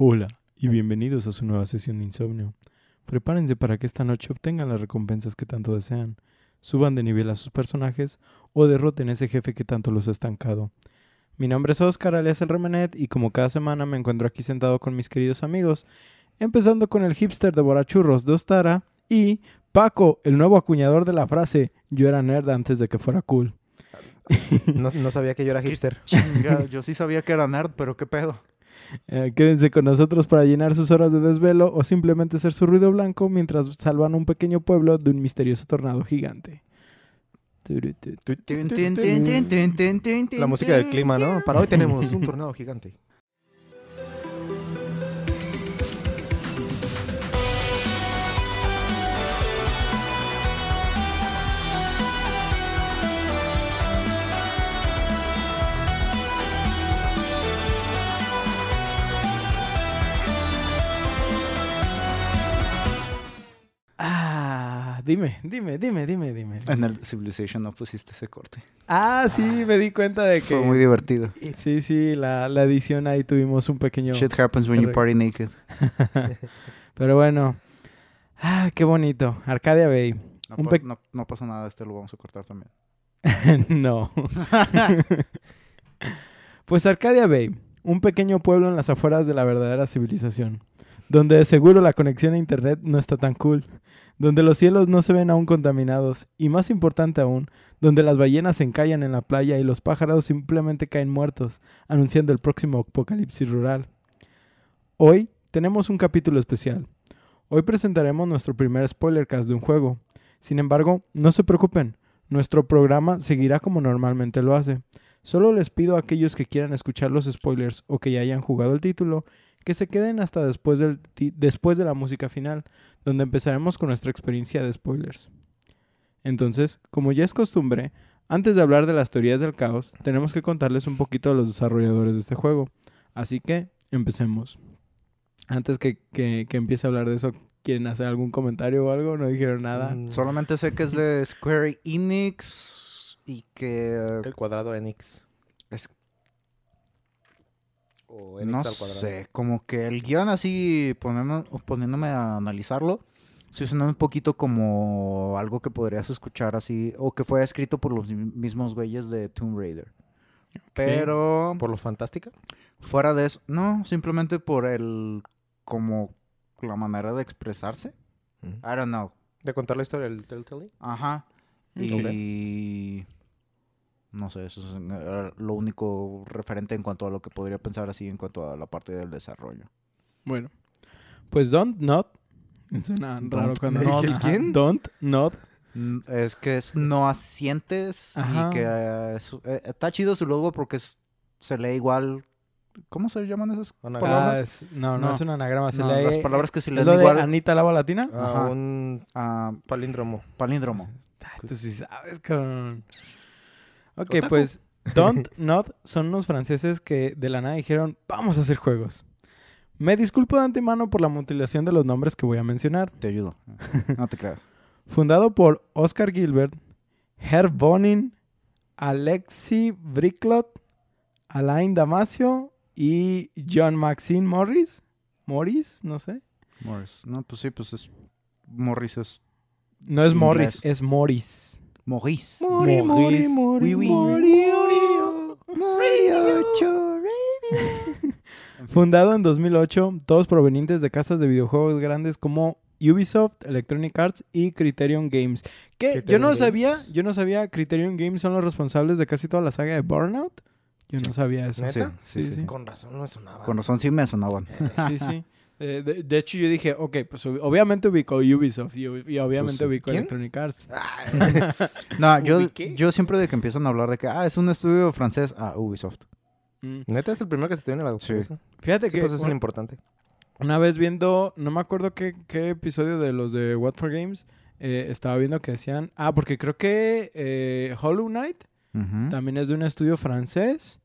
Hola y bienvenidos a su nueva sesión de insomnio. Prepárense para que esta noche obtengan las recompensas que tanto desean, suban de nivel a sus personajes o derroten a ese jefe que tanto los ha estancado. Mi nombre es Oscar alias el Remenet y como cada semana me encuentro aquí sentado con mis queridos amigos, empezando con el hipster de Borachurros de Ostara y Paco, el nuevo acuñador de la frase yo era nerd antes de que fuera cool. No, no sabía que yo era hipster. Chinga, yo sí sabía que era nerd, pero qué pedo. Eh, quédense con nosotros para llenar sus horas de desvelo o simplemente ser su ruido blanco mientras salvan un pequeño pueblo de un misterioso tornado gigante. La música del clima, ¿no? Para hoy tenemos un tornado gigante. Dime, dime, dime, dime, dime. En el Civilization no pusiste ese corte. Ah, sí, me di cuenta de que... Fue muy divertido. Sí, sí, la, la edición ahí tuvimos un pequeño... Shit happens when you party naked. Pero bueno. Ah, qué bonito. Arcadia Bay. No, Un pa- pe- no- no pasa nada, este lo vamos a cortar también. no. Pues Arcadia Bay, un pequeño pueblo en las afueras de la verdadera civilización, donde de seguro la conexión a internet no está tan cool, donde los cielos no se ven aún contaminados y más importante aún, donde las ballenas se encallan en la playa y los pájaros simplemente caen muertos, anunciando el próximo apocalipsis rural. Hoy tenemos un capítulo especial. Hoy presentaremos nuestro primer spoilercast de un juego. Sin embargo, no se preocupen, nuestro programa seguirá como normalmente lo hace. Solo les pido a aquellos que quieran escuchar los spoilers o que ya hayan jugado el título, que se queden hasta después, del después de la música final, donde empezaremos con nuestra experiencia de spoilers. Entonces, como ya es costumbre, antes de hablar de las teorías del caos, tenemos que contarles un poquito a los desarrolladores de este juego. Así que, empecemos. Antes que, que, que empiece a hablar de eso, ¿quieren hacer algún comentario o algo? No dijeron nada. Mm, Solamente sé que es de Square Enix y que... El cuadrado Enix. Es- O Enix no al cuadrado. sé, como que el guion así, poniendo- poniéndome a analizarlo, sí suena un poquito como algo que podrías escuchar así, o que fue escrito por los mi- mismos güeyes de Tomb Raider. Pero ¿Por lo fantástica? fuera de eso, no, simplemente por el, como la manera de expresarse. I don't know. ¿De contar la historia del Telltale? Ajá. Y... No sé, eso es eh, lo único referente en cuanto a lo que podría pensar así en cuanto a la parte del desarrollo. Bueno, pues Don't Not. Suena raro cuando. Not. ¿El Ajá, quién? Don't Not. Es que es no asientes Ajá. y que eh, es- eh, está chido su logo porque es- se lee igual. ¿Cómo se llaman esas Anagrama. palabras? Ah, es- no, no, No. es un anagrama. Se No, lee, las palabras que se ¿Es leen lo de igual. Anita Lava Latina? Ah, Ajá. un Ah, palíndromo. palíndromo. Ay, Tú sí sabes, cabrón. Ok, Otaku. pues Don't Not son unos franceses que de la nada dijeron, vamos a hacer juegos. Me disculpo de antemano por la mutilación de los nombres que voy a mencionar. Te ayudo. No te creas. Fundado por Oscar Gilbert, Herb Bonin, Alexi Bricklot, Alain Damasio y John Maxine Morris. Morris, no sé. Morris. No, pues sí, pues es. Morris es. No es Morris, es Morris. Morris. Mori, Mori, Mori, Oui. Fundado en 2008, todos provenientes de casas de videojuegos grandes como Ubisoft, Electronic Arts y Criterion Games. Que yo no Games. sabía, yo no sabía Criterion Games son los responsables de casi toda la saga de Burnout. Yo no sabía eso. ¿Neta? Sí, sí. Con razón no me sonaba. Con razón sí me sonaban. Sí, sí. Eh, de, de hecho, yo dije, ok, pues ob- obviamente ubicó Ubisoft y, ob- y obviamente Pues, ubicó ¿quién? Electronic Arts. No, yo, ¿Ubiqué? yo siempre de que empiezan a hablar de que, ah, es un estudio francés, ah, Ubisoft. Mm. ¿Neta es el primero que se te viene a la Sí. cabeza? Fíjate Sí, que pues es un- lo importante. Una vez viendo, no me acuerdo qué, qué episodio de los de What for Games, eh, estaba viendo que decían, ah, porque creo que eh, Hollow Knight también es de un estudio francés.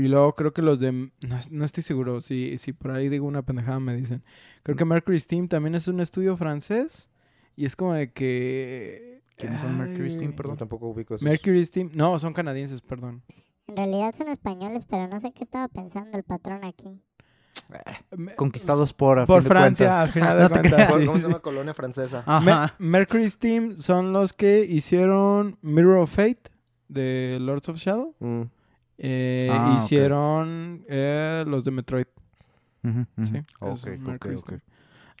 Y luego creo que los de, no, no estoy seguro, si, si por ahí digo una pendejada me dicen. Creo que Mercury Steam también es un estudio francés. Y es como de que... ¿Quiénes son Mercury Ay, Steam, perdón? tampoco ubico eso. Mercury Steam, no, son canadienses, perdón. En realidad son españoles, pero no sé qué estaba pensando el patrón aquí. me- Conquistados por, por Francia, al final de cuentas. ¿Cómo se llama? Colonia francesa. Me- Ajá. Mercury's Team son los que hicieron Mirror of Fate de Lords of Shadow. Mm. Eh, Ah, hicieron eh, los de Metroid. Ujú, ujú. Sí, Ok, esos ok, Mercury's ok. Team.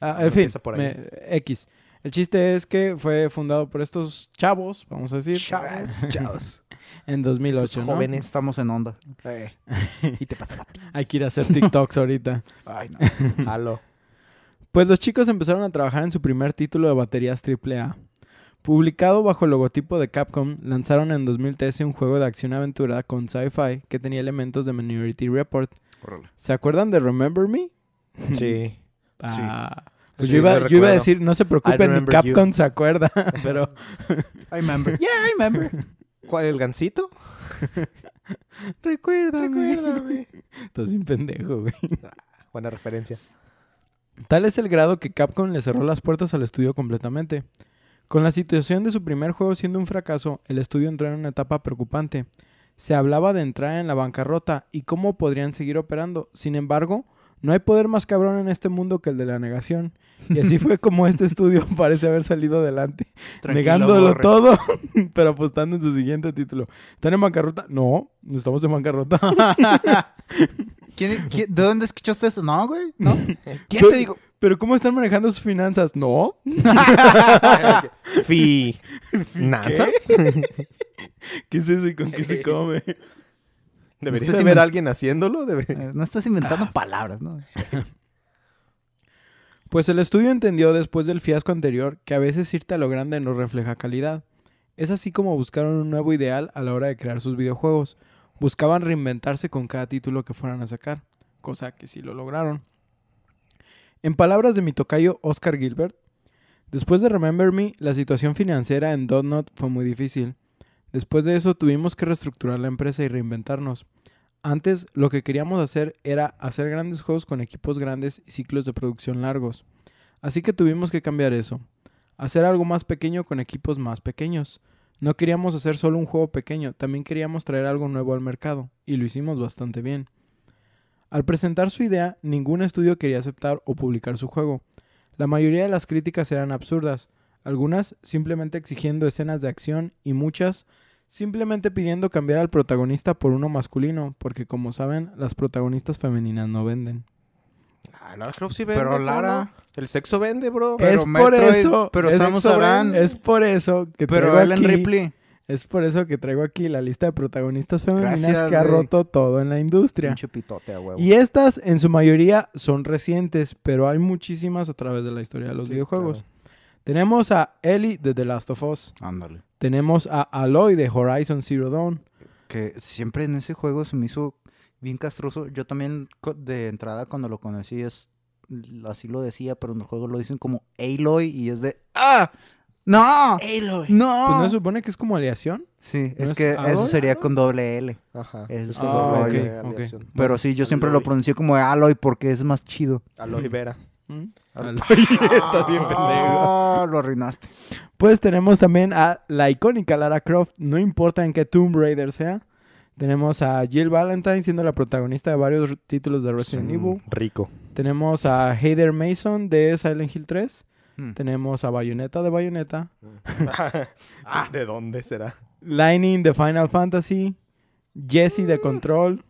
Ah, en fin, empieza por ahí. me- X. El chiste es que fue fundado por estos chavos, vamos a decir, Chavos, chavos. en 2008. Estos ¿no? jóvenes. Estamos en onda. Eh, y te pasa la ti. Hay que ir a hacer TikToks ahorita. Ay, no. Halo. Pues los chicos empezaron a trabajar en su primer título de baterías AAA. Publicado bajo el logotipo de Capcom, lanzaron en 2013 un juego de acción-aventura con sci-fi que tenía elementos de Minority Report. ¿Se acuerdan de Remember Me? Sí. Ah, pues Sí, yo, iba, yo iba a decir, no se preocupen, Capcom se acuerda, pero I remember. Yeah, I remember. ¿Cuál, el gancito? recuérdame. Recuérdame. Estás bien pendejo, güey. Buena referencia. Tal es el grado que Capcom le cerró las puertas al estudio completamente. Con la situación de su primer juego siendo un fracaso, el estudio entró en una etapa preocupante. Se hablaba de entrar en la bancarrota y cómo podrían seguir operando. Sin embargo, no hay poder más cabrón en este mundo que el de la negación. Y así fue como este estudio parece haber salido adelante, Tranquilo, negándolo borre. todo, pero apostando en su siguiente título. ¿Están en bancarrota? No, no estamos en bancarrota. ¿Quién- quién- ¿De dónde escuchaste esto? No, güey. No. ¿Quién te digo? ¿Pero cómo están manejando sus finanzas? No. Fi. ¿Nanzas? ¿Qué es eso y con qué se come? ¿Deberías ver a alguien haciéndolo? Debe- Eh, No estás inventando palabras, ¿no? Pues el estudio entendió después del fiasco anterior que a veces irte a lo grande no refleja calidad. Es así como buscaron un nuevo ideal a la hora de crear sus videojuegos. Buscaban reinventarse con cada título que fueran a sacar, cosa que sí lo lograron. En palabras de mi tocayo Oscar Gilbert, después de Remember Me, la situación financiera en Dotnot fue muy difícil. Después de eso tuvimos que reestructurar la empresa y reinventarnos. Antes lo que queríamos hacer era hacer grandes juegos con equipos grandes y ciclos de producción largos. Así que tuvimos que cambiar eso. Hacer algo más pequeño con equipos más pequeños. No queríamos hacer solo un juego pequeño, también queríamos traer algo nuevo al mercado, y lo hicimos bastante bien. Al presentar su idea, ningún estudio quería aceptar o publicar su juego. La mayoría de las críticas eran absurdas, algunas simplemente exigiendo escenas de acción y muchas simplemente pidiendo cambiar al protagonista por uno masculino, porque como saben, las protagonistas femeninas no venden. Ah, Lara Croft sí vende. Pero ¿cómo Lara-? El sexo vende, bro. Pero es por Metroid- eso, pero es, Samus Aran- es por eso que Pero Ellen aquí, Ripley. Es por eso que traigo aquí la lista de protagonistas femeninas Gracias, que ha roto todo en la industria. Pinche pitote a huevo. Y estas en su mayoría son recientes, pero hay muchísimas a través de la historia de los Sí, videojuegos. Tenemos a Ellie de The Last of Us. Ándale. Tenemos a Aloy de Horizon Zero Dawn. Que siempre en ese juego se me hizo bien castroso. Yo también de entrada cuando lo conocí es así lo decía, pero en el juego lo dicen como Aloy y es de ¡Ah! ¡No! Aloy. ¡No! Pues no se supone que es como aleación. Sí, ¿No es es que eso sería con doble L. Ajá. Es Es un un Ah, doble ok, de ok. aleación. Pero sí, yo siempre lo Aloy. pronuncié como Aloy porque es más chido. Aloy Vera. ¿Mm? Aloy. Estás bien pendejo. Ah, lo arruinaste. Pues tenemos también a la icónica Lara Croft, no importa en qué Tomb Raider sea. Tenemos a Jill Valentine siendo la protagonista de varios títulos de Resident Evil. Rico. Tenemos a Heather Mason de Silent Hill 3. Hmm. Tenemos a Bayonetta de Bayonetta. ah, ¿de dónde será? Lightning de Final Fantasy. Jessie de Control.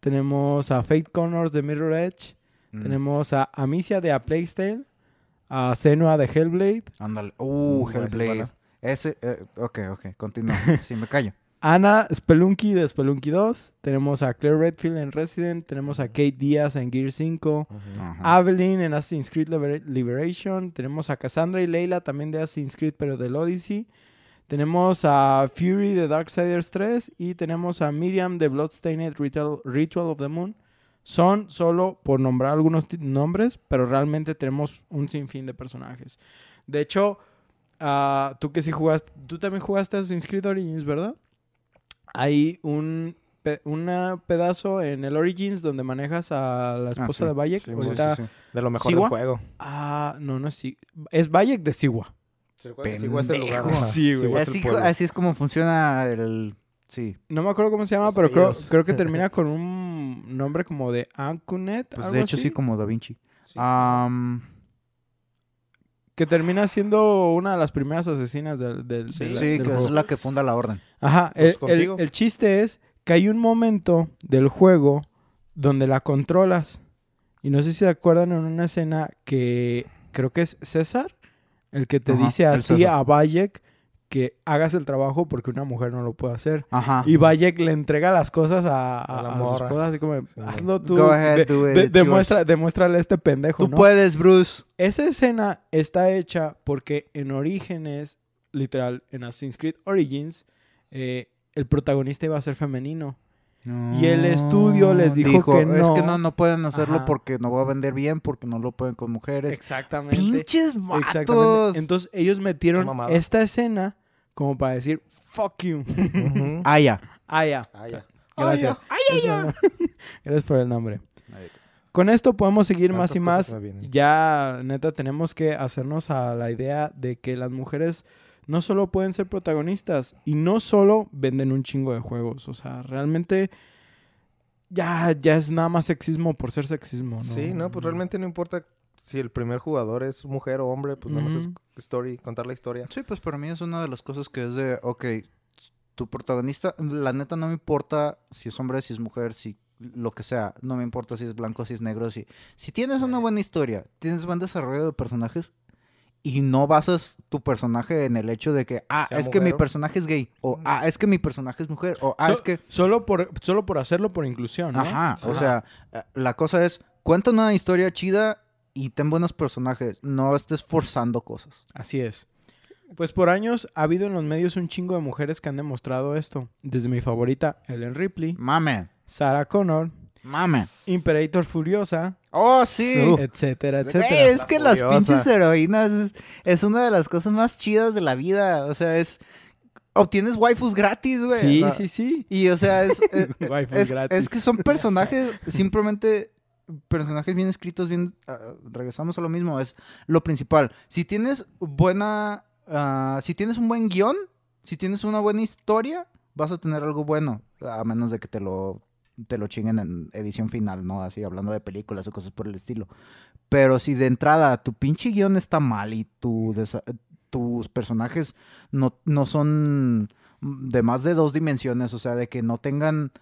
Tenemos a Fate Connors de Mirror Edge. Mm. Tenemos a Amicia de A Plague Tale. A Senua de Hellblade. Ándale. Uh, Mm, Hellblade. Ese, eh, ok, ok, continúa. Sí, me callo. Ana Spelunky de Spelunky 2. Tenemos a Claire Redfield en Resident. Tenemos a Kate Díaz en Gear 5. Ajá. Evelyn en Assassin's Creed Liber- Liberation. Tenemos a Cassandra y Leila también de Assassin's Creed, pero del Odyssey. Tenemos a Fury de Darksiders 3. Y tenemos a Miriam de Bloodstained Ritual, Ritual of the Moon. Son solo por nombrar algunos nombres, pero realmente tenemos un sinfín de personajes. De hecho, ah, tú que sí jugaste, tú también jugaste Assassin's Creed Origins, ¿verdad? Hay un pe- una pedazo en el Origins donde manejas a la esposa sí. de Bayek. Sí, Ahorita- Sí, sí, sí. De lo mejor ¿Siwa? del juego. Ah, no, no es Si- Es Bayek de Siwa. Siwa es el lugar. Sí, güey. Siwa Así, es como funciona el Sí. No me acuerdo cómo se llama, Los pero creo, creo que termina con un nombre como de Ancunet. Pues algo de hecho así, sí, como Da Vinci. Sí. Que termina siendo una de las primeras asesinas del, del, Sí, sí, del que juego. es la que funda la orden. Ajá, Pues el, el- contigo. el chiste es que hay un momento del juego donde la controlas. Y no sé si se acuerdan en una escena que creo que es César, el que te Ajá, dice a ti, a Bayek, que hagas el trabajo porque una mujer no lo puede hacer. Ajá. Y Bayek le entrega las cosas a, a, A la a sus cosas, así como, Sí, hazlo tú. Go ahead, de- do it, de- it's demuestra, demuéstrale a este pendejo, Tú ¿no? puedes, Bruce. Esa escena está hecha porque en Orígenes, literal, en Assassin's Creed Origins, eh, el protagonista iba a ser femenino. Y el estudio les dijo que Es que no. no, no pueden hacerlo Ajá. porque no va a vender bien, porque no lo pueden con mujeres. Exactamente. ¡Pinches vatos! Exactamente. Entonces ellos metieron esta escena como para decir, fuck you. Ujú. Ah, ya. ah, ya. Ah, ya. Gracias. Gracias por el- Gracias por el nombre. Con esto podemos seguir más y más. Ya, neta, tenemos que hacernos a la idea de que las mujeres no solo pueden ser protagonistas y no solo venden un chingo de juegos. O sea, realmente ya, ya es nada más sexismo por ser sexismo. ¿no? Sí, no, pues realmente no importa si el primer jugador es mujer o hombre, pues nada más es story, contar la historia. Sí, pues para mí es una de las cosas que es de, ok, tu protagonista, la neta no me importa si es hombre, si es mujer, si lo que sea, no me importa si es blanco, si es negro, si, si tienes una buena historia, tienes buen desarrollo de personajes y no basas tu personaje en el hecho de que, ah, Sea es que mi personaje es gay, o ah, es que mi personaje es mujer, o ah, So- es que... Solo por, solo por hacerlo por inclusión, ¿no? Ajá, o Ajá. sea, eh, la cosa es, cuenta una historia chida y ten buenos personajes, no estés forzando cosas. Así es. Pues por años ha habido en los medios un chingo de mujeres que han demostrado esto. Desde mi favorita, Ellen Ripley, Mame, Sarah Connor, mame. Imperator Furiosa, Oh, sí. etcétera, Güey, etcétera. es que las pinches heroínas es, es una de las cosas más chidas de la vida. O sea, es. Obtienes waifus gratis, güey. Sí, sí, sí. Y, o sea, es. eh, Waifus es, gratis. es que son personajes, simplemente. Personajes bien escritos, bien. ah, regresamos a lo mismo. Es lo principal. Si tienes buena. ah, si tienes un buen guion, si tienes una buena historia, vas a tener algo bueno. A menos de que te lo te lo chinguen en edición final, ¿no? Así hablando de películas o cosas por el estilo. Pero si de entrada tu pinche guion está mal y tu tus personajes no, no son de más de dos dimensiones, o sea, de que no tengan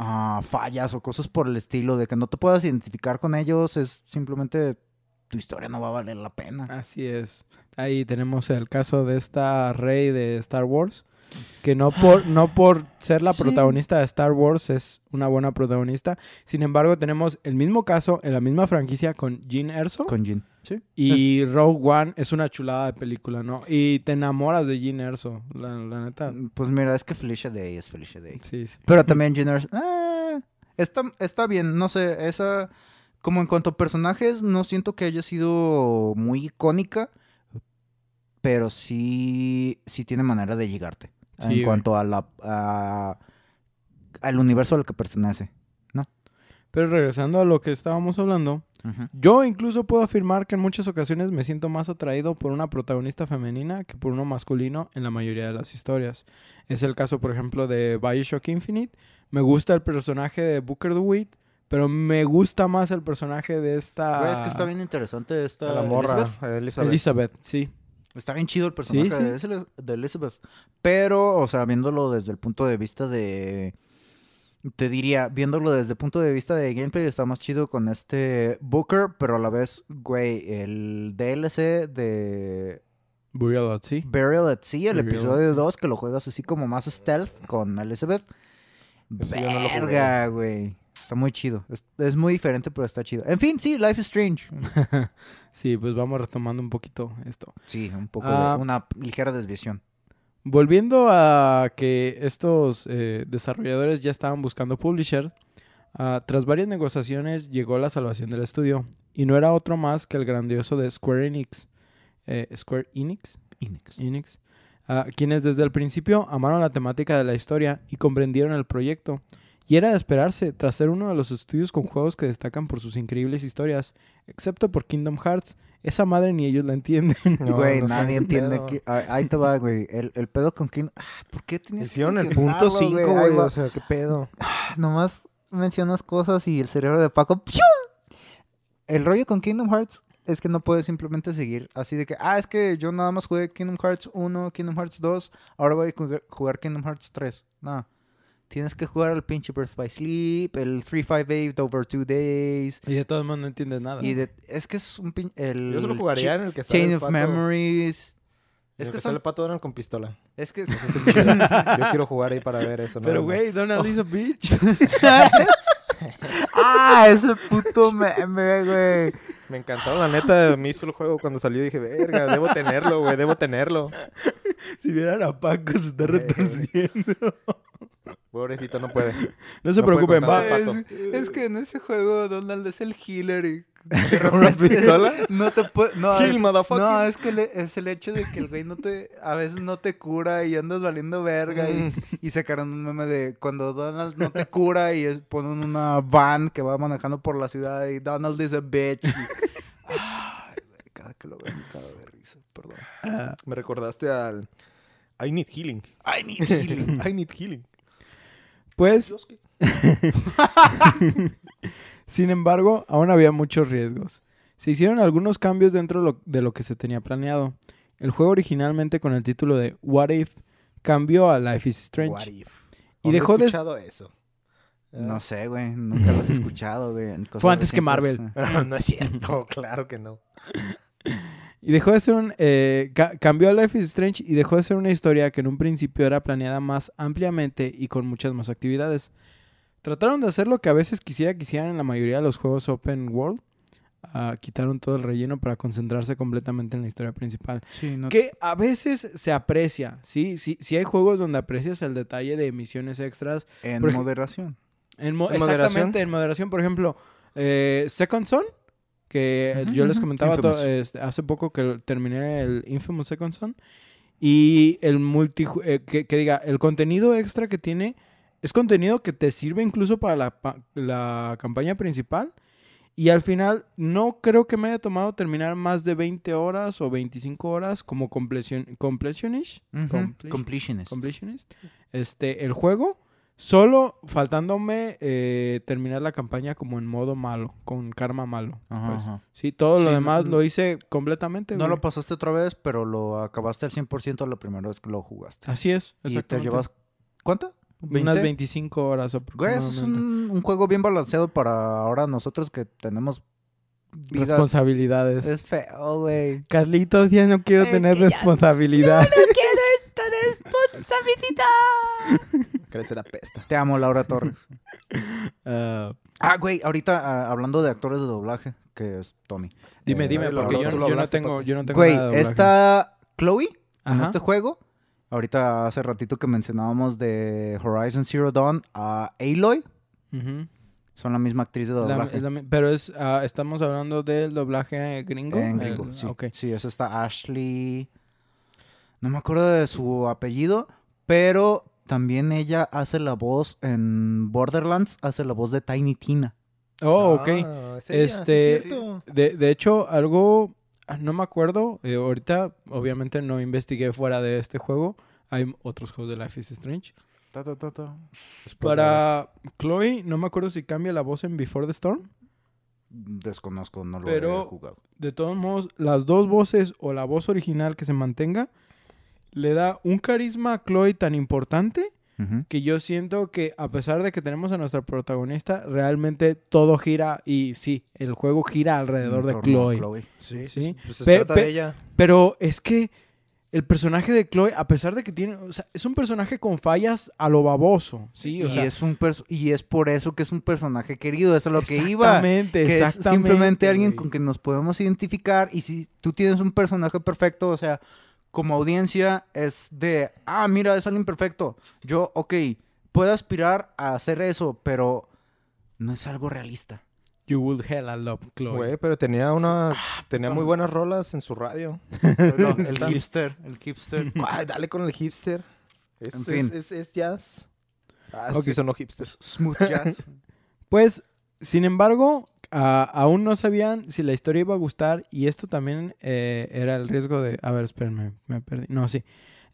ah, fallas o cosas por el estilo, de que no te puedas identificar con ellos, es simplemente tu historia no va a valer la pena. Así es. Ahí tenemos el caso de esta rey de Star Wars, que no por, no por ser la Sí. protagonista de Star Wars es una buena protagonista. Sin embargo, tenemos el mismo caso en la misma franquicia con Jean Erso. Con Jin. Sí. Y Rogue One es una chulada de película, ¿no? Y te enamoras de Jean Erso, la, la neta. Pues mira, es que Felicia Day es Felicia Day. Sí, sí. Pero también Jenner ah, está, está bien, no sé, esa... Como en cuanto a personajes, no siento que haya sido muy icónica, pero sí, sí tiene manera de llegarte. Sí, en cuanto a la, a- al universo al que pertenece. Pero regresando a lo que estábamos hablando, yo incluso puedo afirmar que en muchas ocasiones me siento más atraído por una protagonista femenina que por uno masculino en la mayoría de las historias. Es el caso, por ejemplo, de Bioshock Infinite. Me gusta el personaje de Booker DeWitt, pero me gusta más el personaje de esta... Güey, es que está bien interesante esta... La morra, Elizabeth. Elizabeth. Elizabeth, sí. Está bien chido el personaje Sí, de Elizabeth. Pero, o sea, viéndolo desde el punto de vista de. Te diría, viéndolo desde el punto de vista de gameplay, está más chido con este Booker, pero a la vez, güey, el DLC de Burial at Sea. Burial at Sea, el Burial episodio Sea. 2, que lo juegas así como más stealth con Elizabeth. Eso no güey. Está muy chido. Es, es muy diferente, pero está chido. En fin, sí, Life is Strange. sí, pues vamos retomando un poquito esto. Sí, un poco Ah. de una ligera desviación. Volviendo a que estos eh, desarrolladores ya estaban buscando publisher, ah, tras varias negociaciones llegó la salvación del estudio. Y no era otro más que el grandioso de Square Enix. eh, Square Enix. Enix. Enix, ah, quienes desde el principio amaron la temática de la historia y comprendieron el proyecto. Y era de esperarse, tras ser uno de los estudios con juegos que destacan por sus increíbles historias, excepto por Kingdom Hearts. Esa madre ni ellos la entienden. No, güey, no nadie entiende. que- ah, Ahí te va, güey. El, el pedo con quién. Ah, ¿Por qué tenías que Hicieron el punto mencionarlo, 5, Ahí güey. O sea, qué pedo. Nomás mencionas cosas y el cerebro de Paco. ¡pium! El rollo con Kingdom Hearts es que no puedes simplemente seguir así de que, ah, es que yo nada más jugué Kingdom Hearts 1, Kingdom Hearts 2, ahora voy a jugar- Kingdom Hearts 3. No. Tienes que jugar el pinche Birth by Sleep, el 358 Over Two Days. Y de todo el mundo no entiendes nada. Y de- es que es un pin- el Yo solo jugaría en el que sale Chain el of pato- Memories. en Es el que que sale son el pato Donald con pistola. es que. Yo quiero jugar ahí para ver eso. Pero, güey, Donald is a bitch. ah, ese puto meme, güey. Me encantó, la neta. Me hizo el juego cuando salió. Dije, verga, debo tenerlo, güey, debo tenerlo. si vieran a Paco, se está retorciendo. Pobrecito, no puede. No se No preocupen, va. Es, es que en ese juego Donald es el healer y ¿Con una pistola? no te puede no, Kill, es, motherfucker. no, es que le- es el hecho de que el güey no te a veces no te cura y andas valiendo verga y, Mm. y sacaron un meme de cuando Donald no te cura y es- ponen una van que va manejando por la ciudad y Donald is a bitch. y- Ay, güey, cada que lo veo me cago de risa, perdón. Ah, Me recordaste al... I need healing. I need healing. I need healing. Pues, sin embargo, aún había muchos riesgos. Se hicieron algunos cambios dentro de lo que se tenía planeado. El juego originalmente con el título de What If cambió a Life is Strange. What if? Y ¿Dónde he dejó de- escuchado eso? No sé, güey, nunca lo has escuchado, güey. Fue antes que. Marvel. no es cierto, claro que no. Y dejó de ser un... eh, ca- cambió a Life is Strange y dejó de ser una historia que en un principio era planeada más ampliamente y con muchas más actividades. Trataron de hacer lo que a veces quisiera que hicieran en la mayoría de los juegos open world. Ah, quitaron todo el relleno para concentrarse completamente en la historia principal. Sí, no Que a veces se aprecia, ¿sí? Sí, sí hay juegos donde aprecias el detalle de misiones extras. en moderación. En mo- ¿En moderación? exactamente, en moderación. Por ejemplo, eh, Second Son, que yo les comentaba este, hace poco que terminé el Infamous Second Son. Y el multi... eh, que, que diga, el contenido extra que tiene es contenido que te sirve incluso para la, pa- la campaña principal. Y al final, no creo que me haya tomado terminar más de 20 horas o 25 horas como completion, completionist. Ujú, Completion- Completionist. completionist, este, el juego, solo faltándome eh, terminar la campaña como en modo malo, con karma malo. Ajá, pues. ajá. Sí, todo lo Sí, demás no- lo hice completamente. No güey. lo pasaste otra vez, pero lo acabaste al 100% la primera vez que lo jugaste. Así es, Y te llevas... ¿Cuánto? unas ¿20? 25 horas Güey, eso es un, un juego bien balanceado para ahora nosotros que tenemos vidas... Responsabilidades. Es feo, güey. Carlitos, ya no quiero Es tener que ya- responsabilidad. quiero esta responsabilidad. Crecer apesta. Te amo, Laura Torres. Ah, Ah, güey, ahorita ah, hablando de actores de doblaje, que es Tommy. dime, Eh, dime, porque yo, no tengo, papi. yo no tengo Güey, nada de doblaje. está Chloe en este juego. Ahorita hace ratito que mencionábamos de Horizon Zero Dawn a Aloy. Son la misma actriz de La- doblaje. la pero es, ah, estamos hablando del doblaje gringo. En gringo, El- sí. ok. Sí, esa está Ashley. No me acuerdo de su apellido, pero también ella hace la voz en Borderlands, hace la voz de Tiny Tina. Oh, ok. Ah, sí, Este-. De, de hecho, algo, ah, no me acuerdo, eh, ahorita obviamente no investigué fuera de este juego, hay otros juegos de Life is Strange. Ta, ta, ta, ta. Para Chloe, no me acuerdo si cambia la voz en Before the Storm. Desconozco, no lo Pero- he jugado. De todos modos, las dos voces o la voz original que se mantenga, le da un carisma a Chloe tan importante que yo siento que a pesar de que tenemos a nuestra protagonista, realmente todo gira y sí, el juego gira alrededor de Chloe. Sí, Sí. sí. Pues se Pe- trata pe- de ella. Pero es que el personaje de Chloe, a pesar de que tiene, o sea, es un personaje con fallas a lo baboso, ¿sí? O y, sea, es un y es por eso que es un personaje querido, eso es a lo que iba. Exactamente, Que es exactamente, simplemente alguien güey. con quien nos podemos identificar. Y si tú tienes un personaje perfecto, o sea, como audiencia es de, ah, mira, es alguien perfecto. Yo, ok, puedo aspirar a hacer eso, pero no es algo realista. You would hell I love Chloe. Güey, pero tenía unas... Ah, tenía muy buenas rolas en su radio. el hipster, el hipster. Ay, dale con el hipster. Es, En fin. es, es, es jazz. Ah, Ok. sí, son los hipsters. Smooth jazz. Pues, sin embargo, aún no sabían si la historia iba a gustar y esto también eh, era el riesgo de... A ver, espérenme, me perdí. No, sí.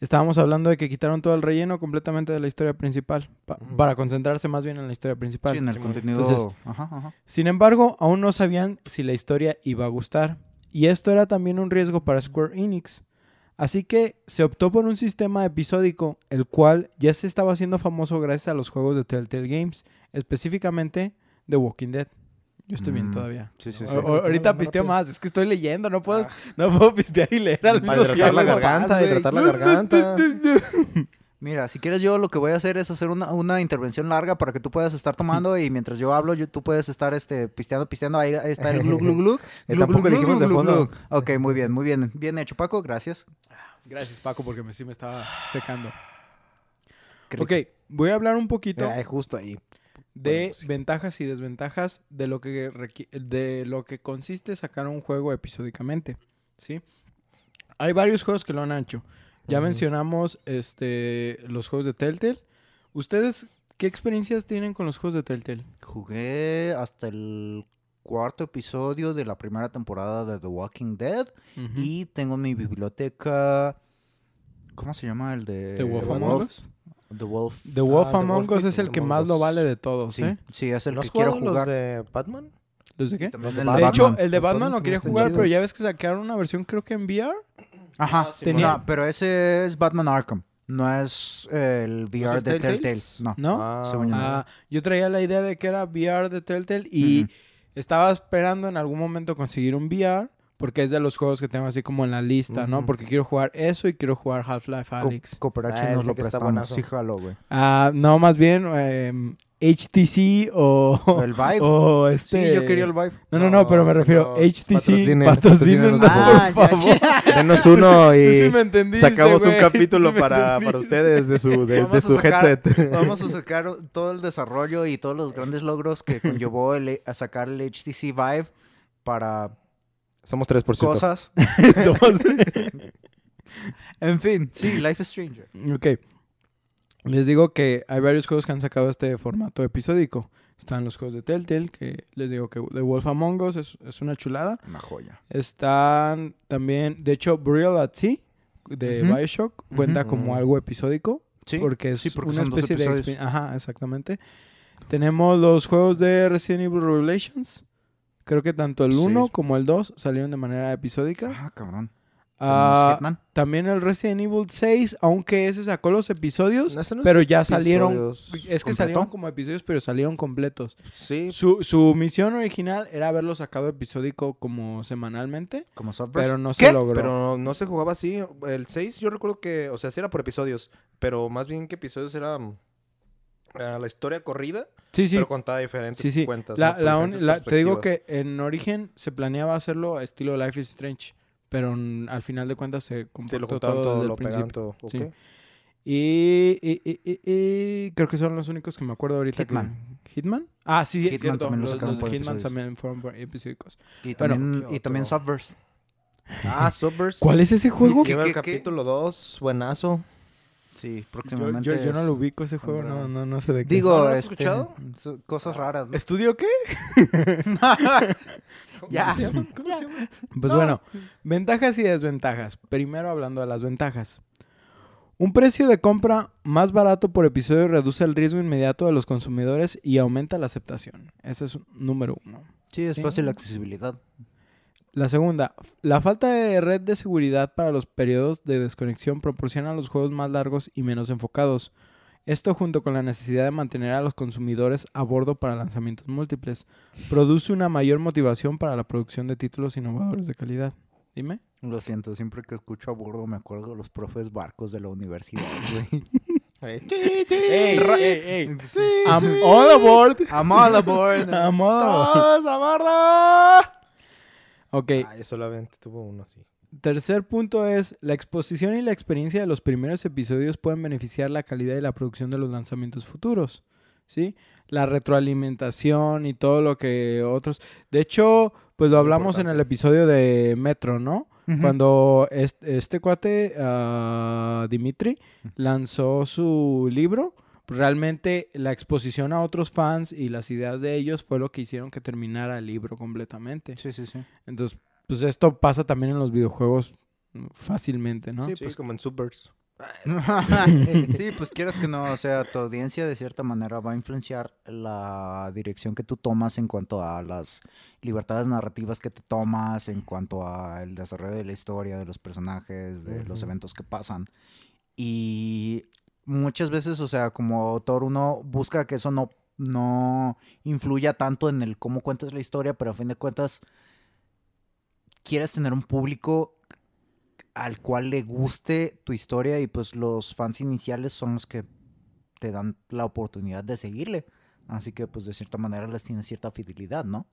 Estábamos hablando de que quitaron todo el relleno completamente de la historia principal pa- para concentrarse más bien en la historia principal. sí, en el contenido. Entonces- ajá, ajá. Sin embargo, aún no sabían si la historia iba a gustar. Y esto era también un riesgo para Square Enix. Así que se optó por un sistema episódico, el cual ya se estaba haciendo famoso gracias a los juegos de Telltale Games, específicamente The Walking Dead. Yo estoy bien Mm, todavía. Sí, sí, sí. o- ahorita pisteo más, es que estoy leyendo, no puedo, no puedo pistear y leer al Para mismo hidratar la tiempo. garganta, güey. hidratar la garganta. Mira, si quieres yo lo que voy a hacer es hacer una, una intervención larga para que tú puedas estar tomando y mientras yo hablo, yo- tú puedes estar este, pisteando, pisteando. Ahí, está el glu glu glu. Eh, tampoco dijimos de fondo. Ok, muy bien, muy bien. Bien hecho, Paco, gracias. Gracias, Paco, porque me, sí me estaba secando. Creo Ok, voy a hablar un poquito Ay, justo ahí. De Bueno, ventajas y desventajas de lo que de lo que consiste sacar un juego episódicamente, ¿sí? Hay varios juegos que lo han hecho. Ya mencionamos este los juegos de Telltale. ¿Ustedes qué experiencias tienen con los juegos de Telltale? Jugué hasta el cuarto episodio de la primera temporada de The Walking Dead y tengo en mi biblioteca... ¿Cómo se llama el de... The Wolf Wolf? The Wolf. The Wolf Ah, The Among Wolf Us es el que más lo vale de todos, Sí, ¿eh? sí, es el ¿No que quiero jugar. los de Batman? ¿Los de qué? De hecho, el de Batman lo quería jugar, pero ya ves que sacaron una versión creo que en VR. Ajá, Ah, Tenía- no, pero ese es Batman Arkham. No es eh, el VR el de Telltale. No. ¿No? Ah, yo. Ah, traía la idea de que era VR de Telltale y estaba esperando en algún momento conseguir un VR porque es de los juegos que tengo así como en la lista, ¿no? Porque quiero jugar eso y quiero jugar Half-Life Co- Alyx. Cooperachi Ah, nos ese lo prestamos. Sí, jalo, güey. Ah, no, más bien em, HTC o, El Vive. o este... Sí, yo quería el Vive. No, no, no, pero me refiero HTC, patrocinen, patrocínenos, patrocínenos. por favor. Denos uno y sí me entendiste, sacamos un capítulo Sí para, para ustedes de su, de, su sacar- headset. Vamos a sacar todo el desarrollo y todos los grandes logros que conllevó el- a sacar el HTC Vive para Somos 3%. cosas. Somos- En fin, sí, Life is Stranger. Ok. Les digo que hay varios juegos que han sacado este formato episódico. Están los juegos de Telltale, que les digo que The Wolf Among Us es, es una chulada. Una joya. Están también, de hecho, Burial at Sea de. Bioshock cuenta como algo episódico. Sí, porque es sí, porque una son dos especie de... Ajá, exactamente. Tenemos los juegos de Resident Evil Revelations. Creo que tanto el Sí. 1 como el 2 salieron de manera episódica. Ah, cabrón. Ah, también el Resident Evil 6, aunque ese sacó los episodios, No, no pero ya salieron. Es que ¿Completo? salieron como episodios, pero salieron completos. Sí, Su, su misión original era haberlo sacado episódico como semanalmente, Como software. pero no ¿Qué? se logró. pero no se jugaba así. El 6 yo recuerdo que, o sea, sí era por episodios, pero más bien que episodios era ah, la historia corrida, sí, sí. pero contada diferentes Sí, sí. cuentas. La- ¿no? La diferentes la- te digo que en origen se planeaba hacerlo a estilo Life is Strange, pero mm, al final de cuentas se Sí, comportó lo juntaban todo, todo, desde el lo pegaban principio. todo. Sí. ok. Y, y- y- y- y creo que son los únicos que me acuerdo ahorita. que- Hitman. ¿Hitman? Ah, sí, Hitman es cierto. también lo los, los de Hitman episodios. también fueron por episódicos. Y Bueno, también, ¿qué y también? Subverse. Ah, Subverse. ¿Cuál es ese juego? ¿Qué- el qué- qué? capítulo 2, buenazo. Sí, Yo, próximamente. yo- yo no lo ubico ese juego, no, no, no sé de qué. Digo, ¿No has este, escuchado? cosas raras. ¿no? ¿Estudio qué? Ya. ¿Cómo se llaman? ¿Cómo se llaman? Pues bueno, ventajas y desventajas. Primero hablando de las ventajas. Un precio de compra más barato por episodio reduce el riesgo inmediato de los consumidores y aumenta la aceptación. Ese es número uno. Sí, es Sí. fácil accesibilidad. La segunda, la falta de red de seguridad para los periodos de desconexión proporciona los juegos más largos y menos enfocados. Esto junto con la necesidad de mantener a los consumidores a bordo para lanzamientos múltiples, produce una mayor motivación para la producción de títulos innovadores de calidad. Dime. Lo siento, siempre que escucho a bordo me acuerdo de los profes barcos de la universidad, güey. Ey, Ra- I'm all aboard. I'm all aboard. I'm all aboard. ¡Todos a bordo! Ok, Ay, solamente tuvo uno así. tercer punto es, la exposición y la experiencia de los primeros episodios pueden beneficiar la calidad y la producción de los lanzamientos futuros, ¿sí? La retroalimentación y todo lo que otros... De hecho, pues lo hablamos en el episodio de Metro, ¿no? Cuando este, este cuate, ah, Dimitri, lanzó su libro, realmente la exposición a otros fans y las ideas de ellos fue lo que hicieron que terminara el libro completamente. Sí, sí, sí. Entonces, pues esto pasa también en los videojuegos fácilmente, ¿no? Sí, pues como en Supers. sí, pues quieras que no, o sea, tu audiencia de cierta manera va a influenciar la dirección que tú tomas en cuanto a las libertades narrativas que te tomas, en cuanto al desarrollo de la historia, de los personajes, de los eventos que pasan. Y muchas veces, o sea, como autor uno busca que eso no, no influya tanto en el cómo cuentas la historia, pero a fin de cuentas quieres tener un público al cual le guste tu historia y pues los fans iniciales son los que te dan la oportunidad de seguirle. Así que pues de cierta manera les tienes cierta fidelidad, ¿no?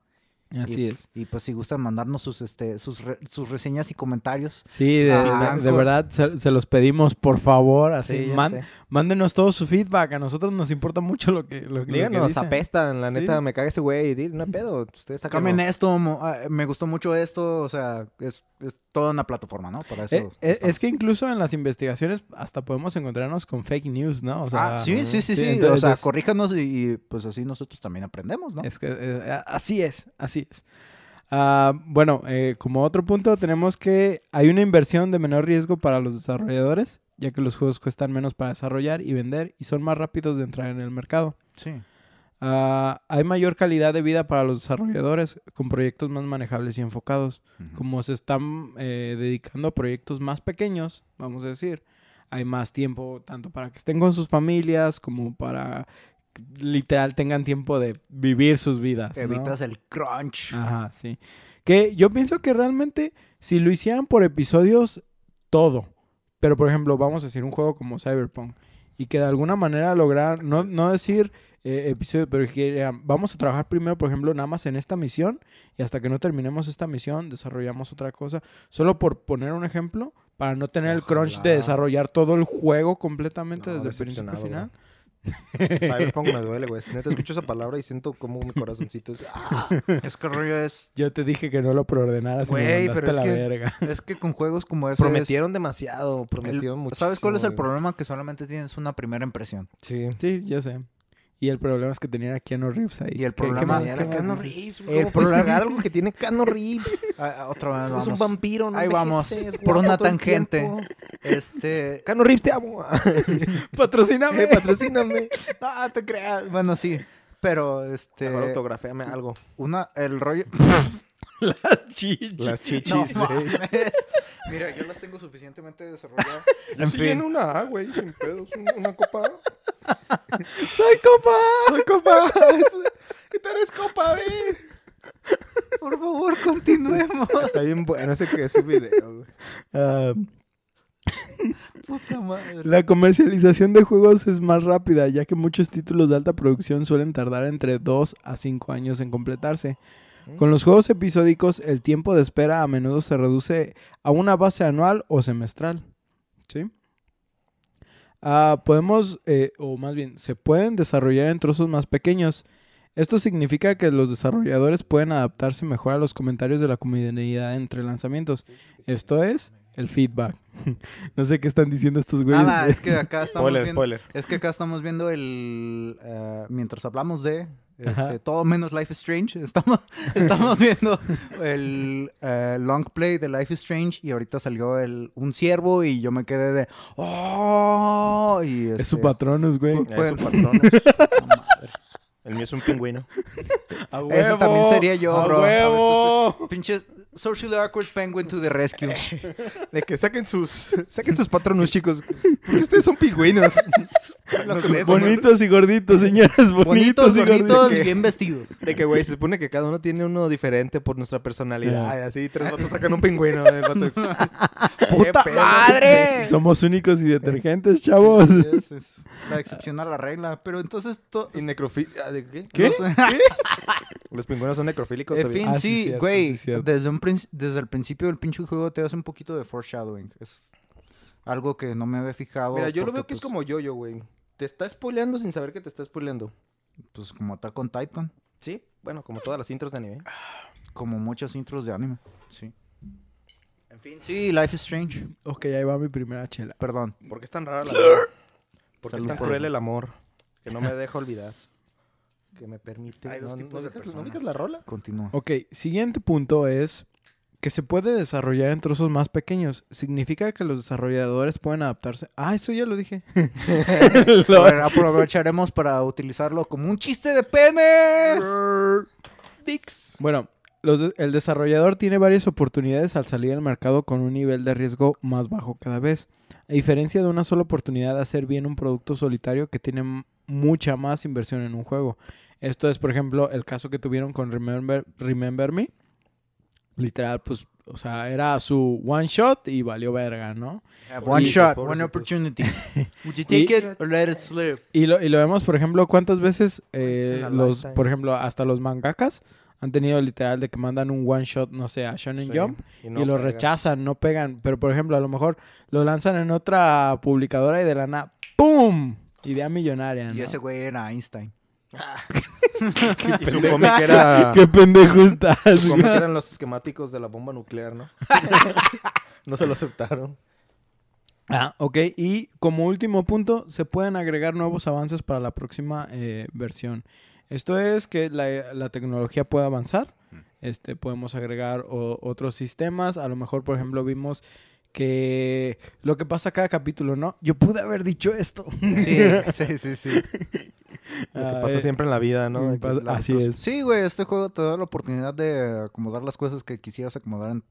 Así y, es. Y pues si gustan mandarnos sus, este, sus, re- sus reseñas y comentarios. Sí, de, Ah, de- verdad, se, se los pedimos, por favor, así, Sí, man- mándenos todo su feedback, a nosotros nos importa mucho lo que, lo, lo que Díganos, dicen. apestan, la Sí. neta, me caga ese güey. No hay pedo, ustedes sacan. Cambien esto, mo- ah, me gustó mucho esto, o sea, es, es toda una plataforma, ¿no? Para eso. Eh, eh, estamos. es que incluso en las investigaciones hasta podemos encontrarnos con fake news, ¿no? O sea, ah, sí, sí, sí, sí. entonces- o sea, entonces- corríjanos y, y, pues así nosotros también aprendemos, ¿no? Es que eh, así es, así es. Ah, bueno, eh, como otro punto tenemos que hay una inversión de menor riesgo para los desarrolladores, ya que los juegos cuestan menos para desarrollar y vender y son más rápidos de entrar en el mercado. Sí. Ah, hay mayor calidad de vida para los desarrolladores con proyectos más manejables y enfocados. Como se están eh, dedicando a proyectos más pequeños, vamos a decir, hay más tiempo tanto para que estén con sus familias como para literal tengan tiempo de vivir sus vidas. ¿no? Evitas el crunch. Ajá, sí. Que yo pienso que realmente si lo hicieran por episodios, todo. Pero por ejemplo, vamos a decir un juego como Cyberpunk y que de alguna manera lograr, no, no decir eh, episodio, pero que digan, vamos a trabajar primero, por ejemplo, nada más en esta misión y hasta que no terminemos esta misión desarrollamos otra cosa. Solo por poner un ejemplo, para no tener el crunch de desarrollar todo el juego completamente No, desde el principio a final. Cyberpunk me duele, güey. Neta, escucho esa palabra y siento como mi corazoncito es... ¡Ah! Es que rollo es, Yo te dije que no lo preordenaras y me Güey, pero es la que- verga. es que con juegos como ese Prometieron demasiado, prometieron el- mucho. ¿Sabes cuál es el problema? Que solamente tienes una primera impresión. Sí. Sí, ya sé. Y el problema es que tenían a Keanu Reeves ahí. Y el ¿Qué- qué problema- qué Keanu más dices? Reeves. El ¿Cómo puedes problema- cagar algo que tiene Keanu Reeves? Ah, ah, otra vez Es vamos. un vampiro, no Ahí vamos, por una tangente. Este, Keanu Reeves, te amo. Patrocíname. Eh, patrocíname. ah, te creas. Bueno, sí, pero este, Mejor autograféame algo. una, el rollo. Las No chichis. eh. mames. Mira, yo las tengo suficientemente desarrolladas. En fin. una A, güey, sin pedos. un- Una copa. ¡Soy copa! Soy copa. ¿Qué tal eres copa, güey? Por favor, continuemos. Está bien bueno ese, ese video, güey. Ah, Puta madre. la comercialización de juegos es más rápida, ya que muchos títulos de alta producción suelen tardar entre 2 a 5 años en completarse. Con los juegos episódicos, el tiempo de espera a menudo se reduce a una base anual o semestral. ¿Sí? Ah, podemos, eh, o más bien, se pueden desarrollar en trozos más pequeños. Esto significa que los desarrolladores pueden adaptarse mejor a los comentarios de la comunidad entre lanzamientos. Esto es el feedback. no sé qué están diciendo estos güeyes. Nada, es que acá estamos Spoiler, viendo, spoiler. es que acá estamos viendo el eh, mientras hablamos de. Este, todo menos Life is Strange, estamos estamos viendo el eh, long play de Life is Strange y ahorita salió el un ciervo y yo me quedé de oh y es su este, patronus, güey. Pu- Es un patrón. El mío es un pingüino. ¡A Ese también sería yo, ¡A bro. huevo! pinche socially awkward penguin to the rescue. De que saquen sus, saquen sus patronos, chicos. Porque ustedes son pingüinos. No sé, señor. Bonitos y gorditos, señores. Bonitos, Bonitos, y bonitos gorditos. y bien vestidos. De que, güey, se supone que cada uno tiene uno diferente por nuestra personalidad. Y así, tres vatos sacan un pingüino. el vato- ¿Qué ¡Puta pedo? madre! Somos únicos y detergentes, chavos. Sí, es, es la excepción a la regla. Pero entonces, to- Y necrofi- ah, ¿De qué? ¿Qué? no sé. Los pingüinos son necrofílicos. En fin, Ah, sí, cierto, güey. sí, desde, un desde el principio del pinche juego te hace un poquito de foreshadowing. Es algo que no me había fijado. Mira, yo lo veo que es pues, como yo-yo, güey. Te está spoileando sin saber que te está spoileando. Pues como Attack on Titan. ¿Sí? Bueno, como todas las intros de anime. Como muchas intros de anime. Sí. En fin, sí, Life is Strange. Ok, ahí va mi primera chela. Perdón. ¿Por qué es tan rara la ¿Por qué es tan por cruel el amor? Que no me deja olvidar. Que me permite. Hay dos no, tipos no de ¿No personas. digas la rola? Continúa. Ok, siguiente punto es que se puede desarrollar en trozos más pequeños. Significa que los desarrolladores pueden adaptarse. Ah, eso ya lo dije. Lo- aprovecharemos para utilizarlo como un chiste de penes. Dix. Bueno, los de- el desarrollador tiene varias oportunidades al salir al mercado con un nivel de riesgo más bajo cada vez. A diferencia de una sola oportunidad de hacer bien un producto solitario que tiene mucha más inversión en un juego. Esto es, por ejemplo, el caso que tuvieron con Remember, Remember Me. Literal, pues, o sea, era su one shot y valió verga, ¿no? One Y- shot, one opportunity. Would you Y- take it or let it slip? Y lo, y lo vemos, por ejemplo, cuántas veces eh, los, lifetime. por ejemplo, hasta los mangakas han tenido literal de que mandan un one shot, no sé, a Shonen Sí, Jump y lo rechazan, no pegan. Pero, por ejemplo, a lo mejor lo lanzan en otra publicadora y de la nada, ¡pum! Idea millonaria, ¿no? Y ese güey era Einstein. Y su cómic era. ¡Qué pendejo estás! su cómic eran los esquemáticos de la bomba nuclear, ¿no? no se lo aceptaron. Ah, ok. Y como último punto, se pueden agregar nuevos avances para la próxima eh, versión. Esto es que la, la tecnología puede avanzar. Este, podemos agregar o- otros sistemas. A lo mejor, por ejemplo, vimos que lo que pasa cada capítulo, ¿no? Yo pude haber dicho esto. Sí, sí, sí, sí. Lo que Ah, pasa eh, siempre en la vida, ¿no? la- así es. Sí, güey, este juego te da la oportunidad de acomodar las cosas que quisieras acomodar en...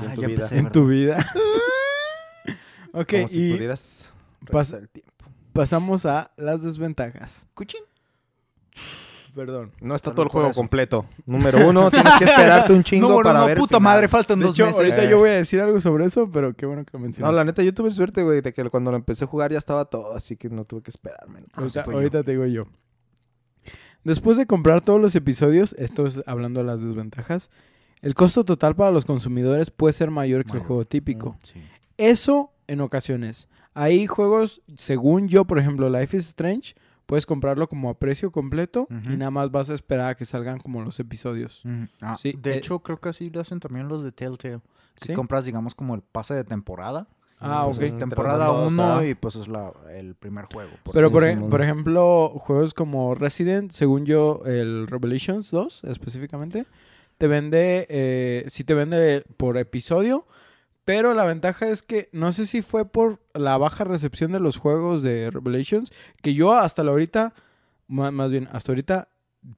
Y en Ah, tu ya vida. empecé, en tu vida. ok, Como si y pudieras pasa- regresar el tiempo. pasamos a las desventajas. Cuchín. Perdón. No está todo el juego eso. completo. Número uno, tienes que esperarte un chingo No, para no, ver el puta final. madre, faltan De dos hecho, meses. ahorita Eh. yo voy a decir algo sobre eso, pero qué bueno que lo mencionas. No, la neta, yo tuve suerte, güey, de que cuando lo empecé a jugar ya estaba todo, así que no tuve que esperarme. Ahorita, fue yo. ahorita te digo yo. Después de comprar todos los episodios, esto es hablando de las desventajas, el costo total para los consumidores puede ser mayor que el Mayor. juego típico. Sí. Eso en ocasiones. Hay juegos, según yo, por ejemplo, Life is Strange, puedes comprarlo como a precio completo y nada más vas a esperar a que salgan como los episodios. Ah, Sí, de eh, hecho, creo que así lo hacen también los de Telltale. Que ¿Sí? compras, digamos, como el pase de temporada. Ah, Pues ok. es temporada Todos, 1 ah. y pues es la, el primer juego. por Pero por, ej- por ejemplo, juegos como Resident, según yo, el Revelations 2 específicamente, te vende, eh, sí te vende por episodio, pero la ventaja es que no sé si fue por la baja recepción de los juegos de Revelations, que yo hasta la ahorita, más bien, hasta ahorita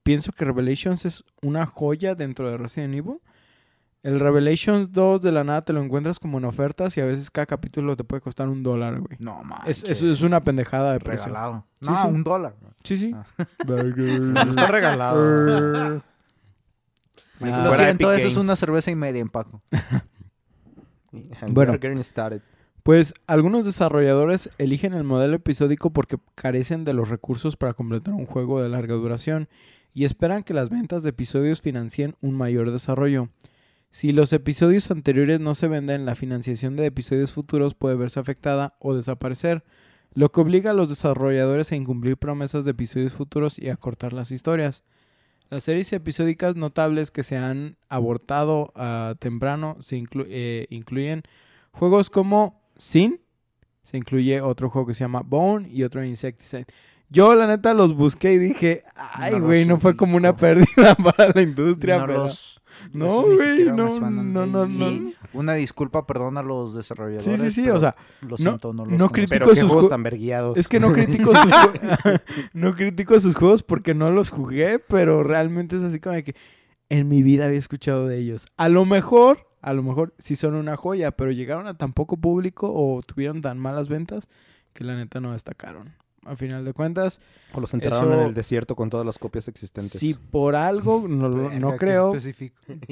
pienso que Revelations es una joya dentro de Resident Evil. El Revelations 2 de la nada te lo encuentras como en ofertas y a veces cada capítulo te puede costar un dólar, güey. No, Es, manches. es, es una pendejada de precio. regalado. Sí, no, sí. un dólar. Sí, sí. Ah. Está regalado. Lo siento, eso es una cerveza y media, Paco. Bueno. Pues algunos desarrolladores eligen el modelo episódico porque carecen de los recursos para completar un juego de larga duración y esperan que las ventas de episodios financien un mayor desarrollo. Si los episodios anteriores no se venden, la financiación de episodios futuros puede verse afectada o desaparecer, lo que obliga a los desarrolladores a incumplir promesas de episodios futuros y a cortar las historias. Las series episódicas notables que se han abortado a temprano se inclu- eh, incluyen juegos como Sin, se incluye otro juego que se llama Bone y otro Insecticide. Yo la neta los busqué y dije, ay güey, no fue como una pérdida para la industria, no pero... los... No, güey, no, no, no, Sí. Una disculpa, perdón a los desarrolladores. Sí, sí, sí, o sea, Lo no- siento, no, los no critico Pero qué sus juegos ju- tan verguiados. Es que no critico sus no critico sus juegos porque no los jugué, pero realmente es así como de que en mi vida había escuchado de ellos. A lo mejor, a lo mejor sí son una joya, pero llegaron a tan poco público o tuvieron tan malas ventas que la neta no destacaron. A final de cuentas, O los enterraron Eso- en el desierto con todas las copias existentes. si por algo, no, no creo,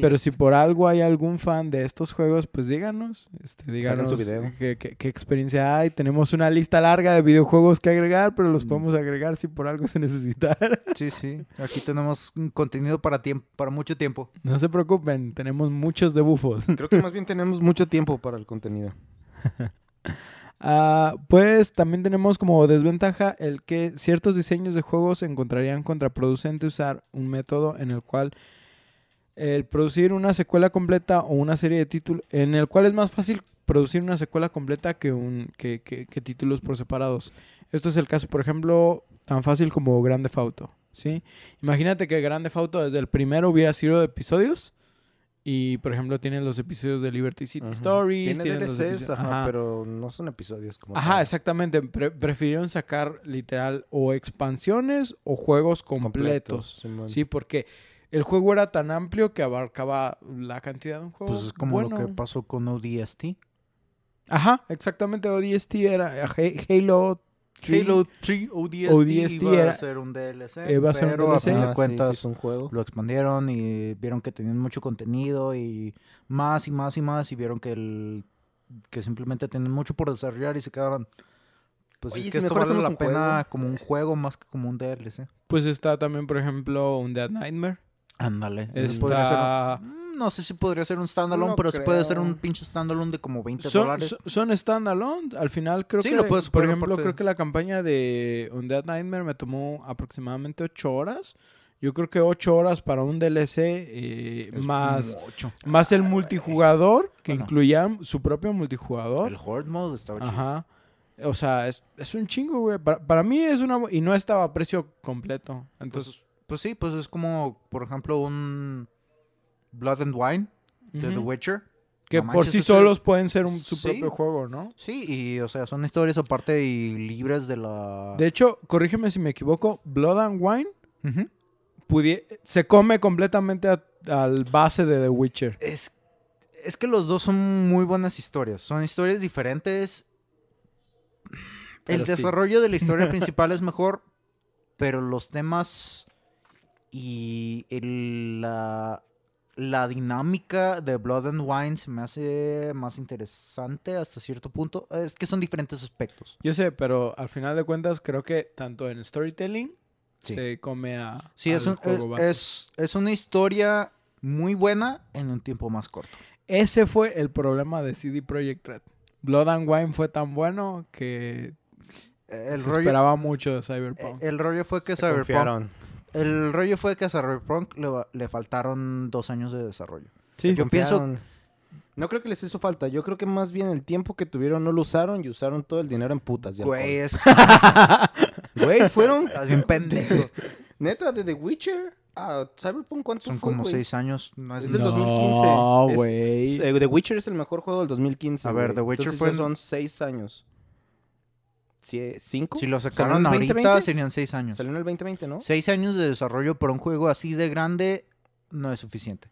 pero si por algo hay algún fan de estos juegos, pues díganos, este, díganos su video. Qué, qué- qué experiencia hay. Tenemos una lista larga de videojuegos que agregar, pero los Mm. podemos agregar si por algo se necesitara. Sí, sí. Aquí tenemos contenido para tiempo, para mucho tiempo. No se preocupen, tenemos muchos de bufos. Creo que más bien tenemos mucho tiempo para el contenido. Ah, pues también tenemos como desventaja el que ciertos diseños de juegos encontrarían contraproducente usar un método en el cual el producir una secuela completa o una serie de títulos, en el cual es más fácil producir una secuela completa que, un, que, que- que títulos por separados. Esto es el caso, por ejemplo, tan fácil como Grande Auto, ¿sí? Imagínate que Grande Auto desde el primero hubiera sido de episodios y, por ejemplo, tienes los episodios de Liberty City. Stories. Tiene DLCs, episodios- ajá, ajá. pero no son episodios como Ajá, tal. exactamente. Pre- prefirieron sacar literal o expansiones o juegos completos. Sí, porque el juego era tan amplio que abarcaba la cantidad de un juego. Pues es como lo que pasó con ODST. Ajá, exactamente. ODST era Ha- Halo 3. Halo 3 ODST, ODST iba era- a ser un DLC, iba a ser un pero DLC. a fin Ah, de sí, cuentas sí, es un juego. lo expandieron y vieron que tenían mucho contenido y más y más y más y vieron que el que simplemente tenían mucho por desarrollar y se quedaron pues Oye, es si que esto mejor vale la un pena juego. como un juego más que como un DLC. Pues está también, por ejemplo, un Dead Nightmare. Ándale. Está... no sé si podría ser un standalone, No pero sí puede ser creo. un pinche standalone de como 20 Son, dólares. son- standalone. Al final creo Sí, que, lo puedes por ejemplo, creo que la campaña de Undead Nightmare me tomó aproximadamente 8 horas. Yo creo que 8 horas para un DLC eh, más, mucho. más el multijugador, que Bueno. incluía su propio multijugador. El Horde Mode estaba chido. Ajá. O sea, es, es un chingo, güey. Para, para mí es una... Y no estaba a precio completo. Entonces... Pues, pues sí, pues es como, por ejemplo, un Blood and Wine de The. Witcher. Que No por manches, sí solos pueden ser un- su Sí. propio juego, ¿no? Sí, y o sea, son historias aparte y libres de la... De hecho, corrígeme si me equivoco, Blood and Wine pudie- se come completamente a- al base de The Witcher. es, es que los dos son muy buenas historias. Son historias diferentes. Pero El sí. desarrollo de la historia principal es mejor, pero los temas y el- la, la dinámica de Blood and Wine se me hace más interesante hasta cierto punto. Es que son diferentes aspectos. Yo sé, pero al final de cuentas creo que tanto en storytelling Sí. se come a Sí, es, un- juego es- base. es- es una historia muy buena en un tiempo más corto. Ese fue el problema de CD Projekt Red. Blood and Wine fue tan bueno que El se rollo, esperaba mucho de Cyberpunk. el rollo fue que Se Cyberpunk confiaron. El rollo fue que a Cyberpunk le, faltaron dos años de desarrollo. sí, yo pienso-. No creo que les hizo falta. Yo creo que más bien el tiempo que tuvieron no lo usaron y usaron todo el dinero en putas. Güey, es Güey, fueron. estás bien pendejo. Neta, de The Witcher a Cyberpunk, ¿cuánto Son fue, como seis años. No es Es del No, 2015. Es- güey. Eh, The Witcher es el mejor juego del 2015. A ver. The Witcher Entonces fue son seis años. ¿Cinco? Si lo ¿Salió en sacaron ahorita 2020? serían seis años. Salió en el 2020, ¿no? Seis años de desarrollo para un juego así de grande no es suficiente.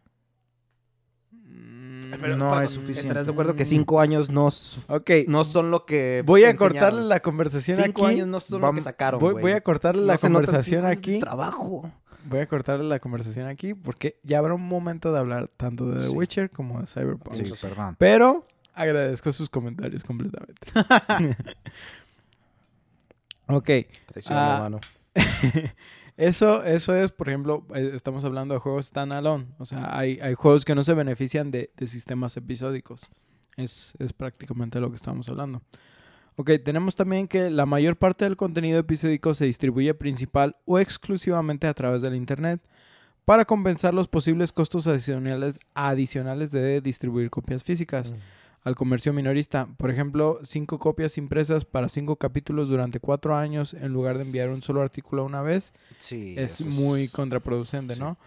Mm, Pero, no es suficiente. ¿Estarás de acuerdo que cinco años no, s- Ok, no son lo que voy a enseñaron? cortarle la conversación Cinco aquí. años no son lo que sacaron, Voy, a cortarle No la conversación aquí. trabajo. Voy a cortarle la conversación aquí porque ya habrá un momento de hablar tanto de The Sí. Witcher como de Cyberpunk. Sí. Pero agradezco sus comentarios completamente. ok. Traición Ah. mano. Eso, eso es, por ejemplo, eh, estamos hablando de juegos standalone. O sea, hay, hay juegos que no se benefician de, de sistemas episódicos. Es, es prácticamente lo que estamos hablando. Ok, tenemos también que la mayor parte del contenido episódico se distribuye principal o exclusivamente a través del Internet para compensar los posibles costos adicionales, adicionales de distribuir copias físicas al comercio minorista. Por ejemplo, cinco copias impresas para cinco capítulos durante cuatro años en lugar de enviar un solo artículo una vez Sí, es muy contraproducente, sí. ¿no?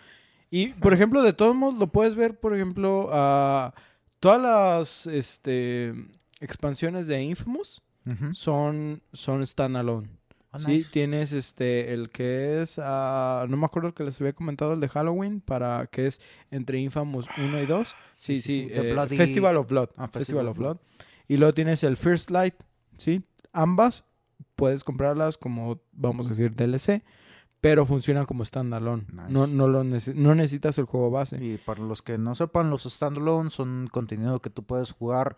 Y, por ejemplo, de todos modos, lo puedes ver, por ejemplo, a todas las este, expansiones de Infamous son, son standalone. Ah, Sí, nice. tienes este, el que es, ah, no me acuerdo el que les había comentado, el de Halloween, para que es entre Infamous 1 y 2. Sí, Sí, eh, Bloody- Festival of Blood. Ah, Festival of Blood. Y luego tienes el First Light, ¿sí? Ambas puedes comprarlas como, vamos a decir, DLC, pero funcionan como standalone. Nice. No, no, lo nece- no necesitas el juego base. Y para los que no sepan, los standalone son contenido que tú puedes jugar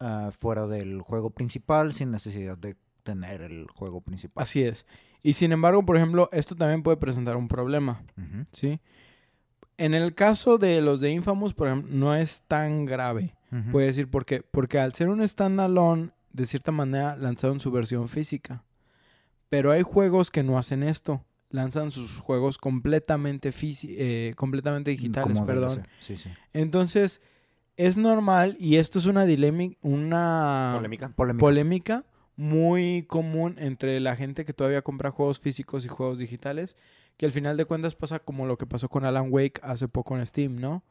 ah, fuera del juego principal sin necesidad de tener el juego principal. Así es. Y sin embargo, por ejemplo, esto también puede presentar un problema. ¿sí? En el caso de los de Infamous, por ejemplo, no es tan grave. Ujú. Puede decir por qué. Porque al ser un standalone, de cierta manera lanzaron su versión física. Pero hay juegos que no hacen esto. Lanzan sus juegos completamente, eh, completamente digitales, Como perdón. DLC. Sí, sí. Entonces, es normal, y esto es una una Polémica. Polémica. polémica, muy común entre la gente que todavía compra juegos físicos y juegos digitales, que al final de cuentas pasa como lo que pasó con Alan Wake hace poco en Steam, ¿no?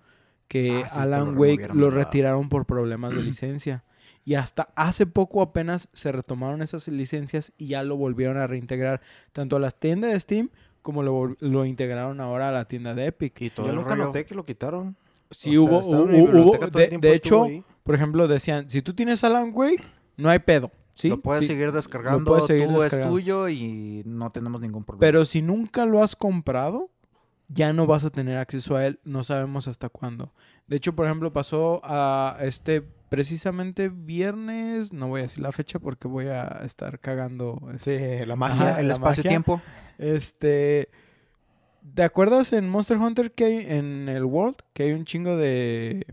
Que Ah, sí, que Alan lo Wake lo retiraron por problemas de licencia. Y hasta hace poco apenas se retomaron esas licencias y ya lo volvieron a reintegrar tanto a la tienda de Steam como lo, lo integraron ahora a la tienda de Epic. Y todo Yo el nunca rollo. noté que lo quitaron. Sí O hubo, de, tiempo de estuvo hecho, ahí. por ejemplo, decían, si tú tienes Alan Wake, no hay pedo, ¿sí? Lo puedes Sí. seguir descargando, puedes seguir tú descargando. es tuyo y no tenemos ningún problema. Pero si nunca lo has comprado, ya no vas a tener acceso a él, no sabemos hasta cuándo. De hecho, por ejemplo, pasó a este precisamente viernes, no voy a decir la fecha porque voy a estar cagando. este, Sí, la Ajá, magia. el espacio-tiempo. Este, ¿te acuerdas en Monster Hunter que hay en el World que hay un chingo de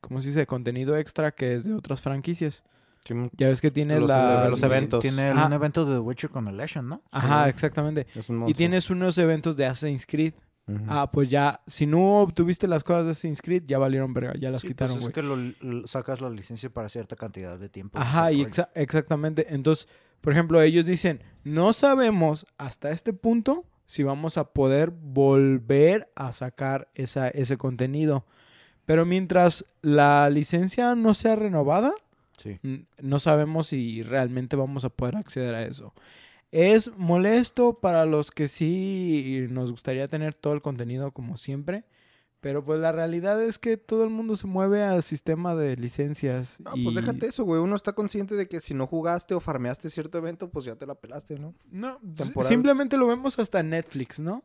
¿cómo se dice? contenido extra que es de otras franquicias? Sí, Ya ves que tiene Los, la eh, los eventos. Tiene Ajá. un evento de The Witcher con el Legend, ¿no? Ajá, Sí. exactamente. es un Y tienes unos eventos de Assassin's Creed. Ujú. Ah, pues ya, si no obtuviste las cosas de Assassin's Creed, ya valieron verga, ya las Sí, quitaron, pues güey. es que lo, l- sacas la licencia para cierta cantidad de tiempo. Ajá, y exa- exactamente. Entonces, por ejemplo, ellos dicen, no sabemos hasta este punto si vamos a poder volver a sacar esa, ese contenido. Pero mientras la licencia no sea renovada, Sí. no sabemos si realmente vamos a poder acceder a eso. Es molesto para los que sí nos gustaría tener todo el contenido como siempre, pero pues la realidad es que todo el mundo se mueve al sistema de licencias. No, y... pues déjate eso, güey. Uno está consciente de que si no jugaste o farmeaste cierto evento, pues ya te la pelaste, ¿no? No, temporal. simplemente lo vemos hasta Netflix, ¿no?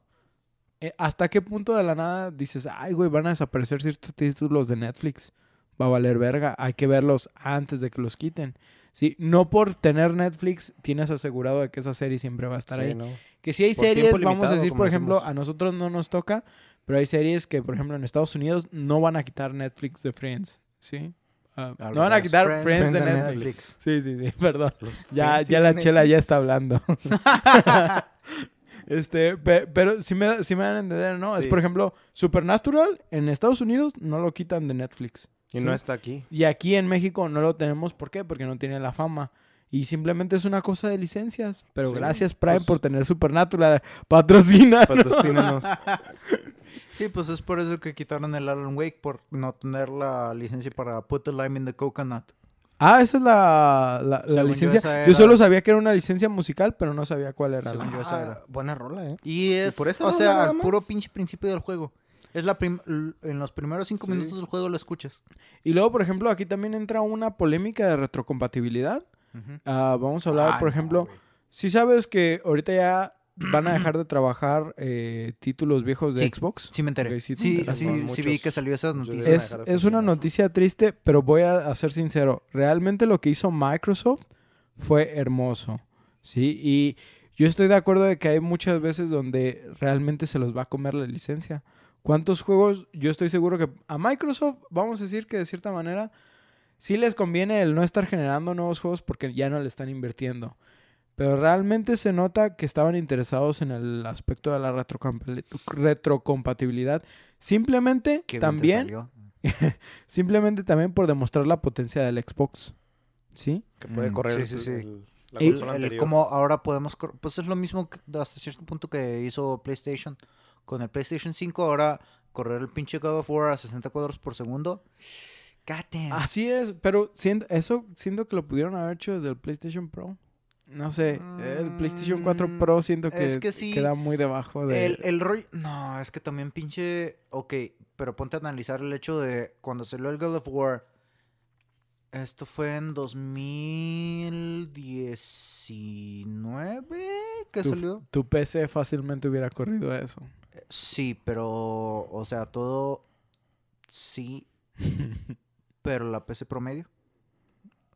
Eh, ¿Hasta qué punto de la nada dices, ay, güey, van a desaparecer ciertos títulos de Netflix? Va a valer verga, hay que verlos antes de que los quiten. Sí, no por tener Netflix tienes asegurado de que esa serie siempre va a estar Sí, ahí. ¿no? Que si hay Por series, vamos a decir, por ejemplo, decimos. a nosotros no nos toca, pero hay series que, por ejemplo, en Estados Unidos no van a quitar Netflix de Friends, ¿sí? Ah, no van a quitar Friends Friends, de Netflix. Netflix. Sí, sí, sí, perdón. Los Ya, ya la chela ya está hablando. este, pe- pero si me, sí me dan a entender, ¿no? Es por ejemplo, Supernatural en Estados Unidos no lo quitan de Netflix. Y ¿sí? no está aquí. Y aquí en México no lo tenemos, ¿por qué? Porque no tiene la fama. Y simplemente es una cosa de licencias. Pero Sí, gracias Prime pues- por tener Supernatural. Patrocina. Patrocínanos. Sí, pues es por eso que quitaron el Alan Wake, por no tener la licencia para Put the Lime in the Coconut. Ah, esa es la, la- la Según yo, licencia. Yo, solo sabía que era una licencia musical, pero no sabía cuál era. Según la- yo, esa era. Ah, buena rola, ¿eh? Y es, por esa o sea, al puro pinche principio del juego. Es la en los primeros cinco Sí. minutos del juego lo escuchas. Y luego, por ejemplo, aquí también entra una polémica de retrocompatibilidad. Ah, vamos a hablar, Ay, por ejemplo, si sabes que ahorita ya van a dejar de trabajar eh, títulos viejos de Sí, Xbox. Sí me enteré. Sí sí, sí, vi que salió esa noticia. Es, dejar de es una noticia triste, pero voy a, a ser sincero. Realmente lo que hizo Microsoft fue hermoso. ¿sí? Y yo estoy de acuerdo de que hay muchas veces donde realmente se los va a comer la licencia. ¿Cuántos juegos? Yo estoy seguro que a Microsoft, vamos a decir que de cierta manera, sí les conviene el no estar generando nuevos juegos porque ya no le están invirtiendo. Pero realmente se nota que estaban interesados en el aspecto de la retrocompa- retrocompatibilidad. Simplemente Qué también salió. Simplemente también por demostrar la potencia del Xbox. ¿Sí? Que puede Mm, correr sí, sí, el- sí. el- la El- anterior. como ahora podemos... Pues es lo mismo que hasta cierto punto que hizo PlayStation. Con el PlayStation 5 ahora correr el pinche God of War a 60 cuadros por segundo. God damn. Así es, pero siento, eso siento que lo pudieron haber hecho desde el PlayStation Pro. No sé, el PlayStation 4 Mm, Pro siento que, es que sí, queda muy debajo de... El, el rollo... No, es que también pinche... Ok, pero ponte a analizar el hecho de cuando salió el God of War. Esto fue en 2019 que tu, salió. tu PC fácilmente hubiera corrido eso. Sí, pero... O sea, todo... Sí, pero la PC promedio.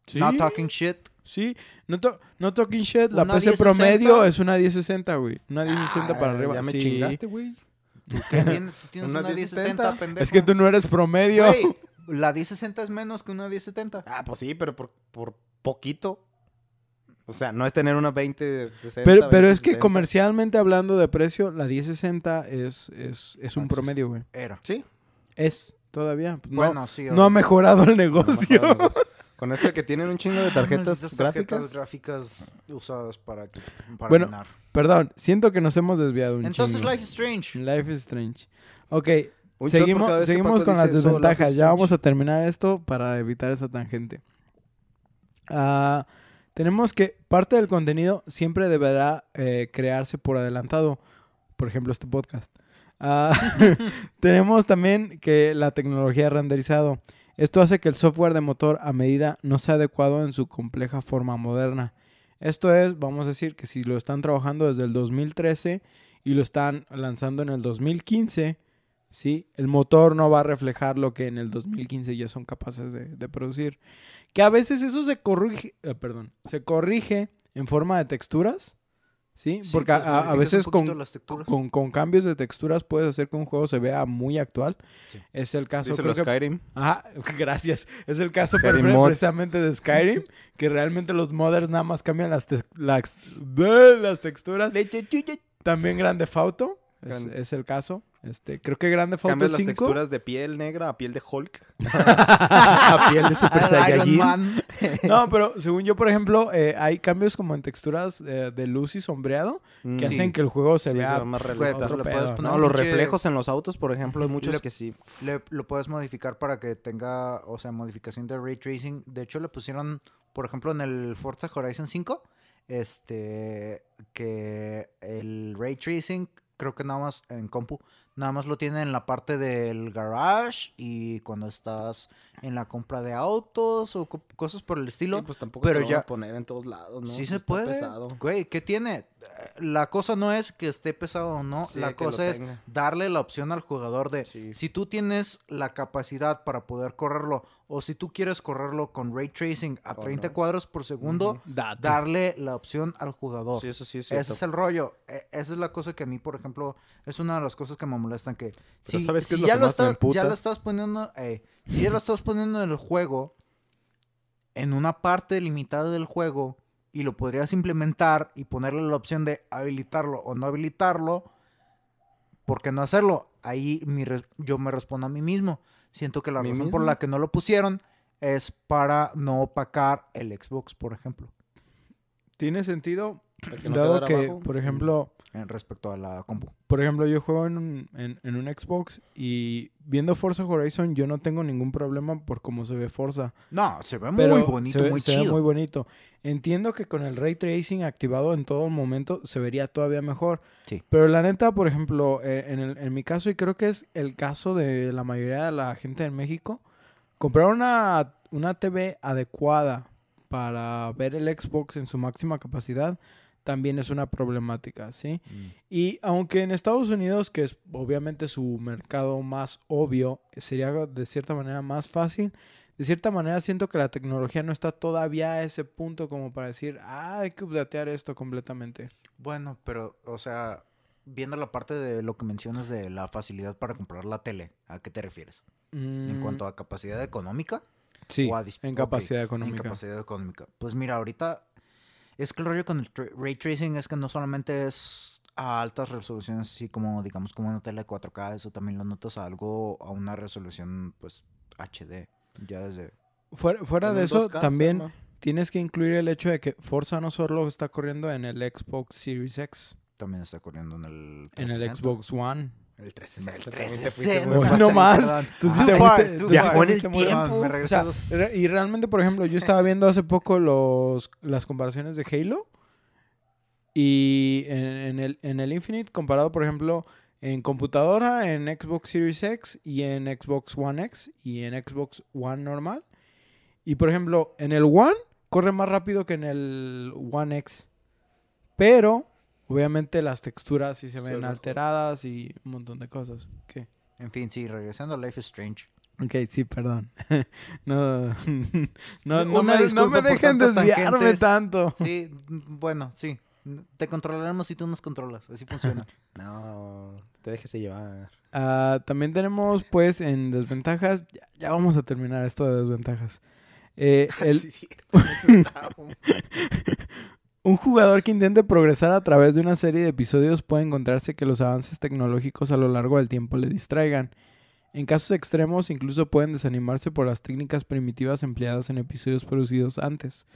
¿Sí? Not talking shit. Sí, no, to- no talking shit, la PC 1060. promedio es una 1060, güey. Una 1060 para Ah, arriba. Ya me sí. chingaste, güey. ¿Tú qué tienes? Tienes Una una, 1070. 1070, pendejo. Es que tú no eres promedio. Güey, la 1060 es menos que una 1070. Ah, pues sí, pero por, por poquito. O sea, no es tener una 20, 60. Pero, pero es que 20, 70. comercialmente hablando de precio, la 1060 es, es, es un Ah, sí, promedio, güey. Era. Sí. Es todavía. Pues, no- Bueno, sí. no, ha mejorado el No, negocio. Con eso que tienen un chingo de tarjetas Malditas gráficas. gráficas usadas para, para Bueno, minar. Perdón, siento que nos hemos desviado un Entonces, chingo. Life is Strange. Life is Strange. Ok, Un seguimos, seguimos con las eso, desventajas. Ya vamos a terminar esto para evitar esa tangente. Ah, tenemos que parte del contenido siempre deberá eh, crearse por adelantado. Por ejemplo, este podcast. Ah, tenemos también que la tecnología de renderizado. Esto hace que el software de motor a medida no sea adecuado en su compleja forma moderna. Esto es, vamos a decir que si lo están trabajando desde el 2013 y lo están lanzando en el 2015, ¿sí? el motor no va a reflejar lo que en el 2015 ya son capaces de, de producir. Que a veces eso se corrige, eh, perdón, se corrige en forma de texturas, ¿sí? Sí, Porque a- pues, a, veces con, con, con cambios de texturas puedes hacer que un juego se vea muy actual. Sí. Es el caso, creo que Skyrim. Ajá, gracias. Es el caso perfecto precisamente de Skyrim, que realmente los modders nada más cambian las, te- las, las texturas. También Grande Fauto es el caso. Este, creo que Grande Fauto Cambias las 5. texturas de piel negra a piel de Hulk. a piel de Super Saiyajin. Man. No, pero según yo, por ejemplo, eh, hay cambios como en texturas eh, de luz y sombreado que Mm, hacen sí. que el juego se Sí, vea ve más realista. otro le pedo, puedes ¿no? poner No, un los reflejos en los autos, por ejemplo, hay muchos Le- que sí. Le, lo puedes modificar para que tenga, o sea, modificación de ray tracing. De hecho, le pusieron, por ejemplo, en el Forza Horizon 5, este, que el ray tracing, creo que nada más en compu, nada más lo tiene en la parte del garage y cuando estás en la compra de autos o co- cosas por el estilo. Sí, pues tampoco pero te van ya- a poner en todos lados, ¿no? sí se está puede. pesado. Güey, ¿qué tiene? La cosa no es que esté pesado o no. Sí, la cosa es tenga. darle la opción al jugador de Sí. si tú tienes la capacidad para poder correrlo o si tú quieres correrlo con ray tracing a O 30 no. cuadros por segundo, darle la opción al jugador. Sí, eso sí es Ese cierto. es el rollo. E- Esa es la cosa que a mí, por ejemplo, es una de las cosas que me molestan que Pero si, ¿sabes es si lo ya que lo estás ya lo estás poniendo eh, si ya lo estás poniendo en el juego en una parte limitada del juego y lo podrías implementar y ponerle la opción de habilitarlo o no habilitarlo, ¿por qué no hacerlo? Ahí mi yo me respondo a mí mismo. Siento que la ¿Mí razón por la que no lo pusieron es para no opacar el Xbox, por ejemplo, Tiene sentido, Para que no dado que, abajo. por ejemplo, respecto a la compu. por ejemplo, yo juego en un, en, en un Xbox y viendo Forza Horizon yo no tengo ningún problema por cómo se ve Forza. No, se ve Pero muy bonito, se ve- muy se ve chido. muy bonito. Entiendo que con el ray tracing activado en todo momento se vería todavía mejor. Sí. Pero la neta, por ejemplo, eh, en, el- en mi caso, y creo que es el caso de la mayoría de la gente en México, comprar una, una TV adecuada para ver el Xbox en su máxima capacidad también es una problemática, ¿sí? Mm. Y aunque en Estados Unidos, que es obviamente su mercado más obvio, sería de cierta manera más fácil, de cierta manera siento que la tecnología no está todavía a ese punto como para decir, ah, hay que updatear esto completamente. Bueno, pero, o sea, viendo la parte de lo que mencionas de la facilidad para comprar la tele, ¿a qué te refieres? ¿En Mm, cuanto a capacidad económica? sí, o a dis- en capacidad En económica. capacidad económica. Pues mira, ahorita es que el rollo con el tra- ray tracing es que no solamente es a altas resoluciones, así como, digamos, como una tele 4K, eso también lo notas a algo, a una resolución, pues, HD. Ya desde... Fuera, de eso, 2K, también tienes que incluir el hecho de que Forza no solo está corriendo en el Xbox Series X, También está corriendo en el... en el 360. Xbox One. El 360. El también te 360. fuiste muy Hoy mal. no más. Tú sí te fuiste- tú me O sea, y realmente, por ejemplo, yo estaba viendo hace poco los, las comparaciones de Halo. Y en, en el, en el Infinite, comparado, por ejemplo, en computadora, en Xbox Series X y en Xbox One X y en Xbox One normal. Y por ejemplo, en el One corre más rápido que en el One X. Pero, obviamente, las texturas sí se ven alteradas y un montón de cosas. ¿Qué? En fin, sí, regresando a Life is Strange. Ok, sí, perdón. no, no, No, me, no dejen desviarme tangentes. tanto. Sí, bueno, sí. Te controlaremos si tú nos controlas. Así funciona. No, te déjese llevar. Ah, también tenemos, pues, en desventajas. Ya, ya vamos a terminar esto de desventajas. Eh, el- Sí, hombre. Un jugador que intente progresar a través de una serie de episodios puede encontrarse que los avances tecnológicos a lo largo del tiempo le distraigan. En casos extremos, incluso pueden desanimarse por las técnicas primitivas empleadas en episodios producidos antes.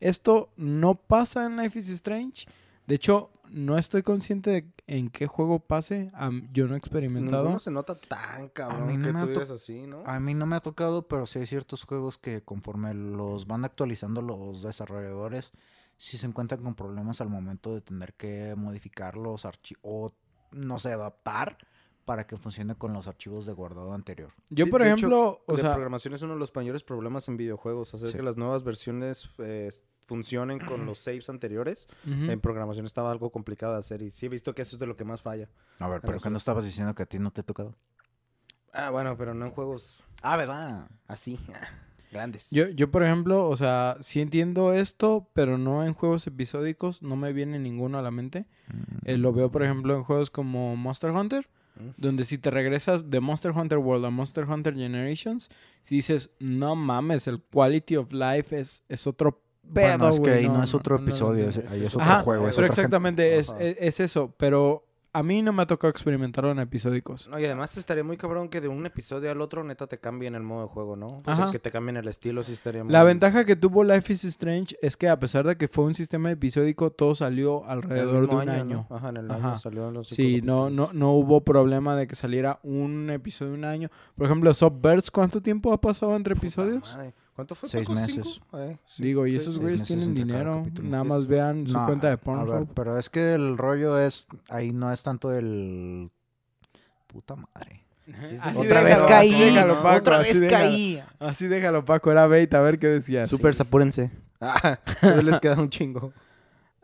Esto no pasa en Life is Strange. De hecho, no estoy consciente de en qué juego pase. Yo no he experimentado. Ninguno se nota tan cabrón mí no que me tú digas así, ¿no? A mí no me ha tocado, pero sí hay ciertos juegos que conforme los van actualizando los desarrolladores, sí se encuentran con problemas al momento de tener que modificar los archivos o, no sé, adaptar para que funcione con los archivos de guardado anterior. Yo, por de hecho, ejemplo, o la sea, programación es uno de los mayores problemas en videojuegos. Hacer Sí. que las nuevas versiones eh, funcionen con los saves anteriores. ujú. En programación estaba algo complicado de hacer. Y sí he visto que eso es de lo que más falla. A ver, pero ¿qué no es. estabas diciendo que a ti no te ha tocado? Ah, bueno, pero no en juegos Ah, ¿verdad? así. Grandes. Yo, yo, por ejemplo, o sea, sí entiendo esto, pero no en juegos episódicos, no me viene ninguno a la mente. Eh, lo veo, por ejemplo, en juegos como Monster Hunter, Mm. donde si te regresas de Monster Hunter World a Monster Hunter Generations, si dices, no mames, el quality of life es, es otro pedo, Bueno, es que ahí no, es otro no, no, episodio, no, es- no. ahí es otro Ajá, juego. es pero otra gente. exactamente es, es eso, pero a mí no me ha tocado experimentarlo en episódicos. No, y además estaría muy cabrón que de un episodio al otro neta te cambien el modo de juego, ¿no? Sea, Ajá. que te cambien el estilo sí estaría muy... La ventaja que tuvo Life is Strange es que a pesar de que fue un sistema episódico, todo salió alrededor de un año. ¿no? Ajá, en el Ajá. año salió en los Sí, no, no, no hubo problema de que saliera un episodio un año. Por ejemplo, Subverse, ¿cuánto tiempo ha pasado entre Puta episodios? madre. ¿Cuánto fue? Seis Paco? meses. Eh, sí, Digo, y esos güeyes tienen dinero. capítulo. Nada más vean su No, cuenta de a ver, Pornhub. pero es que el rollo es, ahí no es tanto el... Puta madre. Así Así otra déjalo, vez así caí, déjalo, Paco, otra así vez déjalo. caí. Así déjalo, Paco. Era bait, a ver qué decías. Super, apúrense. Ah, todavía les queda un chingo.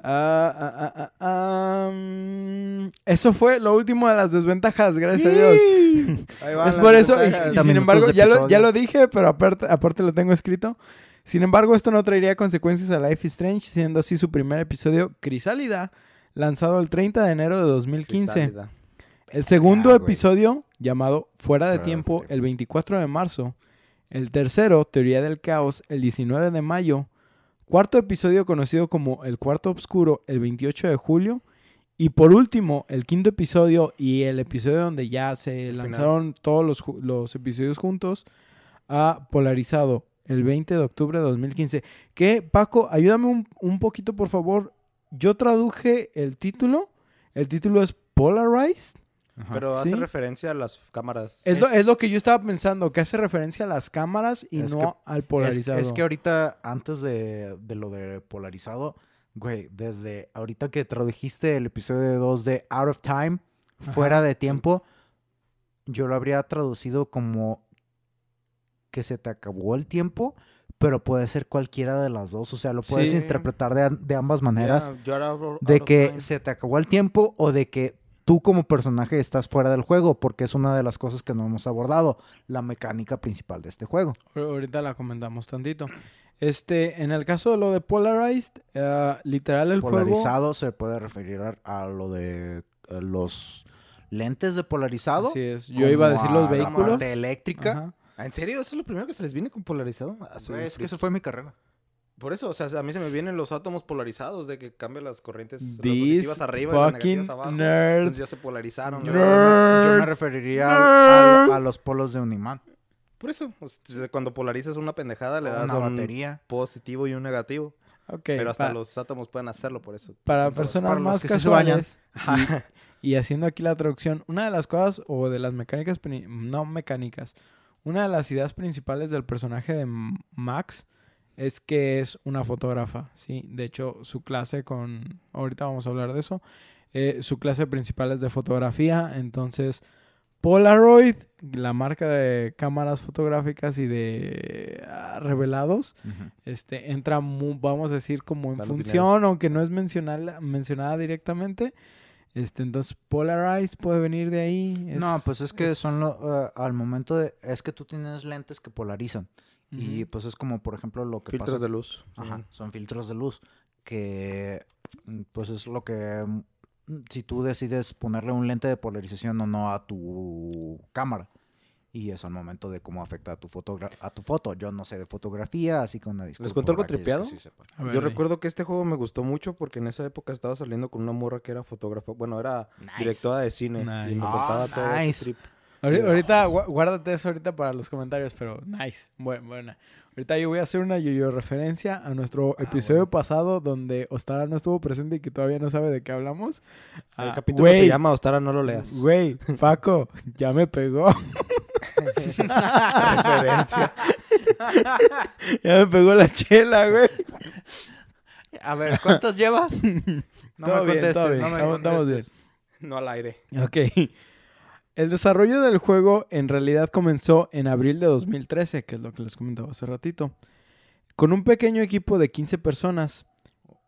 Ah, ah, ah, mm, eso fue lo último de las desventajas, gracias a Dios. Ahí van Es por eso, y, desventajas. y 30 sin embargo, ya lo, episodio. ya lo dije, pero aparte, aparte lo tengo escrito. Sin embargo, esto no traería consecuencias a Life is Strange, siendo así su primer episodio Crisálida, lanzado el 30 de enero de 2015. Crisálida. El segundo Ah, episodio, llamado Fuera de Fuera de Tiempo, Tiempo. el 24 de marzo. El tercero, Teoría del Caos, el 19 de mayo. Cuarto episodio conocido como El Cuarto Oscuro, el 28 de julio. Y por último, el quinto episodio y el episodio donde ya se lanzaron todos los episodios juntos, a Polarizado, el 20 de octubre de 2015. Que, Paco, ayúdame un, un poquito, por favor. Yo traduje el título. El título es Polarized. Pero Sí. hace referencia a las cámaras. Es, Lo, es lo que yo estaba pensando, que hace referencia a las cámaras y no que- al polarizado. es que ahorita, antes de, de lo de polarizado, güey, desde ahorita que tradujiste el episodio 2 de Out of Time, fuera de tiempo, yo lo habría traducido como que se te acabó el tiempo, pero puede ser cualquiera de las dos. O sea, lo puedes Sí. interpretar de, de ambas maneras. Of- de que time. se te acabó el tiempo o de que tú como personaje estás fuera del juego, porque es una de las cosas que no hemos abordado, la mecánica principal de este juego. Ahor- Ahorita la comentamos tantito. Este, en el caso de lo de Polarized, eh, literal el juego... Polarizado se puede referir a, lo de eh, los lentes de polarizado. Así es. Yo iba a decir los la vehículos. parte eléctrica. Ajá. ¿En serio? ¿Eso es lo primero que se les viene con polarizado? Ah, Güey, es que eso fue mi carrera. Por eso, o sea, a mí se me vienen los átomos polarizados de que cambian las corrientes positivas arriba y las negativas abajo. nerds. Entonces ya se polarizaron. Yo, Nerd. me referiría al- a, a los polos de un imán. Por eso, o sea, cuando polarizas una pendejada le das una a un batería. positivo y un negativo. Ok, pero hasta los átomos pueden hacerlo, por eso. para personas para más que casuales y, y haciendo aquí la traducción, una de las cosas o de las mecánicas, no mecánicas, una de las ideas principales del personaje de Max es que es una fotógrafa, ¿sí? De hecho, su clase con, ahorita vamos a hablar de eso, eh, su clase principal es de fotografía, entonces Polaroid, la marca de cámaras fotográficas y de ah, revelados, este, entra, mu- vamos a decir, como en función, aunque no es mencional- mencionada directamente. Este, entonces, Polarize puede venir de ahí. no, es- pues es que es- son lo- eh, al momento de es que tú tienes lentes que polarizan y pues es como por ejemplo lo que Filtros pasa de luz. Ajá, son filtros de luz que mm, pues es lo que mm, si tú decides ponerle un lente de polarización o no a tu cámara y es al momento de cómo afecta a tu fotogra- a tu foto. Yo no sé de fotografía, así que una disculpa. cuento algo tripeado? sí ver, Yo recuerdo que este juego me gustó mucho porque en esa época estaba saliendo con una morra que era fotógrafa. Bueno, era directora de cine. Y me Nice. contaba Ah, todo ese nice. trip. Ahori- Ahorita, guárdate eso ahorita para los comentarios, pero nice. Buen- buena. Ahorita yo voy a hacer una yo referencia a nuestro episodio pasado donde Ostara no estuvo presente y que todavía no sabe de qué hablamos. El Ah, capítulo se güey, llama Ostara, no lo leas. Güey, Paco, ya me pegó. Referencia. ya me pegó la chela, güey. A ver, ¿cuántas llevas? No todo me bien, contestes, todo bien. no me estamos, estamos bien. contestes. No al aire. Ok. El desarrollo del juego en realidad comenzó en abril de 2013, que es lo que les comentaba hace ratito, con un pequeño equipo de 15 personas.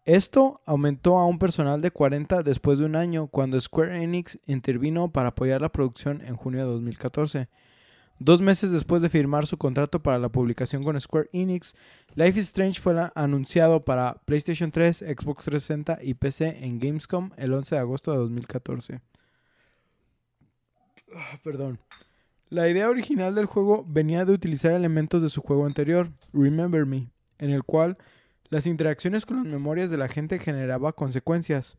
Esto aumentó a un personal de 40 después de un año, cuando Square Enix intervino para apoyar la producción en junio de 2014. Dos meses después de firmar su contrato para la publicación con Square Enix, Life is Strange fue anunciado para PlayStation 3, Xbox 360 y PC en Gamescom el 11 de agosto de 2014. Ah, perdón. La idea original del juego venía de utilizar elementos de su juego anterior, Remember Me, en el cual las interacciones con las memorias de la gente generaba consecuencias.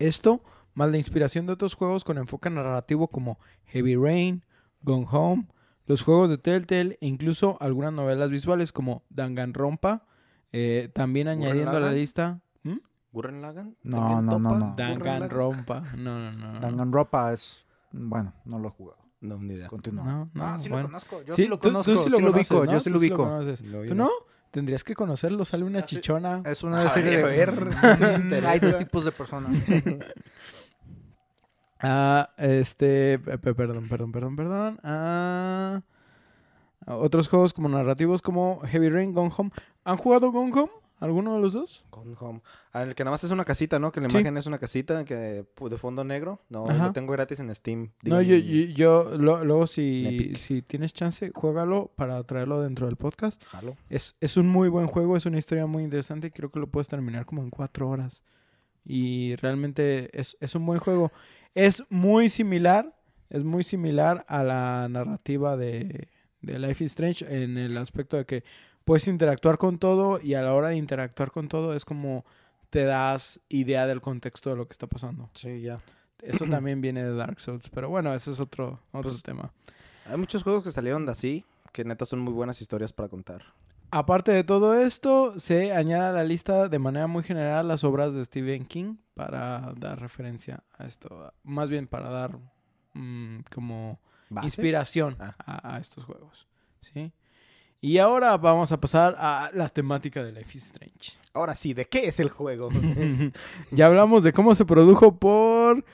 Esto, más la inspiración de otros juegos con enfoque narrativo como Heavy Rain, Gone Home, los juegos de Telltale e incluso algunas novelas visuales como Danganronpa, eh, también añadiendo a la lista... ¿Mm? ¿Gurren Lagann? No, ¿También no, no, no. Danganronpa. No, no, no. no. Danganronpa es... Bueno, no lo he jugado. No, ni idea. Continúa. No, no, Ah, sí bueno. lo conozco. Yo Sí, sí, lo tú- conozco. Tú, sí lo, conoces, ubico. ¿no? Yo sí lo Tú ubico. Lo ¿Tú no? Tendrías que conocerlo. Sale una Ah, sí. chichona. Es una A serie de... ver, sí me Mm, Hay dos tipos de personas. Ah, este... pe- pe- Perdón, perdón, perdón, perdón. Ah... Otros juegos como narrativos como Heavy Rain, Gone Home. ¿Han jugado Gone Home? ¿Alguno de los dos? Gone Home. Ah, el que nada más es una casita, ¿no? Que la Sí. imagen es una casita que de fondo negro. No, Ajá. lo tengo gratis en Steam. No, yo, yo, yo- lo- luego si, si tienes chance, juégalo para traerlo dentro del podcast. Jalo. Es, es un muy buen juego, es una historia muy interesante creo que lo puedes terminar como en cuatro horas. Y realmente es, es un buen juego. Es muy similar, es muy similar a la narrativa de, de Life is Strange en el aspecto de que puedes interactuar con todo y a la hora de interactuar con todo es como te das idea del contexto de lo que está pasando. Sí, ya. Eso también viene de Dark Souls, pero bueno, ese es otro, otro Pues, tema. Hay muchos juegos que salieron de así, que neta son muy buenas historias para contar. Aparte de todo esto, se añade a la lista de manera muy general las obras de Stephen King para dar referencia a esto. Más bien para dar mm, como ¿Base? inspiración Ah. a, a estos juegos. ¿sí? Y ahora vamos a pasar a la temática de Life is Strange. Ahora sí, ¿de qué es el juego? ya hablamos de cómo se produjo por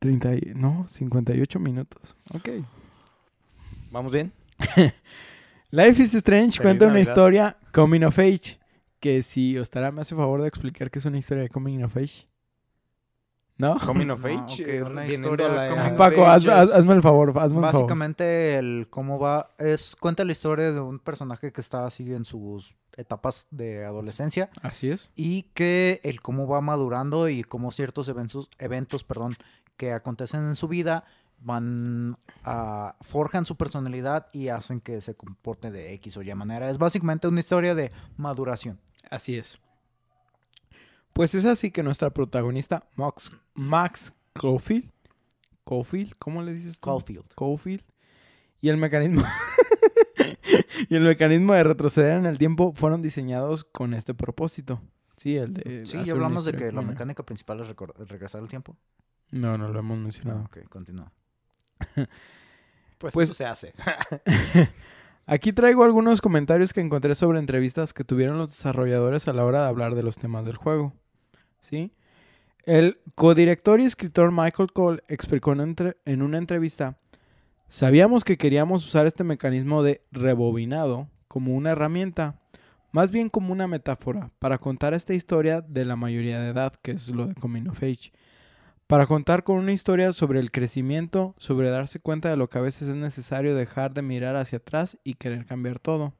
30 y- no, 58 minutos. Ok. ¿Vamos bien? Life is Strange Feliz cuenta una historia coming of age. Que si Ostara me hace favor de explicar qué es una historia de coming of age. ¿No? Coming of Age. ok, eh, una historia la- coming Ah, of Paco, hazme, haz- es hazme el favor, hazme el favor. Básicamente, el cómo va es cuenta la historia de un personaje que está así en sus etapas de adolescencia Así es. y que el cómo va madurando y cómo ciertos eventos, eventos perdón, que acontecen en su vida van a forjan su personalidad y hacen que se comporte de X o Y manera. Es básicamente una historia de maduración. Así es. Pues es así que nuestra protagonista, Max, Max Caulfield, Caulfield, ¿cómo le dices tú? Caulfield. Caulfield. Y el mecanismo y el mecanismo de retroceder en el tiempo fueron diseñados con este propósito. Sí, el de Sí, ya hablamos de que la mecánica principal es regresar al tiempo. No, no lo hemos mencionado. Ok, continúa. Pues, Pues- eso se hace. Aquí traigo algunos comentarios que encontré sobre entrevistas que tuvieron los desarrolladores a la hora de hablar de los temas del juego. ¿Sí? El codirector y escritor Michael Cole explicó en, una entrevista, sabíamos que queríamos usar este mecanismo de rebobinado como una herramienta, más bien como una metáfora, para contar esta historia de la mayoría de edad, que es lo de Coming of Age. Para contar con una historia sobre el crecimiento, sobre darse cuenta de lo que a veces es necesario dejar de mirar hacia atrás y querer cambiar todo.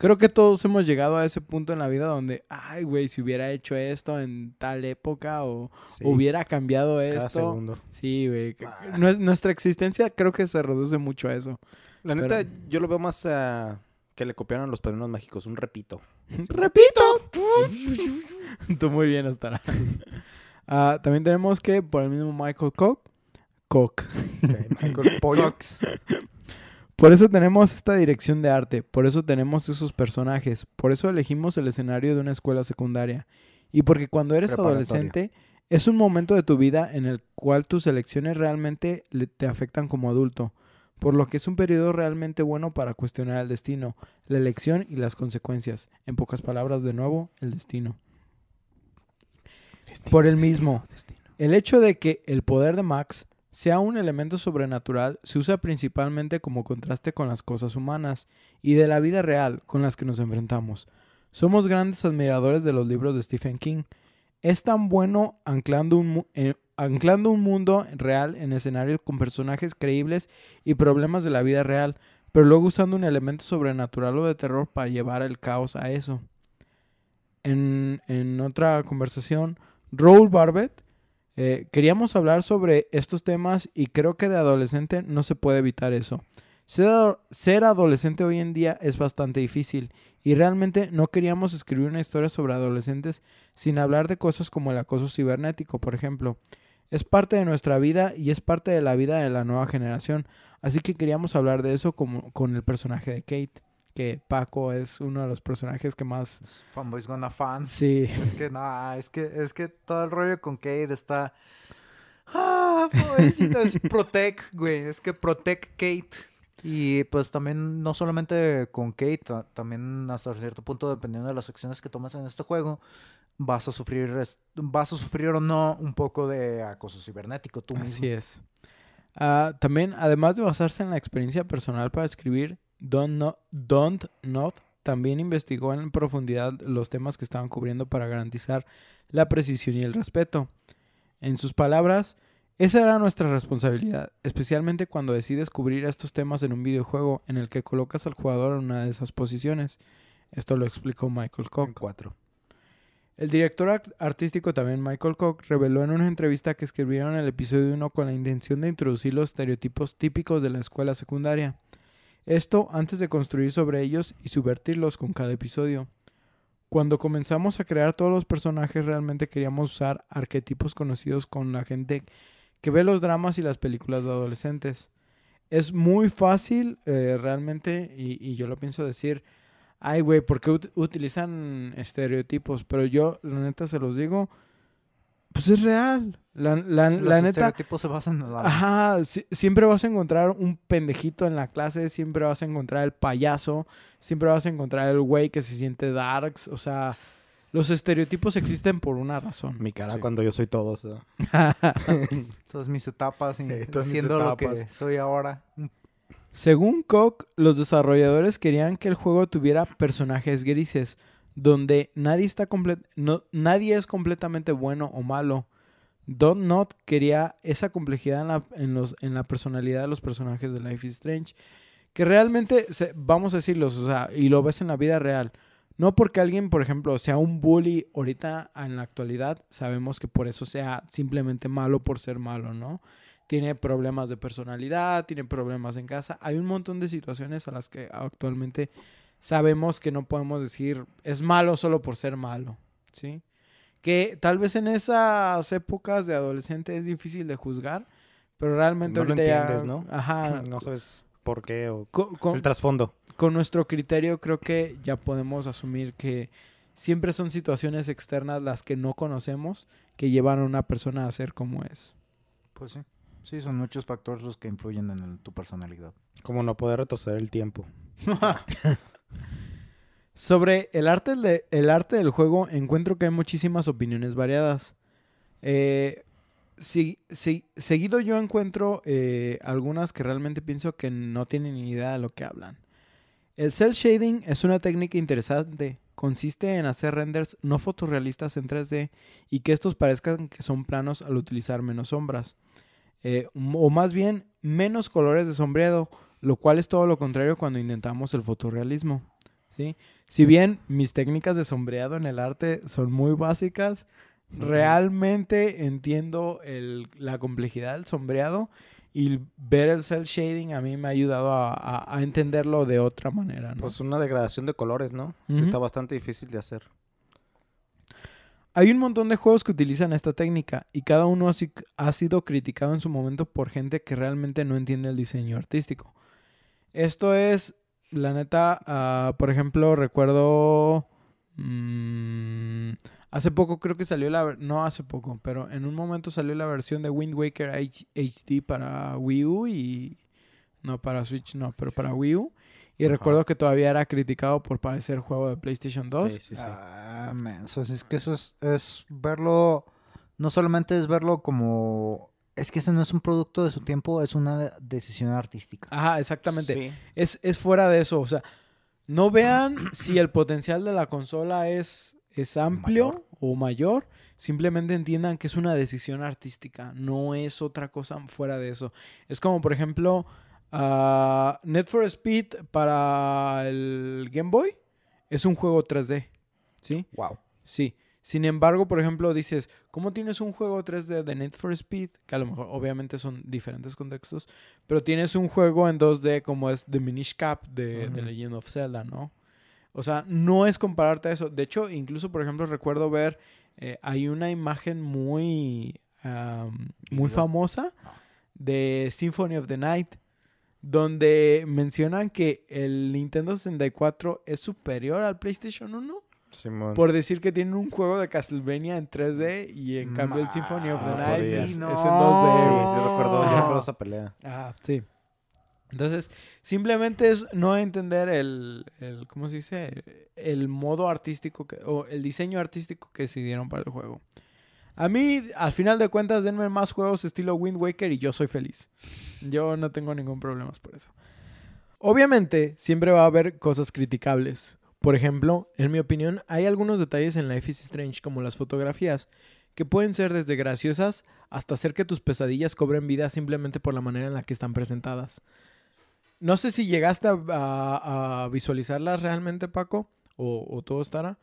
Creo que todos hemos llegado a ese punto en la vida donde, ay, güey, si hubiera hecho esto en tal época o Sí, hubiera cambiado cada esto. segundo. Sí, güey. Ah. nues- Nuestra existencia creo que se reduce mucho a eso. La Pero- neta, yo lo veo más ah, que le copiaron los padrinos mágicos. Un repito. ¡Repito! Tú muy bien, estará. Ah, también tenemos que, por el mismo Michael Koch, Koch. Ok, Michael Pollo. Por eso tenemos esta dirección de arte, por eso tenemos esos personajes, por eso elegimos el escenario de una escuela secundaria. Y porque cuando eres adolescente es un momento de tu vida en el cual tus elecciones realmente te afectan como adulto, por lo que es un periodo realmente bueno para cuestionar el destino, la elección y las consecuencias. En pocas palabras, de nuevo, el destino. Por el mismo. El hecho de que el poder de Max sea un elemento sobrenatural se usa principalmente como contraste con las cosas humanas y de la vida real con las que nos enfrentamos. Somos grandes admiradores de los libros de Stephen King. Es tan bueno anclando un, eh, mundo real en escenarios con personajes creíbles y problemas de la vida real, pero luego usando un elemento sobrenatural o de terror para llevar el caos a eso. En, otra conversación, Raúl Barbet eh, queríamos hablar sobre estos temas y creo que de adolescente no se puede evitar eso. Ser, ser adolescente hoy en día es bastante difícil y realmente no queríamos escribir una historia sobre adolescentes sin hablar de cosas como el acoso cibernético, por ejemplo. Es parte de nuestra vida y es parte de la vida de la nueva generación, así que queríamos hablar de eso como, con el personaje de Kate, que Paco es uno de los personajes que más... Fanboys Gonna Fans. Sí, Es que no, es que, es que todo el rollo con Kate está. Ah, pobrecito, es Protect, güey. Es que Protect Kate. Y pues también, no solamente con Kate, ta- también hasta cierto punto, dependiendo de las acciones que tomas en este juego, vas a sufrir, vas a sufrir o no un poco de acoso cibernético tú mismo. Así es. Ah, también, además de basarse en la experiencia personal para escribir, Don't, No- Don't Not también investigó en profundidad los temas que estaban cubriendo para garantizar la precisión y el respeto. En sus palabras, esa era nuestra responsabilidad, especialmente cuando decides cubrir estos temas en un videojuego en el que colocas al jugador en una de esas posiciones. Esto lo explicó Michael Koch. El director art- artístico también Michael Koch reveló en una entrevista que escribieron el episodio 1 con la intención de introducir los estereotipos típicos de la escuela secundaria. Esto antes de construir sobre ellos y subvertirlos con cada episodio. Cuando comenzamos a crear todos los personajes realmente queríamos usar arquetipos conocidos con la gente que ve los dramas y las películas de adolescentes. Es muy fácil eh, realmente y, yo lo pienso decir, ay güey, ¿por qué ut- utilizan estereotipos? Pero yo la neta se los digo, pues es real. La, la, Los la neta... estereotipos se basan en la... Ajá, si- siempre vas a encontrar un pendejito en la clase, siempre vas a encontrar el payaso, siempre vas a encontrar el güey que se siente darks, o sea, los estereotipos existen por una razón. Mi cara Sí. cuando yo soy todos. ¿no? Todas mis etapas y Eh, todas mis siendo lo que soy ahora. Según Koch, los desarrolladores querían que el juego tuviera personajes grises, donde nadie, está no, nadie es completamente bueno o malo. Don't Not quería esa complejidad en la, los, en la personalidad de los personajes de Life is Strange, que realmente, vamos a decirlos, o sea, y lo ves en la vida real. No porque alguien, por ejemplo, sea un bully ahorita en la actualidad, sabemos que por eso sea simplemente malo por ser malo, ¿no? tiene problemas de personalidad, tiene problemas en casa. Hay un montón de situaciones a las que actualmente sabemos que no podemos decir es malo solo por ser malo, ¿sí? Que tal vez en esas épocas de adolescente es difícil de juzgar, pero realmente No lo ya- entiendes, ¿no? Ajá. No sabes por qué o con, con- el trasfondo. con nuestro criterio creo que ya podemos asumir que siempre son situaciones externas las que no conocemos que llevan a una persona a ser como es. Pues sí. Sí, son muchos factores los que influyen en el- tu personalidad. Como no poder retroceder el tiempo. Sobre el arte, de- el arte del juego, encuentro que hay muchísimas opiniones variadas. Eh, seguido yo encuentro eh, algunas que realmente pienso que no tienen ni idea de lo que hablan. El cel shading es una técnica interesante. Consiste en hacer renders no fotorrealistas en 3D y que estos parezcan que son planos al utilizar menos sombras. Eh, o más bien, menos colores de sombreado, lo cual es todo lo contrario cuando intentamos el fotorrealismo. ¿sí? Si bien mis técnicas de sombreado en el arte son muy básicas, realmente entiendo el- la complejidad del sombreado y ver el cel shading a mí me ha ayudado a, a- a entenderlo de otra manera. ¿no? Pues una degradación de colores, ¿no? Sí está bastante difícil de hacer. Hay un montón de juegos que utilizan esta técnica y cada uno ha sido criticado en su momento por gente que realmente no entiende el diseño artístico. Esto es, la neta, ah, por ejemplo, recuerdo... mm, hace poco creo que salió la... No hace poco, pero en un momento salió la versión de Wind Waker H- HD para Wii U y... No, para Switch no, pero para Wii U. Y Ajá. recuerdo que todavía era criticado por parecer juego de PlayStation 2. Sí, sí, sí. Ah, menso, es que eso es, es verlo, no solamente es verlo como, es que eso no es un producto de su tiempo, es una decisión artística. Ajá, exactamente. Sí. Es, es fuera de eso. O sea, no vean si el potencial de la consola es, es amplio Mayor. o mayor. Simplemente entiendan que es una decisión artística. No es otra cosa fuera de eso. Es como, por ejemplo, ah, Need for Speed para el Game Boy. Es un juego 3D. ¿Sí? Wow. Sí. Sin embargo, por ejemplo, dices, ¿cómo tienes un juego 3D de Need for Speed? Que a lo mejor, obviamente, son diferentes contextos, pero tienes un juego en 2D como es The Minish Cap de, Ujú. Legend of Zelda, ¿no? O sea, no es compararte a eso. De hecho, incluso, por ejemplo, recuerdo ver, eh, hay una imagen muy, am, muy famosa de Symphony of the Night, donde mencionan que el Nintendo 64 es superior al PlayStation 1 Simón. por decir que tienen un juego de Castlevania en 3D y en cambio el Symphony of the Ma- Night es, no. es en Sí, 2D. güey, güey. sí recuerdo, yo recuerdo esa pelea. Ajá, sí. Entonces, simplemente es no entender el, el ¿cómo se dice? El modo artístico que, o el diseño artístico que decidieron para el juego. A mí, al final de cuentas, denme más juegos estilo Wind Waker y yo soy feliz. Yo no tengo ningún problema por eso. Obviamente, siempre va a haber cosas criticables. Por ejemplo, en mi opinión, hay algunos detalles en Life is Strange, como las fotografías, que pueden ser desde graciosas hasta hacer que tus pesadillas cobren vida simplemente por la manera en la que están presentadas. No sé si llegaste a, a- a visualizarlas realmente, Paco, o, o todo estará.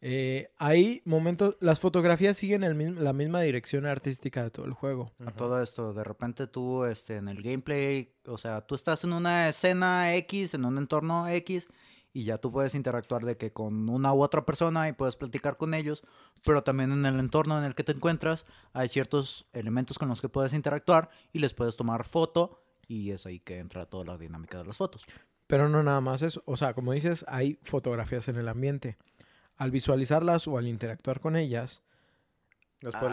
Eh, hay momentos, las fotografías siguen el mismo- la misma dirección artística de todo el juego. A todo esto, de repente tú este, en el gameplay, o sea, tú estás en una escena X, en un entorno X, y ya tú puedes interactuar de que con una u otra persona y puedes platicar con ellos, pero también en el entorno en el que te encuentras hay ciertos elementos con los que puedes interactuar y les puedes tomar foto y es ahí que entra toda la dinámica de las fotos. Pero no nada más eso. O sea, como dices, hay fotografías en el ambiente. Al visualizarlas o al interactuar con ellas,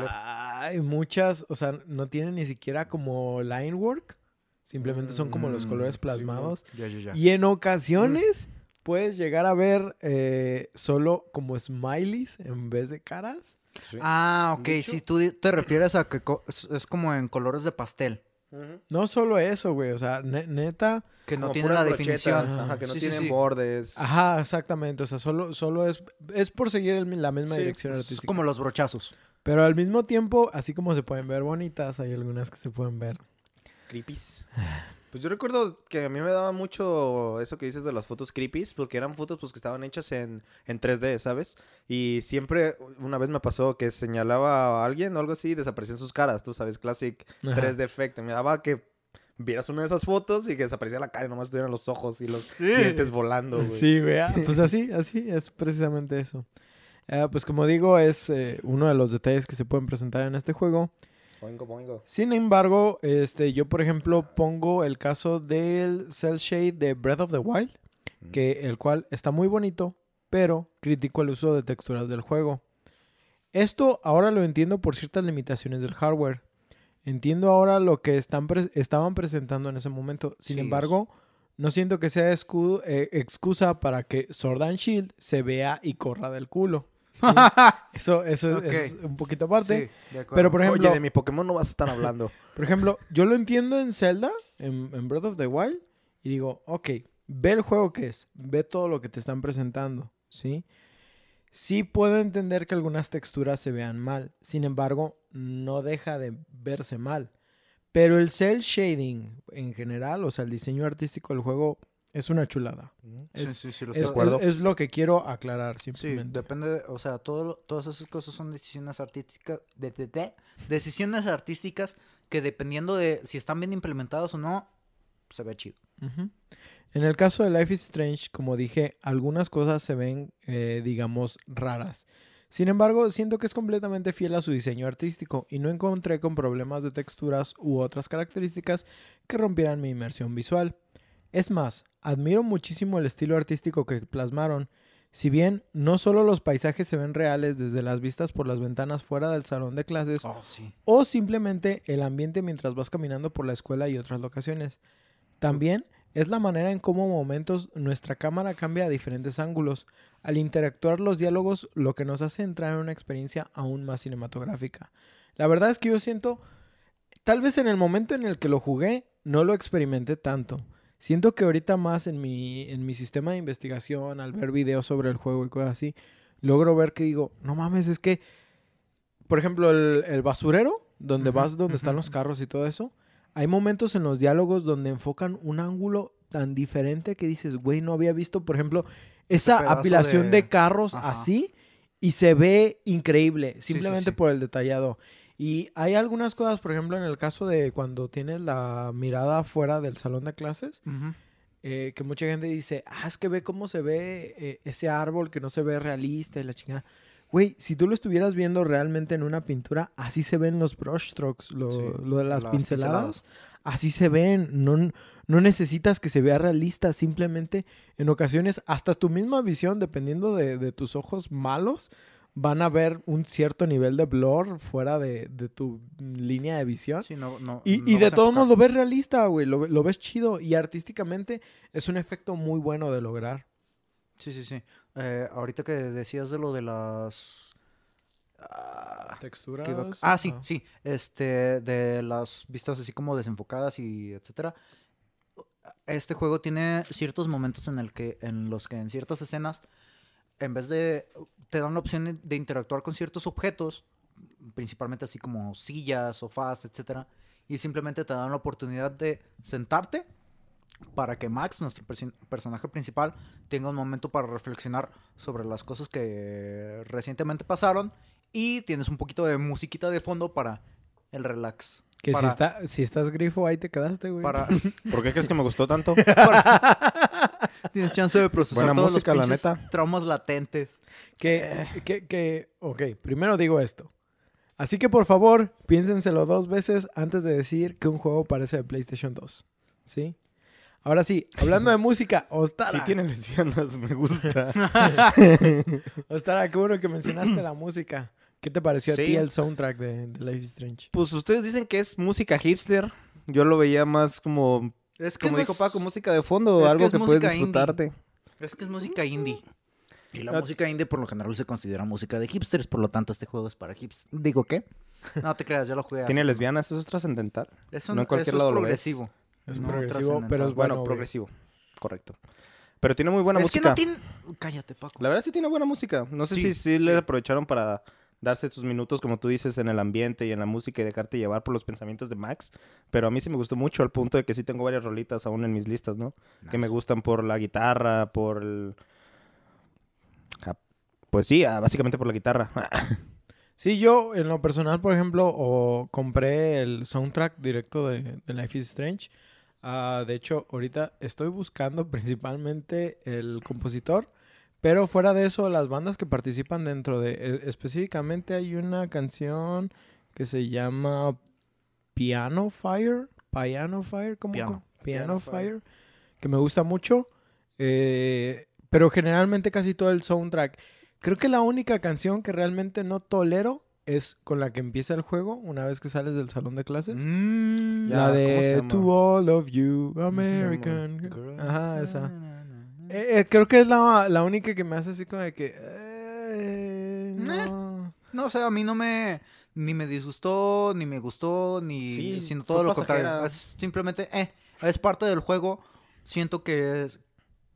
hay muchas, o sea, no tienen ni siquiera como line work. Simplemente son como los Mm, colores sí, plasmados. Ya, ya, ya. Y en ocasiones puedes llegar a ver eh, solo como smileys en vez de caras. Sí. Ah, ok, si tú te refieres a que co- es, es como en colores de pastel. No solo eso, güey. O sea, ne- neta. que no tiene la brochetas, definición. Ajá, que no Sí, tienen sí. bordes. Ajá, exactamente. O sea, solo, solo es, es por seguir el- la misma Sí, dirección Es artística. como los brochazos. Pero al mismo tiempo, así como se pueden ver bonitas, hay algunas que se pueden ver. Creepies. Pues yo recuerdo que a mí me daba mucho eso que dices de las fotos creepies, porque eran fotos pues que estaban hechas en, en 3D, ¿sabes? Y siempre, una vez me pasó que señalaba a alguien o algo así y desaparecían sus caras, tú sabes, classic Ajá. 3D effect. Me daba que vieras una de esas fotos y que desaparecía la cara y nomás estuvieran los ojos y los dientes volando, güey. Sí, güey. ah, Pues así, así es precisamente eso. Ah, pues como digo, es eh, uno de los detalles que se pueden presentar en este juego. Sin embargo, este, yo por ejemplo pongo el caso del Cell Shade de Breath of the Wild, que el cual está muy bonito, pero critico el uso de texturas del juego. Esto ahora lo entiendo por ciertas limitaciones del hardware. Entiendo ahora lo que están pre- estaban presentando en ese momento. Sin Sí, embargo, no siento que sea eh, excusa para que Sword and Shield se vea y corra del culo. ¿Sí? Eso, eso es un poquito aparte. Sí. Pero por ejemplo, Oye, de mi Pokémon no vas a estar hablando. por ejemplo, yo lo entiendo en Zelda, en, en Breath of the Wild, y digo, ok, ve el juego que es, ve todo lo que te están presentando, ¿sí? Sí puedo entender que algunas texturas se vean mal, sin embargo, no deja de verse mal. Pero el cel shading en general, o sea, el diseño artístico del juego, es una chulada. Sí, Es, sí, sí, lo es- estoy- acuerdo. es- es lo que quiero aclarar Sí, simplemente. depende, o sea, todo, lo- todas esas cosas son decisiones artísticas, de, de- de- decisiones artísticas que dependiendo de si están bien implementadas o no, se ve chido. En el caso de Life is Strange, como dije, algunas cosas se ven, eh, digamos, raras. Sin embargo, siento que es completamente fiel a su diseño artístico y no encontré con problemas de texturas u otras características que rompieran mi inmersión visual. Es más, admiro muchísimo el estilo artístico que plasmaron. Si bien no solo los paisajes se ven reales desde las vistas por las ventanas fuera del salón de clases, Oh, sí. o simplemente el ambiente mientras vas caminando por la escuela y otras locaciones. También es la manera en cómo momentos nuestra cámara cambia a diferentes ángulos, al interactuar los diálogos, lo que nos hace entrar en una experiencia aún más cinematográfica. La verdad es que yo siento, tal vez en el momento en el que lo jugué, no lo experimenté tanto. Siento que ahorita más en mi, en mi sistema de investigación, al ver videos sobre el juego y cosas así, logro ver que digo, no mames, es que, por ejemplo, el, el basurero, donde vas, donde están los carros y todo eso, hay momentos en los diálogos donde enfocan un ángulo tan diferente que dices, güey, no había visto, por ejemplo, esa apilación de, de- carros Ajá. así y se ve increíble, sí, simplemente sí. por el detallado. Y hay algunas cosas, por ejemplo, en el caso de cuando tienes la mirada fuera del salón de clases, Ujú. eh, que mucha gente dice, ah, es que ve cómo se ve eh, ese árbol que no se ve realista y la chingada. Güey, si tú lo estuvieras viendo realmente en una pintura, así se ven los brushstrokes, lo, Sí, lo de las, las pinceladas. pinceladas. Así se ven, no, no necesitas que se vea realista, simplemente en ocasiones hasta tu misma visión, dependiendo de, de tus ojos malos, van a ver un cierto nivel de blur fuera de, de tu línea de visión. Sí, no, no, Y, no y de todos modos lo ves realista, güey. Lo, lo ves chido. Y artísticamente es un efecto muy bueno de lograr. Sí, sí, sí. Eh, ahorita que decías de lo de las... Ah, Texturas. Ah, sí, sí. Este, de las vistas así como desenfocadas y etcétera. Este juego tiene ciertos momentos en el que, en los que en ciertas escenas, en vez de te dan la opción de- interactuar con ciertos objetos, principalmente así como sillas, sofás, etcétera, y simplemente te dan la oportunidad de sentarte para que Max, nuestro personaje principal, tenga un momento para reflexionar sobre las cosas que recientemente pasaron y tienes un poquito de musiquita de fondo para el relax. Que si, para- está, si estás grifo, ahí te quedaste, güey. Para, ¿Por qué crees que me gustó tanto? tienes chance de procesar Buena todos música, la los neta. traumas latentes. Que, que, que, ok, primero digo esto. Así que por favor, piénsenselo dos veces antes de decir que un juego parece de PlayStation 2. ¿Sí? Ahora sí, hablando de música, Ostara. Si tiene lesbianas, me gusta. Ostara, qué bueno que mencionaste la música. ¿Qué te pareció a Sí. ti el soundtrack de, de Life is Strange? Pues ustedes dicen que es música hipster. Yo lo veía más como, Es que como no dijo es- Paco, música de fondo, es que algo es que, puedes indie. disfrutarte. Es que es música indie. Y la Ah, música indie por lo general se considera música de hipsters, por lo tanto este juego es para hipsters. ¿Digo qué? No te creas, ya lo jugué. ¿Tiene lesbianas? ¿Eso es trascendental? Eso no en cualquier eso lado es lo ves. progresivo. Es No, progresivo, pero es Bueno, progresivo. Correcto. Pero tiene muy buena es música. que no tiene... Cállate, Paco. La verdad sí tiene buena música. No sé Sí, si sí, sí. le aprovecharon para darse sus minutos, como tú dices, en el ambiente y en la música y dejarte llevar por los pensamientos de Max. Pero a mí sí me gustó mucho, al punto de que sí tengo varias rolitas aún en mis listas, ¿no? Que me gustan por la guitarra, por el... Pues sí, ah, básicamente por la guitarra. Sí, yo en lo personal, por ejemplo, o compré el soundtrack directo de, de Life is Strange. Ah, de hecho, ahorita estoy buscando principalmente el compositor, pero fuera de eso, las bandas que participan dentro de... e- específicamente hay una canción que se llama Piano Fire. Piano Fire, ¿cómo? Piano. Piano, Piano Fire. Fire. Que me gusta mucho. eh, pero generalmente casi todo el soundtrack. Creo que la única canción que realmente no tolero es con la que empieza el juego una vez que sales del salón de clases. Mm, Ya, la ¿cómo se de? To All of You, American. girls, Ajá, esa. Eh, eh, creo que es la, la única que me hace así como de que... eh, no. No, o sea, a mí no me... Ni me disgustó, ni me gustó, ni... Sí, sino todo lo contrario. Es simplemente, eh, es parte del juego. Siento que es...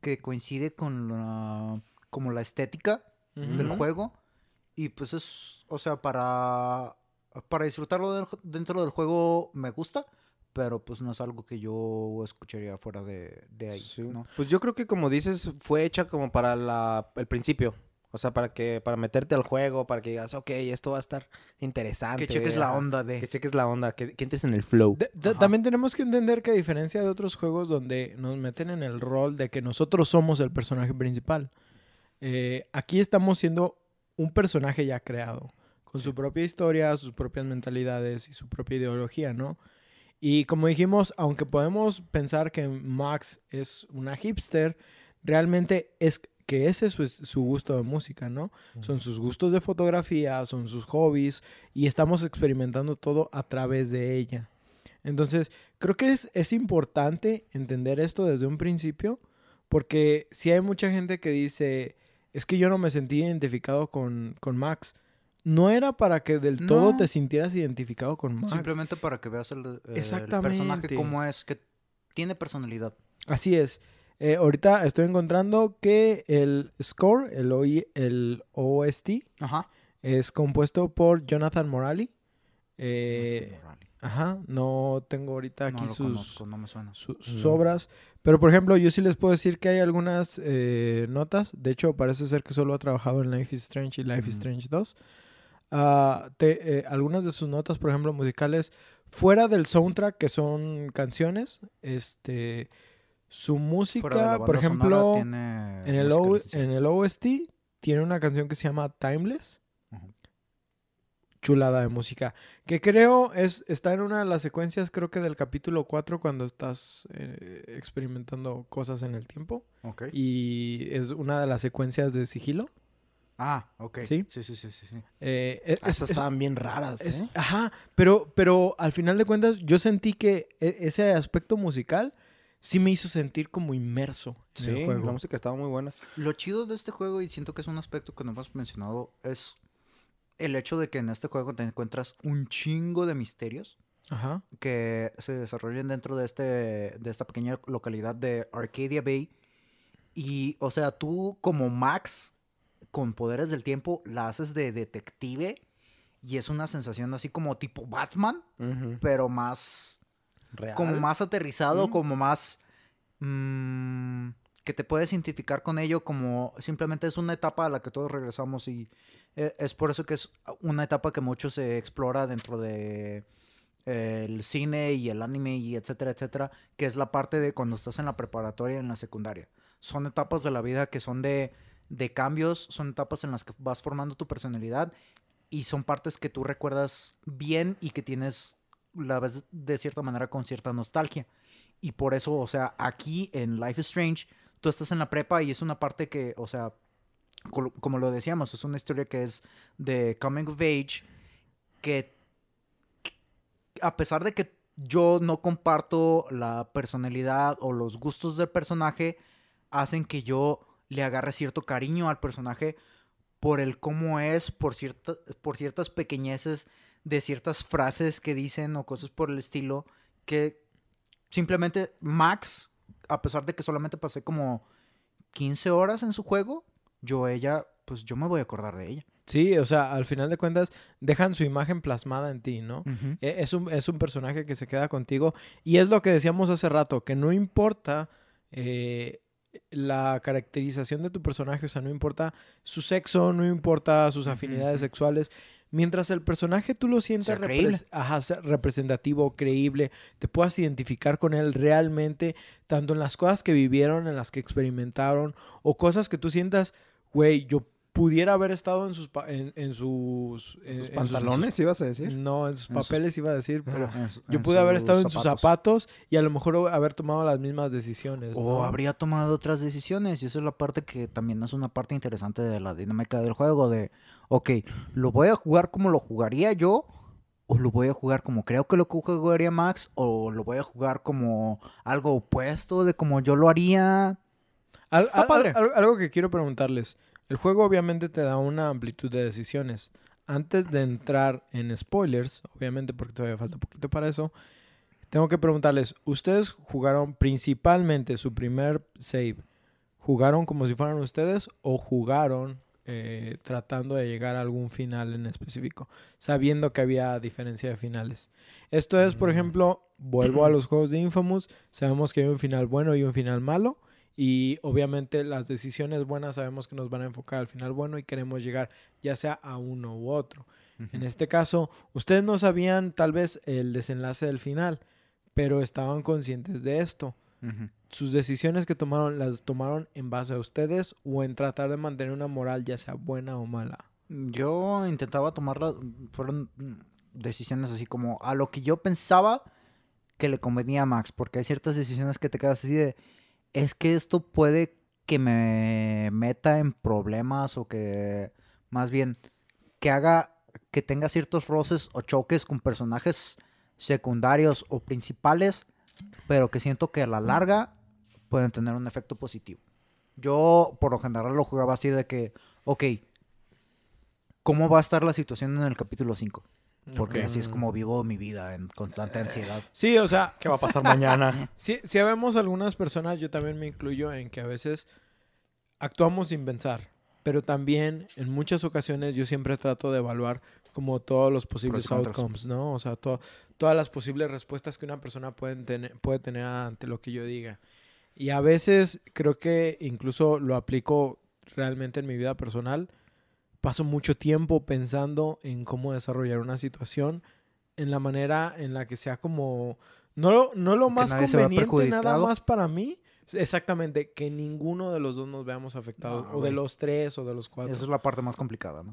Que coincide con la... Como la estética del juego. Y pues es, o sea, para, para disfrutarlo dentro del juego me gusta, pero pues no es algo que yo escucharía fuera de, de ahí. Sí. ¿no? Pues yo creo que como dices, fue hecha como para la, el principio. O sea, para que para meterte al juego, para que digas, ok, esto va a estar interesante. Que cheques la onda de... Que cheques la onda, que, que entres en el flow. De- de- Ajá. también tenemos que entender que a diferencia de otros juegos donde nos meten en el rol de que nosotros somos el personaje principal, eh, aquí estamos siendo un personaje ya creado, con su propia historia, sus propias mentalidades y su propia ideología, ¿no? Y como dijimos, aunque podemos pensar que Max es una hipster, realmente es que ese es su, su gusto de música, ¿no? Son sus gustos de fotografía, son sus hobbies y estamos experimentando todo a través de ella. Entonces, creo que es, es importante entender esto desde un principio porque si hay mucha gente que dice, es que yo no me sentí identificado con, con Max. No era para que del todo No. te sintieras identificado con Max. Simplemente para que veas el, eh, el personaje como es, que tiene personalidad. Así es. Eh, ahorita estoy encontrando que el score, el, OI el OST, Ajá. es compuesto por Jonathan Morali. Eh, ajá, no tengo ahorita aquí no sus, conozco, no me suena. su- sus No. obras. Pero, por ejemplo, yo sí les puedo decir que hay algunas eh, notas. De hecho, parece ser que solo ha trabajado en Life is Strange y Life is. Strange 2. Ah, te- eh, algunas de sus notas, por ejemplo, musicales, fuera del soundtrack, que son canciones, este, su música, por ejemplo, en el, O- en el OST, tiene una canción que se llama Timeless. Chulada de música. Que creo es está en una de las secuencias, creo que del capítulo 4, cuando estás eh, experimentando cosas en el tiempo. Y es una de las secuencias de sigilo. Ah, ok. ¿Sí? Sí, sí, sí, sí. sí. Eh, es- Estas es- estaban bien raras, es- ¿eh? ajá, pero, pero al final de cuentas yo sentí que e- ese aspecto musical sí me hizo sentir como inmerso en Sí, el juego. la música estaba muy buena. Lo chido de este juego, y siento que es un aspecto que no hemos mencionado, es el hecho de que en este juego te encuentras un chingo de misterios Ajá. que se desarrollan dentro de, este, de esta pequeña localidad de Arcadia Bay. Y, o sea, tú como Max, con poderes del tiempo, la haces de detective. Y es una sensación así como tipo Batman, pero más Real. como más aterrizado, como más mm, que te puedes identificar con ello, como simplemente es una etapa a la que todos regresamos y eh, es por eso que es una etapa que mucho se explora dentro de eh, el cine y el anime y etcétera, etcétera, que es la parte de cuando estás en la preparatoria y en la secundaria. Son etapas de la vida que son de, de cambios, son etapas en las que vas formando tu personalidad y son partes que tú recuerdas bien y que tienes la ves de cierta manera con cierta nostalgia. Y por eso, o sea, aquí en Life is Strange, tú estás en la prepa y es una parte que, o sea, como lo decíamos, es una historia que es de coming of age, que a pesar de que yo no comparto la personalidad o los gustos del personaje, hacen que yo le agarre cierto cariño al personaje por el cómo es, por, cierta, por ciertas pequeñeces de ciertas frases que dicen o cosas por el estilo, que simplemente Max, a pesar de que solamente pasé como 15 horas en su juego, yo ella, pues yo me voy a acordar de ella. Sí, o sea, al final de cuentas dejan su imagen plasmada en ti, ¿no? E- Es un, es un personaje que se queda contigo. Y es lo que decíamos hace rato, que no importa eh, la caracterización de tu personaje, o sea, no importa su sexo, no importa sus afinidades sexuales. Mientras el personaje tú lo sientas ajá, representativo, creíble, te puedas identificar con él realmente, tanto en las cosas que vivieron, en las que experimentaron, o cosas que tú sientas, güey, yo pudiera haber estado en sus, pa- en, en sus, en- ¿Sus en pantalones ibas a decir? no, en sus En sus- papeles iba a decir, pero su- yo pude haber estado en sus zapatos. y a lo mejor haber tomado las mismas decisiones. O ¿no? habría tomado otras decisiones. Y esa es la parte que también es una parte interesante de la dinámica del juego. De, ok, ¿lo voy a jugar como lo jugaría yo? ¿O lo voy a jugar como creo que lo que jugaría Max? ¿O lo voy a jugar como algo opuesto de como yo lo haría? Al- Está al- padre. al- algo que quiero preguntarles. El juego obviamente te da una amplitud de decisiones. Antes de entrar en spoilers, obviamente porque todavía falta poquito para eso, tengo que preguntarles, ¿ustedes jugaron principalmente su primer save? ¿Jugaron como si fueran ustedes o jugaron eh, tratando de llegar a algún final en específico, sabiendo que había diferencia de finales? Esto es, por Mm. ejemplo, vuelvo a los juegos de Infamous, sabemos que hay un final bueno y un final malo. Y obviamente las decisiones buenas sabemos que nos van a enfocar al final bueno y queremos llegar ya sea a uno u otro. En este caso, ustedes no sabían tal vez el desenlace del final, pero estaban conscientes de esto. Sus decisiones que tomaron las tomaron en base a ustedes o en tratar de mantener una moral ya sea buena o mala. Yo intentaba tomarlas, fueron decisiones así como a lo que yo pensaba que le convenía a Max, porque hay ciertas decisiones que te quedas así de, es que esto puede que me meta en problemas o que más bien que haga que tenga ciertos roces o choques con personajes secundarios o principales, pero que siento que a la larga pueden tener un efecto positivo. Yo por lo general lo jugaba así de que, ok, ¿cómo va a estar la situación en el capítulo 5? Porque Ok. así es como vivo mi vida en constante ansiedad. Sí, o sea, ¿Qué va a pasar mañana? sí, sí vemos algunas personas, yo también me incluyo en que a veces actuamos sin pensar, pero también en muchas ocasiones yo siempre trato de evaluar como todos los posibles Pros outcomes, ¿no? O sea, to- todas las posibles respuestas que una persona puede tener, puede tener ante lo que yo diga. Y a veces creo que incluso lo aplico realmente en mi vida personal. Paso mucho tiempo pensando en cómo desarrollar una situación en la manera en la que sea como no lo, no lo más conveniente nada más para mí exactamente que ninguno de los dos nos veamos afectados Ah, o de los tres o de los cuatro Esa es la parte más complicada, ¿no?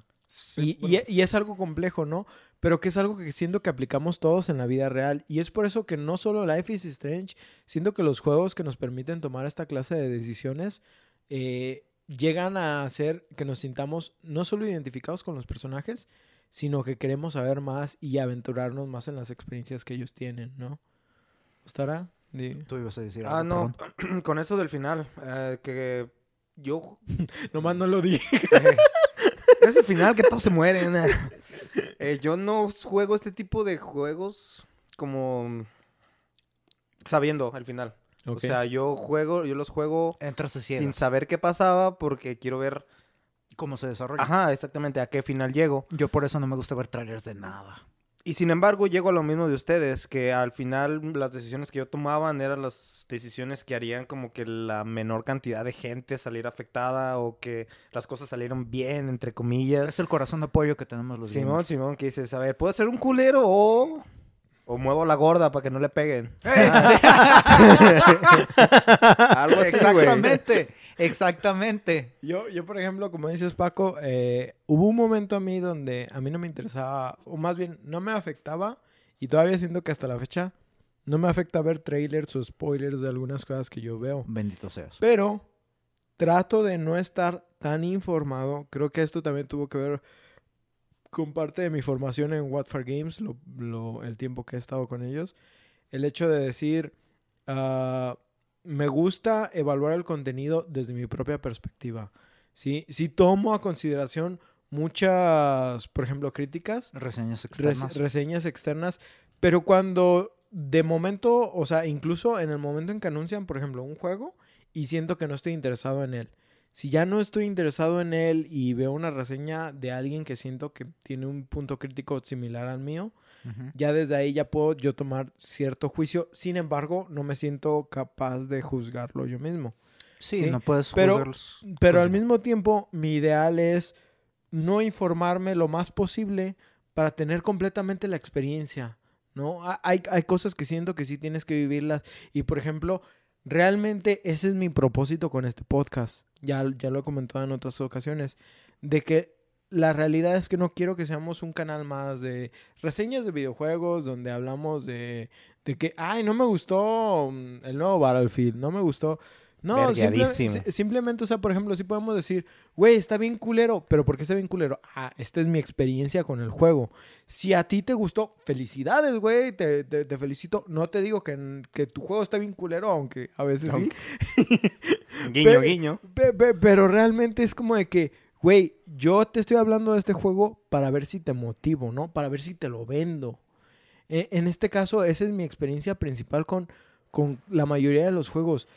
y, y- y es algo complejo, ¿no? Pero que es algo que siento que aplicamos todos en la vida real. Y es por eso que no solo Life is Strange, siento que los juegos que nos permiten tomar esta clase de decisiones eh, llegan a hacer que nos sintamos no solo identificados con los personajes, sino que queremos saber más y aventurarnos más en las experiencias que ellos tienen, ¿no? ¿Estará? Di- Tú ibas a decir Ah, algo, no, perdón. con eso del final, eh, que yo... Nomás no lo dije. es el final que todos se mueren. Eh, yo no juego este tipo de juegos como sabiendo el final. O sea, yo juego, yo los juego sin saber qué pasaba porque quiero ver, ¿Cómo se desarrolla? ajá, exactamente a qué final llego. Yo por eso no me gusta ver trailers de nada. Y sin embargo, llego a lo mismo de ustedes, que al final las decisiones que yo tomaban eran las decisiones que harían como que la menor cantidad de gente saliera afectada o que las cosas salieran bien, entre comillas. Es el corazón de apoyo que tenemos los Simón, gamers. Simón, que dices, a ver, ¿puedo ser un culero o, o muevo la gorda para que no le peguen? Algo así. Exactamente, exactamente. Yo, yo, por ejemplo, como dices Paco, eh, hubo un momento a mí donde a mí no me interesaba, o más bien no me afectaba, y todavía siento que hasta la fecha no me afecta ver trailers o spoilers de algunas cosas que yo veo. Bendito seas. Pero trato de no estar tan informado. Creo que esto también tuvo que ver con parte de mi formación en What for Games, lo- lo- el tiempo que he estado con ellos. El hecho de decir, ah, me gusta evaluar el contenido desde mi propia perspectiva. ¿sí? Si tomo a consideración muchas, por ejemplo, críticas, Reseñas res- externas. reseñas externas, pero cuando de momento, o sea, incluso en el momento en que anuncian, por ejemplo, un juego y siento que no estoy interesado en él. Si ya no estoy interesado en él y veo una reseña de alguien que siento que tiene un punto crítico similar al mío, ya desde ahí ya puedo yo tomar cierto juicio. Sin embargo, no me siento capaz de juzgarlo yo mismo. Sí, Sí, no puedes pero- juzgarlos. Pero al mismo tiempo, mi ideal es no informarme lo más posible para tener completamente la experiencia, ¿no? Ha- Hay, hay cosas que siento que sí tienes que vivirlas. Y, por ejemplo, realmente ese es mi propósito con este podcast. Ya, ya lo he comentado en otras ocasiones. De que la realidad es que no quiero que seamos un canal más de reseñas de videojuegos donde hablamos de, de que, ay, no me gustó mm, el nuevo Battlefield, no me gustó. No, simple- simplemente, o sea, por ejemplo, sí podemos decir, güey, está bien culero, pero ¿por qué está bien culero? Ah, esta es mi experiencia con el juego. Si a ti te gustó, felicidades, güey, te, te- te felicito. No te digo que, que tu juego está bien culero, aunque a veces sí. Guiño, Pe- guiño. Pe- pe- pero realmente es como de que, güey, yo te estoy hablando de este juego para ver si te motivo, ¿no? Para ver si te lo vendo. E- En este caso, esa es mi experiencia principal con, con la mayoría de los juegos.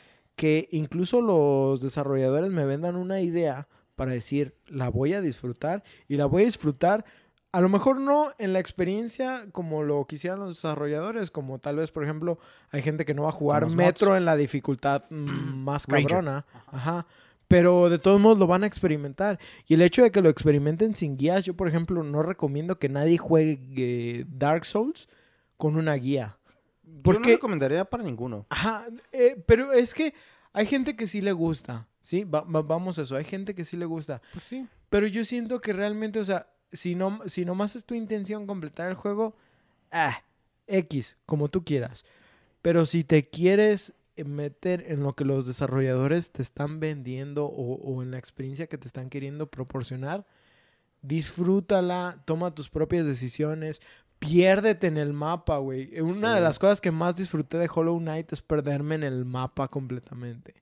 Que incluso los desarrolladores me vendan una idea para decir, la voy a disfrutar y la voy a disfrutar. A lo mejor no en la experiencia como lo quisieran los desarrolladores, como tal vez, por ejemplo, hay gente que no va a jugar Metro mods. en la dificultad mm, más Ranger. cabrona. Ajá. Pero de todos modos lo van a experimentar. Y el hecho de que lo experimenten sin guías, yo por ejemplo no recomiendo que nadie juegue Dark Souls con una guía. Yo no recomendaría para ninguno. ajá, eh, pero es que hay gente que sí le gusta. Sí, Va- va- vamos a eso. Hay gente que sí le gusta. Pues sí. Pero yo siento que realmente, o sea, si, no, si nomás es tu intención completar el juego, ah, X, como tú quieras. Pero si te quieres meter en lo que los desarrolladores te están vendiendo o, o en la experiencia que te están queriendo proporcionar, disfrútala, toma tus propias decisiones, piérdete en el mapa, güey. Una de las cosas que más disfruté de Hollow Knight es perderme en el mapa completamente.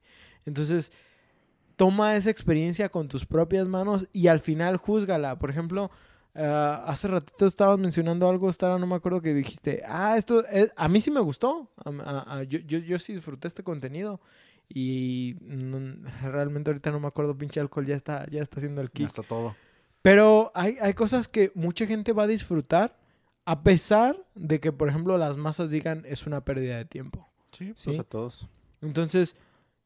Entonces, toma esa experiencia con tus propias manos y al final júzgala. Por ejemplo, ah, hace ratito estabas mencionando algo, Stara, no me acuerdo que dijiste, ah, esto, es- a mí sí me gustó, A- a- a- yo, yo, yo sí disfruté este contenido y no- realmente ahorita no me acuerdo, pinche alcohol ya está, ya está haciendo el Ya kick. está todo. Pero hay, hay cosas que mucha gente va a disfrutar a pesar de que, por ejemplo, las masas digan es una pérdida de tiempo. Sí, Sí. pues a todos. Entonces,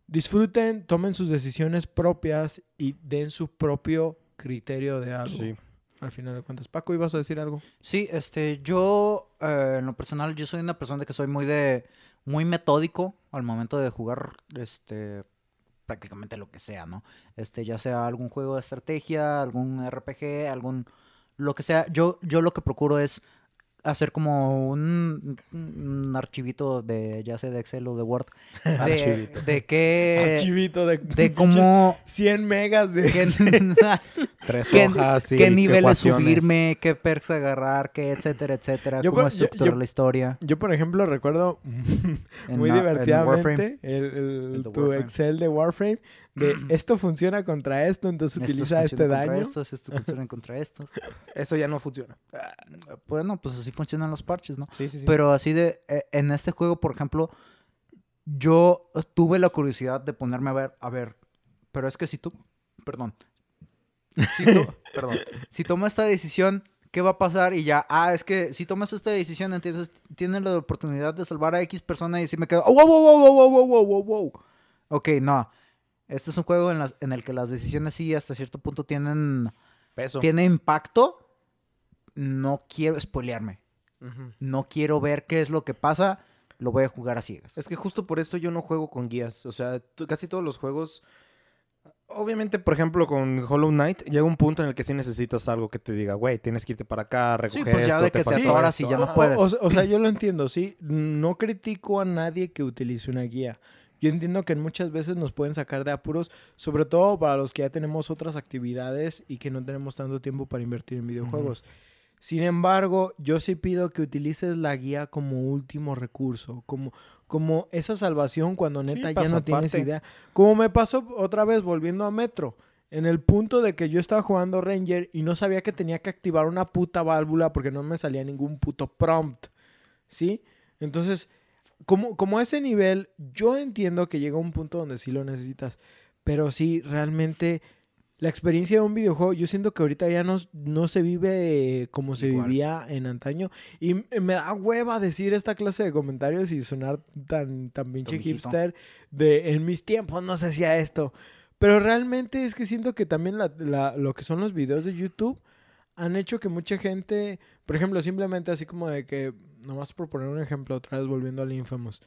disfruten, tomen sus decisiones propias y den su propio criterio de algo. Sí. Al final de cuentas. Paco, ¿ibas a decir algo? Sí, este, yo, eh, en lo personal, yo soy una persona de que soy muy de, muy metódico al momento de jugar, este, prácticamente lo que sea, ¿no? Este, ya sea algún juego de estrategia, algún RPG, algún, lo que sea. Yo, yo lo que procuro es hacer como un, un archivito de, ya sea de Excel o de Word, de, Archivito. de qué, Archivito de, de cómo, 100 megas de... qué, Tres qué, hojas, sí, qué niveles subirme, qué perks agarrar, qué etcétera, etcétera, Yo cómo estructurar la historia. Yo, por ejemplo, recuerdo muy en divertidamente Warframe. el, el- El de tu Warframe. Excel de Warframe de esto funciona contra esto, entonces Estos utiliza este daño. Estos, estos funcionan contra estos. Eso ya no funciona. Bueno, pues así funcionan los parches, ¿no? Sí, sí, sí. Pero así de, eh, en este juego, por ejemplo, yo tuve la curiosidad de ponerme a ver, a ver, pero es que si tú, perdón, si, to- perdón, si tomo esta decisión, ¿qué va a pasar? Y ya, ah, es que si tomas esta decisión, entonces tienes la oportunidad de salvar a X persona y si me quedo, oh, wow, wow, wow, wow, wow, wow, wow, wow. Ok, no. Este es un juego en, las- en el que las decisiones sí hasta cierto punto tienen, Peso. tiene impacto. No quiero spoilearme. Ujú. No quiero ver qué es lo que pasa. Lo voy a jugar a ciegas. Es que justo por eso yo no juego con guías. O sea, casi todos los juegos. Obviamente, por ejemplo, con Hollow Knight, llega un punto en el que sí necesitas algo que te diga, güey, tienes que irte para acá, recoger pues ya esto, de que te faltó atoras y esto". ya no O- puedes. O, o sea, yo lo entiendo, sí. No critico a nadie que utilice una guía. Yo entiendo que muchas veces nos pueden sacar de apuros, sobre todo para los que ya tenemos otras actividades y que no tenemos tanto tiempo para invertir en videojuegos. Sin embargo, yo sí pido que utilices la guía como último recurso, como, como esa salvación cuando Sí, neta ya no tienes idea. Como me pasó otra vez volviendo a Metro. En el punto de que yo estaba jugando Ranger y no sabía que tenía que activar una puta válvula porque no me salía ningún puto prompt. ¿Sí? Entonces, como, como a ese nivel, yo entiendo que llega un punto donde sí lo necesitas. Pero sí, realmente, la experiencia de un videojuego, yo siento que ahorita ya no, no se vive eh, como se Igual. vivía en antaño. Y m- me da hueva decir esta clase de comentarios y sonar tan, tan pinche hipster de en mis tiempos no se hacía esto. Pero realmente es que siento que también la- la- lo que son los videos de YouTube han hecho que mucha gente, por ejemplo, simplemente así como de que, nomás por poner un ejemplo, otra vez volviendo al Infamous.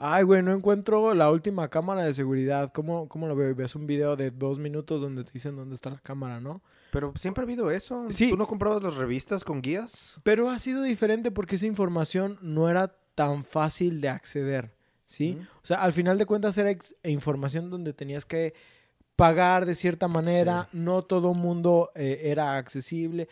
Ay, güey, no encuentro la última cámara de seguridad. ¿Cómo, cómo lo veo? Ves un video de dos minutos donde te dicen dónde está la cámara, ¿no? Pero siempre ha habido eso. Sí. ¿Tú no comprabas las revistas con guías? Pero ha sido diferente porque esa información no era tan fácil de acceder, ¿sí? O sea, al final de cuentas era información donde tenías que pagar de cierta manera, no todo mundo eh, era accesible.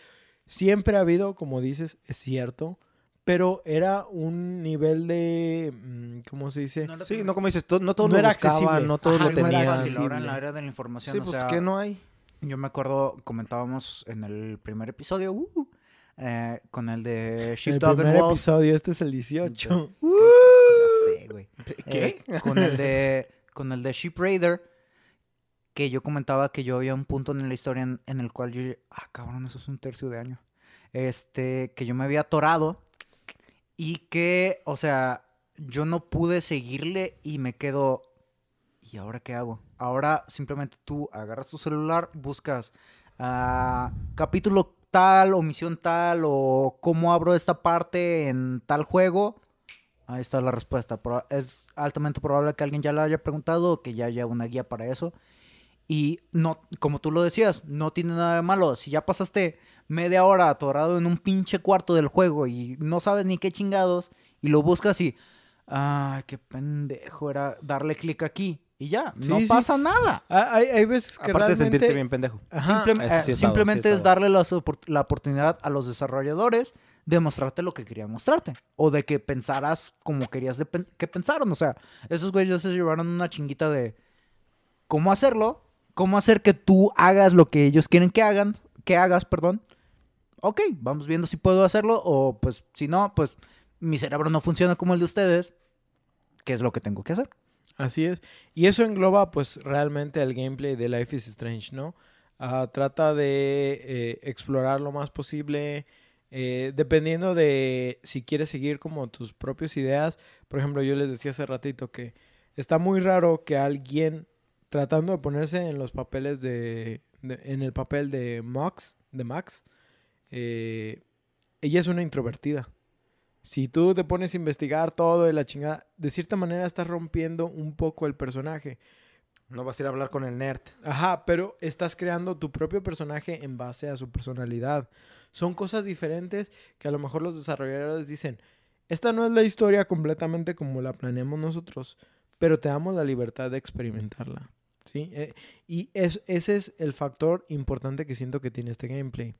Siempre ha habido, como dices, es cierto, pero era un nivel de, mm, ¿cómo se dice? No, Sí, no como dices, to- no todos No lo era buscaban, accesible. no todos Ajá, lo no era accesible. ahora en la era de la información. Sí, o pues sea, que no hay. Yo me acuerdo, comentábamos en el primer episodio, uh, eh, con el de En el and primer Wolf. episodio, este es el 18. Ya sé, güey. ¿Qué? Eh, con el de con el de Sheep Raider que yo comentaba que yo había un punto en la historia en, en el cual yo ah cabrón eso es un tercio de año este que yo me había atorado y que o sea yo no pude seguirle y me quedo y ahora qué hago ahora simplemente tú agarras tu celular buscas ah, capítulo tal o misión tal o cómo abro esta parte en tal juego Ahí está la respuesta. Es altamente probable que alguien ya la haya preguntado o que ya haya una guía para eso. Y no, como tú lo decías, no tiene nada de malo. Si ya pasaste media hora atorado en un pinche cuarto del juego y no sabes ni qué chingados y lo buscas y, ah, qué pendejo era darle clic aquí y ya, Sí, no sí. pasa nada. Ah, Hay, hay veces que Aparte de realmente... sentirte bien pendejo. Ajá. Eh, estado, simplemente es darle la oportunidad a los desarrolladores de mostrarte lo que querían mostrarte. O de que pensaras como querías de pen- que pensaron. O sea, esos güeyes ya se llevaron una chinguita de cómo hacerlo, cómo hacer que tú hagas lo que ellos quieren que hagan, que hagas, perdón. Ok, vamos viendo si puedo hacerlo. O pues si no, pues mi cerebro no funciona como el de ustedes. ¿Qué es lo que tengo que hacer? Así es. Y eso engloba, pues, realmente el gameplay de Life is Strange, ¿no? Ah, trata de eh, explorar lo más posible, eh, dependiendo de si quieres seguir como tus propias ideas. Por ejemplo, yo les decía hace ratito que está muy raro que alguien tratando de ponerse en los papeles de, de- en el papel de Max, de Max, eh, ella es una introvertida. Si tú te pones a investigar todo de la chingada, de cierta manera estás rompiendo un poco el personaje. No vas a ir a hablar con el nerd. Ajá, pero estás creando tu propio personaje en base a su personalidad. Son cosas diferentes que a lo mejor los desarrolladores dicen, esta no es la historia completamente como la planeamos nosotros, pero te damos la libertad de experimentarla. ¿Sí? Eh, y es- ese es el factor importante que siento que tiene este gameplay.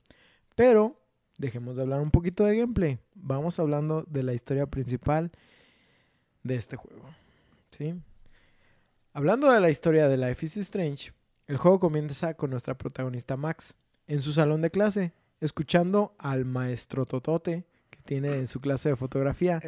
Pero dejemos de hablar un poquito de gameplay. Vamos hablando de la historia principal de este juego. ¿sí? Hablando de la historia de Life is Strange, el juego comienza con nuestra protagonista Max en su salón de clase, escuchando al maestro Totote que tiene en su clase de fotografía.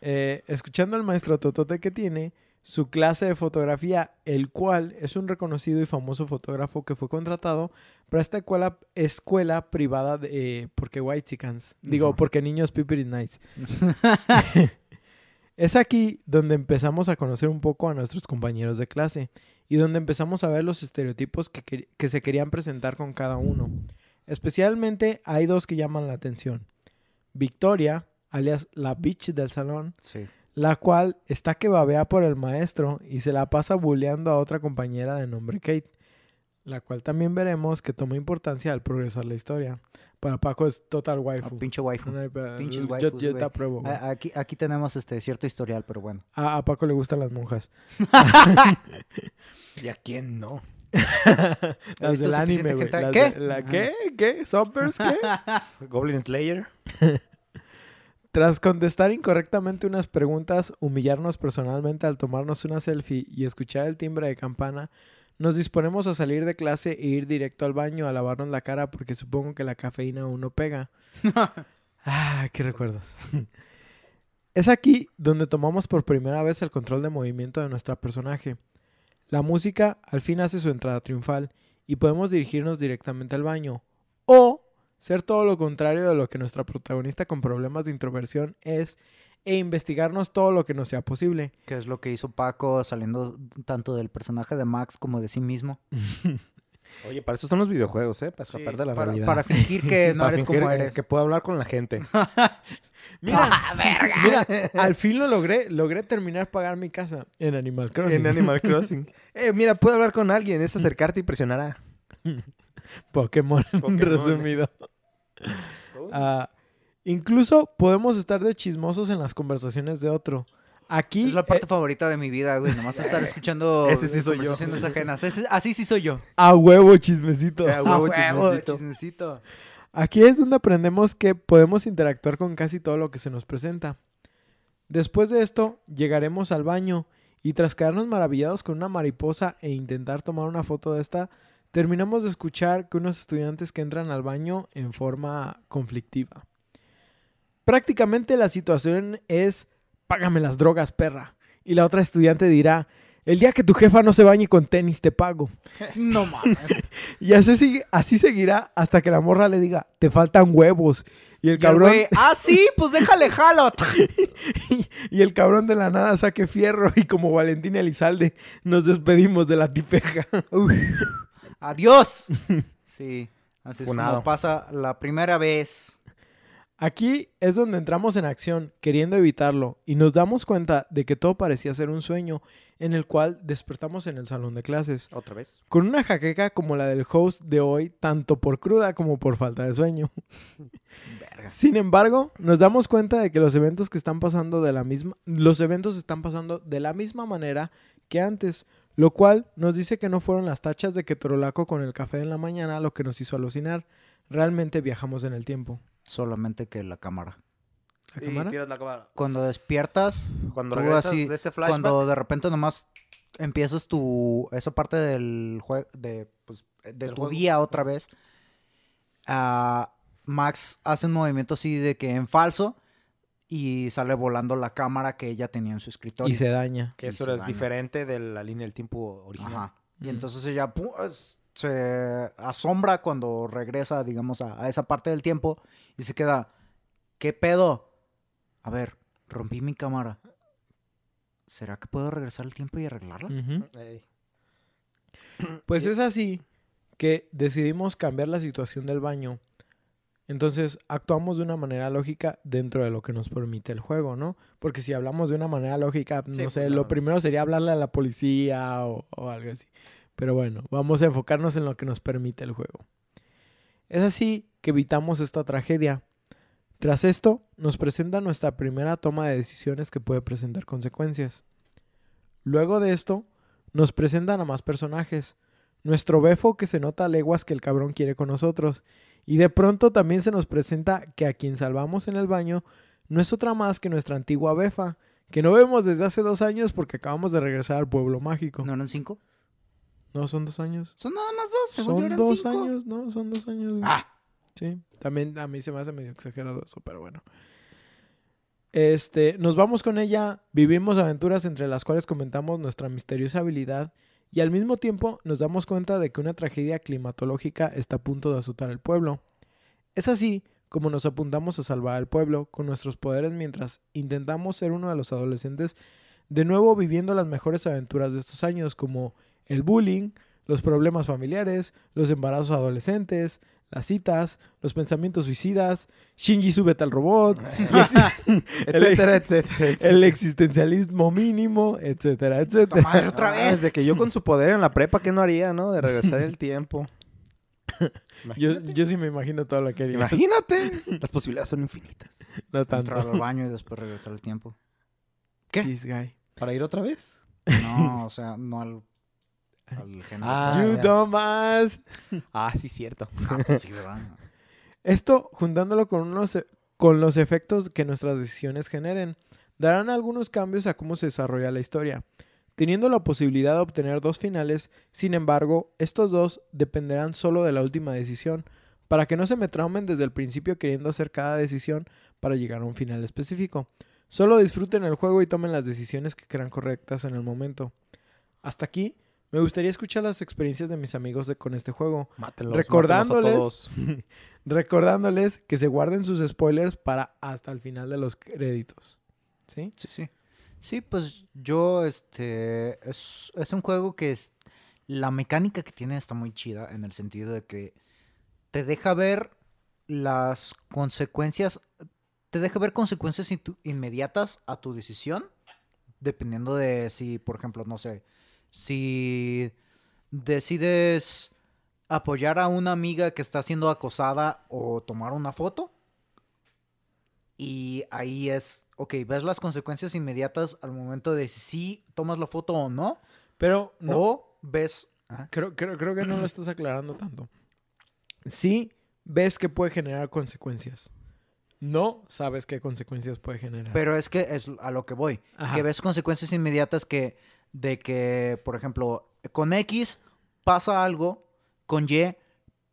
Eh, escuchando al maestro Totote que tiene su clase de fotografía, el cual es un reconocido y famoso fotógrafo que fue contratado para esta escuela, escuela privada de, eh, porque White Chickens, digo, porque niños Piper is nice. Es aquí donde empezamos a conocer un poco a nuestros compañeros de clase y donde empezamos a ver los estereotipos que, quer- que se querían presentar con cada uno. Especialmente hay dos que llaman la atención. Victoria, alias la bitch del salón, Sí. La cual está que babea por el maestro y se la pasa bulleando a otra compañera de nombre Kate, la cual también veremos que toma importancia al progresar la historia. Para Paco es total waifu. pinche waifu. No pinches yo, waifus, yo te güey. apruebo. güey. Aquí, aquí tenemos este cierto historial, pero bueno. A, a Paco le gustan las monjas. ¿Y a quién no? Las del anime, güey. ¿Qué? de- la-. ¿Qué? ¿Qué? ¿Soppers? ¿Qué? Goblin Slayer. Tras contestar incorrectamente unas preguntas, humillarnos personalmente al tomarnos una selfie y escuchar el timbre de campana, nos disponemos a salir de clase e ir directo al baño a lavarnos la cara porque supongo que la cafeína aún no pega. ah, qué recuerdos. es aquí donde tomamos por primera vez el control de movimiento de nuestro personaje. La música al fin hace su entrada triunfal y podemos dirigirnos directamente al baño. O ser todo lo contrario de lo que nuestra protagonista con problemas de introversión es e investigarnos todo lo que nos sea posible. Que es lo que hizo Paco saliendo tanto del personaje de Max como de sí mismo. Oye, para eso son los videojuegos, ¿eh? Para escapar de la para, realidad. para fingir que no Para eres como que- eres. Que puedo hablar con la gente. Mira, mira, al fin lo logré. Logré terminar pagar mi casa en Animal Crossing. en Animal Crossing. Eh, mira, puedo hablar con alguien. Es acercarte y presionar a... Pokémon, Pokémon. resumido. Ah, incluso podemos estar de chismosos en las conversaciones de otro. Aquí Es la parte eh, favorita de mi vida, güey. Nomás estar escuchando Ese sí soy yo. conversaciones ajenas. Ese- así sí soy yo. a huevo chismecito. A huevo chismecito. chismecito. Aquí es donde aprendemos que podemos interactuar con casi todo lo que se nos presenta. Después de esto, llegaremos al baño y tras quedarnos maravillados con una mariposa e intentar tomar una foto de esta, terminamos de escuchar que unos estudiantes que entran al baño en forma conflictiva. Prácticamente la situación es, págame las drogas, perra. Y la otra estudiante dirá, el día que tu jefa no se bañe con tenis, te pago. No mames. Y así, así seguirá hasta que la morra le diga, te faltan huevos. Y el Y el cabrón, ah, sí, pues déjale jalo. y el cabrón de la nada saque fierro y como Valentín Elizalde nos despedimos de la tipeja. Adiós. Sí, así es Funado. como pasa la primera vez. Aquí es donde entramos en acción, queriendo evitarlo, y nos damos cuenta de que todo parecía ser un sueño, en el cual despertamos en el salón de clases, ¿Otra vez? con una jaqueca como la del host de hoy, tanto por cruda como por falta de sueño. Verga. Sin embargo, nos damos cuenta de que los eventos que están pasando de la misma, los eventos están pasando de la misma manera que antes, lo cual nos dice que no fueron las tachas de que Torolaco con el café en la mañana lo que nos hizo alucinar. Realmente viajamos en el tiempo. Solamente que la cámara. ¿La Y cámara? tiras la cámara. Cuando despiertas, Cuando regresas así, de este flashback, cuando de repente nomás empiezas tu esa parte del juego de, pues, de Del tu juego. día otra vez ah, Max hace un movimiento así de que en falso y sale volando la cámara que ella tenía en su escritorio Y se daña. que y eso es daña. diferente de la línea del tiempo original. Ajá. y Mm. entonces ella se asombra cuando regresa digamos a, a esa parte del tiempo y se queda qué pedo a ver rompí mi cámara ¿Será que puedo regresar al tiempo y arreglarla? Pues es así que decidimos cambiar la situación del baño. Entonces actuamos de una manera lógica dentro de lo que nos permite el juego, ¿no? Porque si hablamos de una manera lógica, no Sí, sé, pues, lo primero sería hablarle a la policía o, o algo así. Pero bueno, vamos a enfocarnos en lo que nos permite el juego. Es así que evitamos esta tragedia. Tras esto, nos presenta nuestra primera toma de decisiones que puede presentar consecuencias. Luego de esto, nos presentan a más personajes. Nuestro Befo que se nota a leguas que el cabrón quiere con nosotros. Y de pronto también se nos presenta que a quien salvamos en el baño no es otra más que nuestra antigua Befa, que no vemos desde hace dos años porque acabamos de regresar al pueblo mágico. ¿No eran cinco? No, son dos años. Son nada más dos, según yo Son eran dos cinco. años, no, son dos años. güey. Ah, Sí, también a mí se me hace medio exagerado eso, pero bueno. Este, nos vamos con ella, vivimos aventuras entre las cuales comentamos nuestra misteriosa habilidad y al mismo tiempo nos damos cuenta de que una tragedia climatológica está a punto de azotar el pueblo. Es así como nos apuntamos a salvar al pueblo con nuestros poderes mientras intentamos ser uno de los adolescentes de nuevo viviendo las mejores aventuras de estos años como el bullying, los problemas familiares, los embarazos adolescentes, las citas, los pensamientos suicidas, Shinji súbete al robot, etcétera, etcétera, etcétera. el existencialismo mínimo, etcétera, etcétera. madre, otra Ah, vez. Desde que yo con su poder en la prepa, ¿qué no haría, no? De regresar el tiempo. Yo, yo sí me imagino todo lo que haría. Imagínate. Las posibilidades son infinitas. No tanto. Entrar al baño y después regresar al tiempo. ¿Qué? This guy. ¿Para ir otra vez? No, o sea, no al, al género. Ah, you dumbass. Ah, sí, cierto. Ah, pues sí, ¿verdad? Esto, juntándolo con, unos, e- con los efectos que nuestras decisiones generen, darán algunos cambios a cómo se desarrolla la historia. Teniendo la posibilidad de obtener dos finales, sin embargo, estos dos dependerán solo de la última decisión, para que no se me traumen desde el principio queriendo hacer cada decisión para llegar a un final específico. Solo disfruten el juego y tomen las decisiones que crean correctas en el momento. Hasta aquí, me gustaría escuchar las experiencias de mis amigos de- con este juego. Mátenlos, Recordándoles- mátenlos a todos. recordándoles que se guarden sus spoilers para hasta el final de los créditos. ¿Sí? Sí, sí. Sí, pues yo, este, es, es un juego que es, la mecánica que tiene está muy chida en el sentido de que te deja ver las consecuencias, te deja ver consecuencias inmediatas a tu decisión, dependiendo de si, por ejemplo, no sé, si decides apoyar a una amiga que está siendo acosada o tomar una foto. Y ahí es, ok, ves las consecuencias inmediatas al momento de si tomas la foto o no. Pero no, O ves... Ajá. creo, creo, creo que no lo estás aclarando tanto. Sí ves que puede generar consecuencias. No sabes qué consecuencias puede generar. Pero es que es a lo que voy. Ajá. Que ves consecuencias inmediatas que, de que, por ejemplo, con X pasa algo, con Y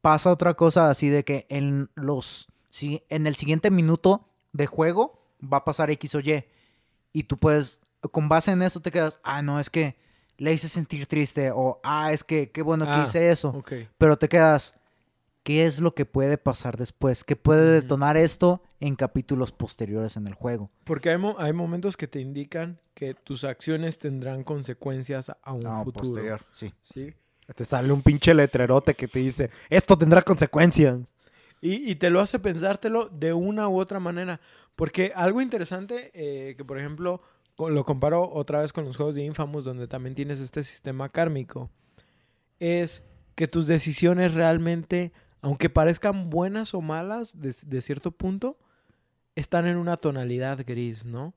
pasa otra cosa así de que en los, si en el siguiente minuto de juego va a pasar X o Y. Y tú puedes, con base en eso te quedas, ah, no, es que le hice sentir triste o, ah, es que qué bueno que Ah, hice eso. Pero te quedas, ¿qué es lo que puede pasar después? ¿Qué puede detonar esto en capítulos posteriores en el juego? Porque hay, mo- hay momentos que te indican que tus acciones tendrán consecuencias a un Ah, futuro. posterior, sí. ¿Sí? Te sale un pinche letrerote que te dice, esto tendrá consecuencias. Y, y te lo hace pensártelo de una u otra manera. Porque algo interesante, eh, que por ejemplo, lo comparo otra vez con los juegos de Infamous, donde también tienes este sistema kármico, es que tus decisiones realmente, aunque parezcan buenas o malas de, de cierto punto, están en una tonalidad gris, ¿no?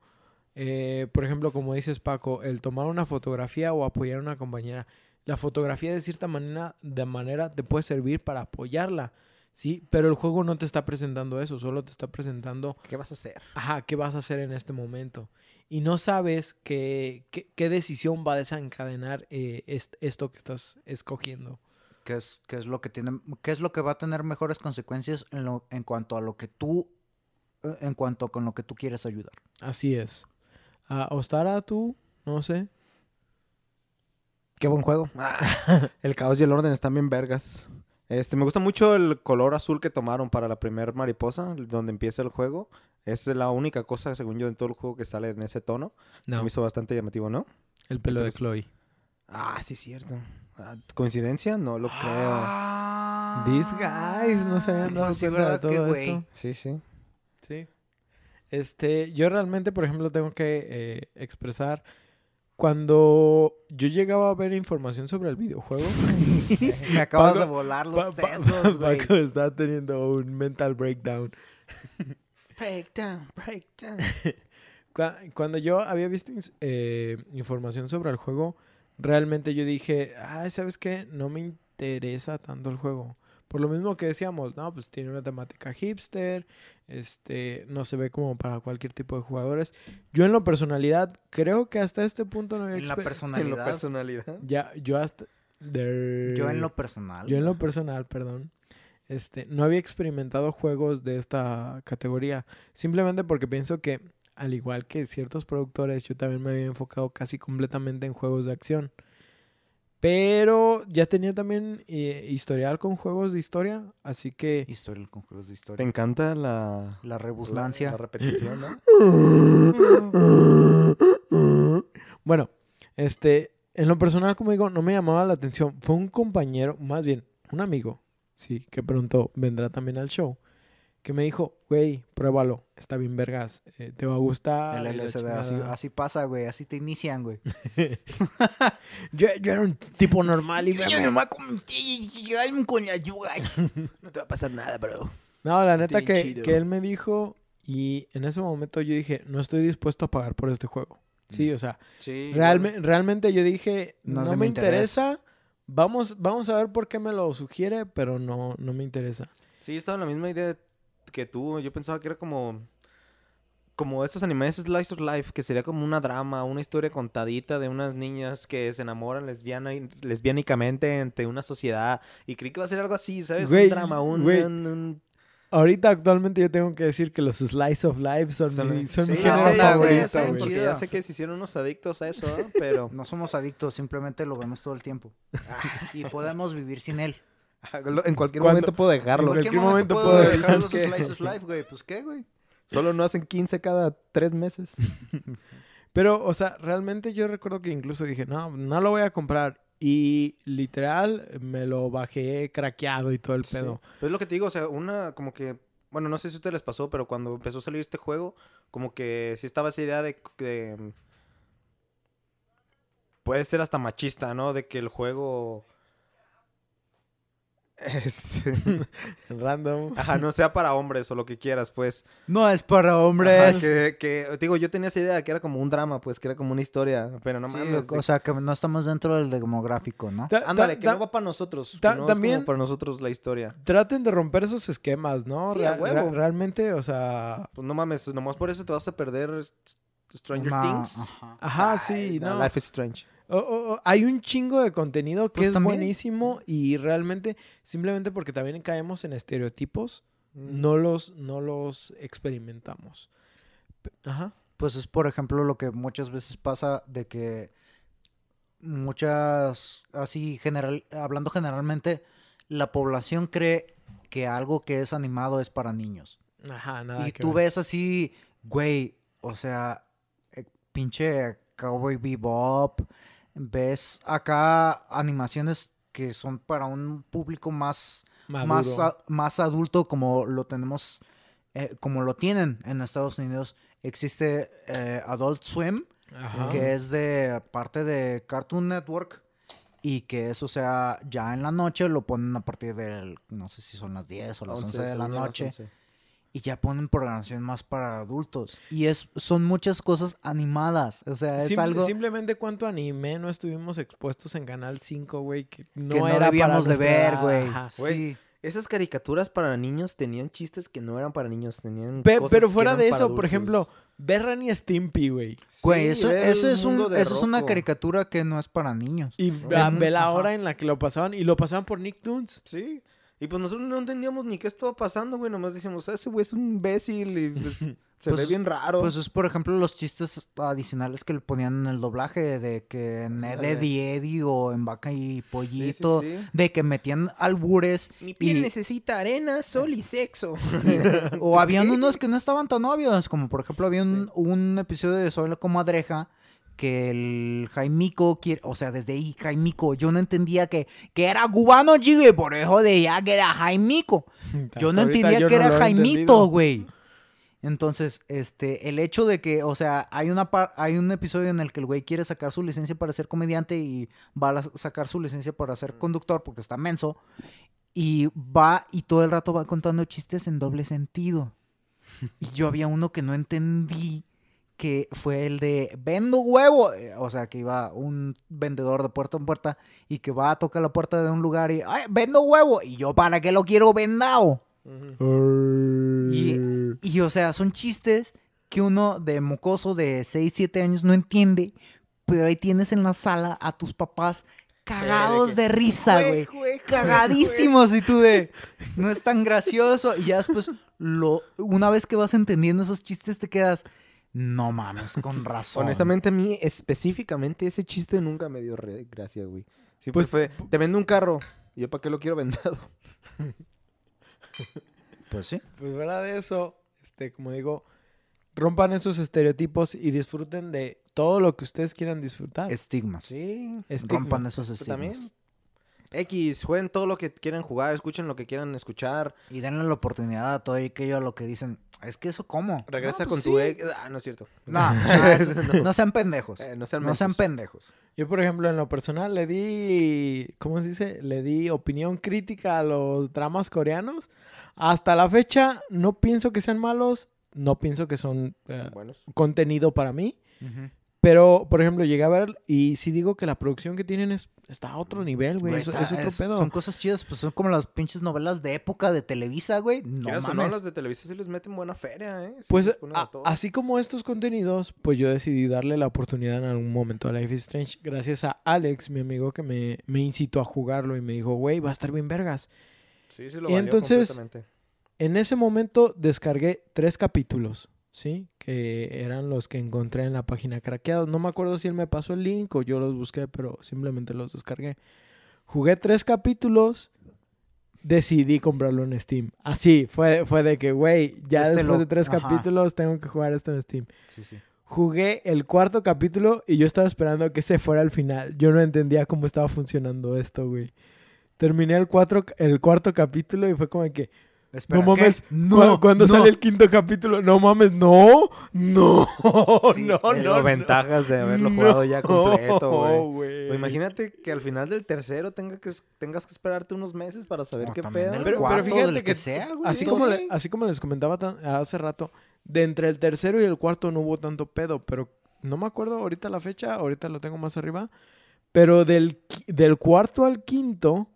Eh, por ejemplo, como dices Paco, el tomar una fotografía o apoyar a una compañera. La fotografía de cierta manera, de manera te puede servir para apoyarla, ¿sí? Pero el juego no te está presentando eso, solo te está presentando, ¿Qué vas a hacer? ajá, ¿qué vas a hacer en este momento? Y no sabes qué, qué, qué decisión va a desencadenar eh, est- esto que estás escogiendo. ¿Qué es, qué es lo que tiene, qué es lo que va a tener mejores consecuencias en, lo, en cuanto a lo que tú, eh, en cuanto con lo que tú quieres ayudar? Así es. Ah, Ostara, tú, no sé. Qué buen juego. Ah, el caos y el orden están bien vergas. Este, me gusta mucho el color azul que tomaron para la primer mariposa, donde empieza el juego. Es la única cosa, según yo, en todo el juego que sale en ese tono. Se No, me hizo bastante llamativo, ¿no? el pelo de Chloe. Ah, sí, cierto. Ah, ¿Coincidencia? No lo creo. These guys no se habían dado Ah, Sí, cuenta de ¿verdad que, todo esto. Sí, sí. Sí. Este, yo realmente, por ejemplo, tengo que eh, expresar cuando yo llegaba a ver información sobre el videojuego, Me acabas Paco- de volar los Pa- sesos, güey. Paco está teniendo un mental breakdown. Breakdown, breakdown. Cua- Cuando yo había visto eh, información sobre el juego, realmente yo dije, ay, ¿sabes qué? No me interesa tanto el juego. Por lo mismo que decíamos, no, pues tiene una temática hipster, este, no se ve como para cualquier tipo de jugadores. Yo en lo personalidad, creo que hasta este punto no había En la exper- En la personalidad. personalidad. Ya, yo hasta... Yo en lo personal. Yo en lo personal, perdón, este, no había experimentado juegos de esta categoría. Simplemente porque pienso que, al igual que ciertos productores, yo también me había enfocado casi completamente en juegos de acción. Pero ya tenía también eh, historial con juegos de historia, así que... Historia con juegos de ¿Te historia. encanta la, La la repetición, no? Bueno, este, en lo personal, como digo, no me llamaba la atención. Fue un compañero, más bien, un amigo, sí, que pronto vendrá también al show, que me dijo, güey, pruébalo, está bien vergas, eh, te va a gustar. El LSD, así, chingada". así pasa, güey. Así te inician, güey. Yo, yo era un tipo normal y me... con la yuga. No te va a pasar nada, bro. No, la neta que, que él me dijo y en ese momento yo dije, no estoy dispuesto a pagar por este juego. Sí, o sea, Sí. realme- realmente yo dije, No no, se me interesa. Vamos, vamos a ver por qué me lo sugiere, pero no, no me interesa. Sí, yo estaba en la misma idea que tú. Yo pensaba que era como. Como estos animes Slice of Life, que sería como una drama, una historia contadita de unas niñas que se enamoran lesbiana, lesbiánicamente ante una sociedad. Y creí que iba a ser algo así, ¿sabes? Un drama, un, güey. un- un- Ahorita actualmente yo tengo que decir que los slice of life son, son- mi, son mi Sí, género ya sé, favorito. ya sé, güey. porque chido. ya sé que se hicieron unos adictos a eso, ¿eh? pero No somos adictos, simplemente lo vemos todo el tiempo. y podemos vivir sin él. En cualquier Cuando- momento puedo dejarlo. en cualquier momento puedo dejar dejar los que- slices life, güey. Pues qué, güey. Solo no hacen 15 cada tres meses. Pero, o sea, realmente yo recuerdo que incluso dije, no, no lo voy a comprar. Y literal me lo bajé craqueado y todo el Sí. pedo. Pero es lo que te digo, o sea, una como que, bueno, no sé si a ustedes les pasó, pero cuando empezó a salir este juego, como que sí estaba esa idea de, de- puede ser hasta machista, ¿no? De que el juego este, Random. ajá, no sea para hombres o lo que quieras, pues. No es para Ajá, hombres. que, que- digo, yo tenía esa idea de que era como un drama, pues, que era como una historia, pero no Sí, mames. o sea, que no estamos dentro del demográfico, ¿no? Ta- ta- ándale, que ta- no va para nosotros. ta- que no es también- como para nosotros la historia. Traten de romper esos esquemas, ¿no? Sí, a Rea- huevo. rea- realmente, o sea... Pues no mames, nomás por eso te vas a perder Stranger Things. ajá. Ajá, Ay, sí, no, no. Life is Strange. O- o- o- hay un chingo de contenido que Pues es también. buenísimo y realmente, simplemente porque también caemos en estereotipos, no los, no los experimentamos. Pe- Ajá. Pues es, por ejemplo, lo que muchas veces pasa de que muchas, así general, hablando generalmente, la población cree que algo que es animado es para niños. Ajá, nada y que tú ver. ves así, güey, o sea, eh, pinche Cowboy Bebop, ves acá animaciones que son para un público más Maduro. más, más adulto como lo tenemos, eh, como lo tienen en Estados Unidos. Existe eh, Adult Swim, Ajá. que es de parte de Cartoon Network y que eso sea ya en la noche lo ponen a partir del, no sé si son las 10 o las 11, de la noche 11. Y ya ponen programación más para adultos. Y es son muchas cosas animadas, o sea, es algo Simplemente cuánto anime no estuvimos expuestos en Canal 5, güey, que no, que no era para debíamos de nuestra ver, güey. Ajá. Sí. Esas caricaturas para niños tenían chistes que no eran para niños, tenían Pe- cosas pero que fuera eran de para eso, por ejemplo, Berran y Stimpy, güey. Güey, Sí, eso, eso es, un, de eso es una caricatura que no es para niños. Y ve, la hora en la que lo pasaban. Y lo pasaban por Nicktoons. Sí. Y pues nosotros no entendíamos ni qué estaba pasando, güey. Nomás decíamos, "Ah, ese güey es un imbécil y pues, se Pues- ve bien raro. Pues es, por ejemplo, los chistes adicionales que le ponían en el doblaje de que en. Eddie Eddie o en Vaca y Sí, sí, Pollito, sí. de que metían albures Mi piel y- necesita arena, sol y sexo. o habían unos que no estaban tan obvios, como por ejemplo había un, un episodio de Soy la comadreja que el Jaimico quiere, o sea, desde ahí Jaimico, yo no entendía que, que era cubano, chico, y por eso decía que era Jaimico. Yo no entendía yo que no era Jaimito, güey. Entonces, este, el hecho de que, o sea, hay una par- hay un episodio en el que el güey quiere sacar su licencia para ser comediante y va a sacar su licencia para ser conductor porque está menso y va y todo el rato va contando chistes en doble sentido. Y yo había uno que no entendí que fue el de vendo huevo, eh, o sea, que iba un vendedor de puerta en puerta y que va a tocar la puerta de un lugar y, "Ay, vendo huevo, y yo, ¿para qué lo quiero vendado? Y, y, o sea, son chistes que uno de mocoso de 6, 7 años no entiende, pero ahí tienes en la sala a tus papás cagados que- de risa, güey. Cagadísimos y tú de, no es tan gracioso. Y ya después, lo, una vez que vas entendiendo esos chistes, te quedas, no mames, con razón. Honestamente, a mí específicamente ese chiste nunca me dio re- gracia, güey. Sí, Pues- pues fue, te vendo un carro. ¿Y yo para qué lo quiero vendado? Pues sí. Pues fuera de eso, este, como digo, rompan esos estereotipos y disfruten de todo lo que ustedes quieran disfrutar. Estigmas. Sí. Estigma. Rompan esos Pues estigmas. también. X, jueguen todo lo que quieran jugar, escuchen lo que quieran escuchar. Y denle la oportunidad a todo aquello a lo que dicen, es que eso cómo. Regresa No, con pues tu sí. ex. Ah, no es cierto. No, no, eso- no sean pendejos. Eh, no sean no pendejos. Yo, por ejemplo, en lo personal le di, ¿cómo se dice? Le di opinión crítica a los dramas coreanos. Hasta la fecha no pienso que sean malos, no pienso que son eh, Buenos. contenido para mí. Pero, por ejemplo, llegué a ver y sí digo que la producción que tienen es, está a otro nivel, güey. Es, otro es- pedo. Son cosas chidas, pues son como las pinches novelas de época de Televisa, güey. No o no, mames. las de Televisa sí les meten buena feria, ¿eh? Sí Pues a- así como estos contenidos, pues yo decidí darle la oportunidad en algún momento a Life is Strange. Gracias a Alex, mi amigo, que me, me incitó a jugarlo y me dijo, güey, va a estar bien vergas. Sí, sí lo y valió entonces- completamente. En ese momento descargué tres capítulos, ¿sí? Que eran los que encontré en la página craqueados. No me acuerdo si él me pasó el link o yo los busqué, pero simplemente los descargué. Jugué tres capítulos, decidí comprarlo en Steam. Así, fue, fue de que, güey, ya Este después lo- de tres ajá. capítulos tengo que jugar esto en Steam. Sí, sí. Jugué el cuarto capítulo y yo estaba esperando que se fuera al final. Yo no entendía cómo estaba funcionando esto, güey. Terminé el, cuatro, el cuarto capítulo y fue como que, Espera, no mames, ¿qué? cu- cuando no. sale el quinto capítulo, no mames, no, no, Sí, no, no. Las ventajas de haberlo no, jugado ya completo, güey. imagínate que al final del tercero tenga que, tengas que esperarte unos meses para saber No, qué pedo. Pero- cuarto, pero fíjate que sea, güey. Así Sí, como, le- así como les comentaba tan- hace rato, de entre el tercero y el cuarto no hubo tanto pedo, pero no me acuerdo ahorita la fecha, ahorita lo tengo más arriba, pero del, del cuarto al quinto,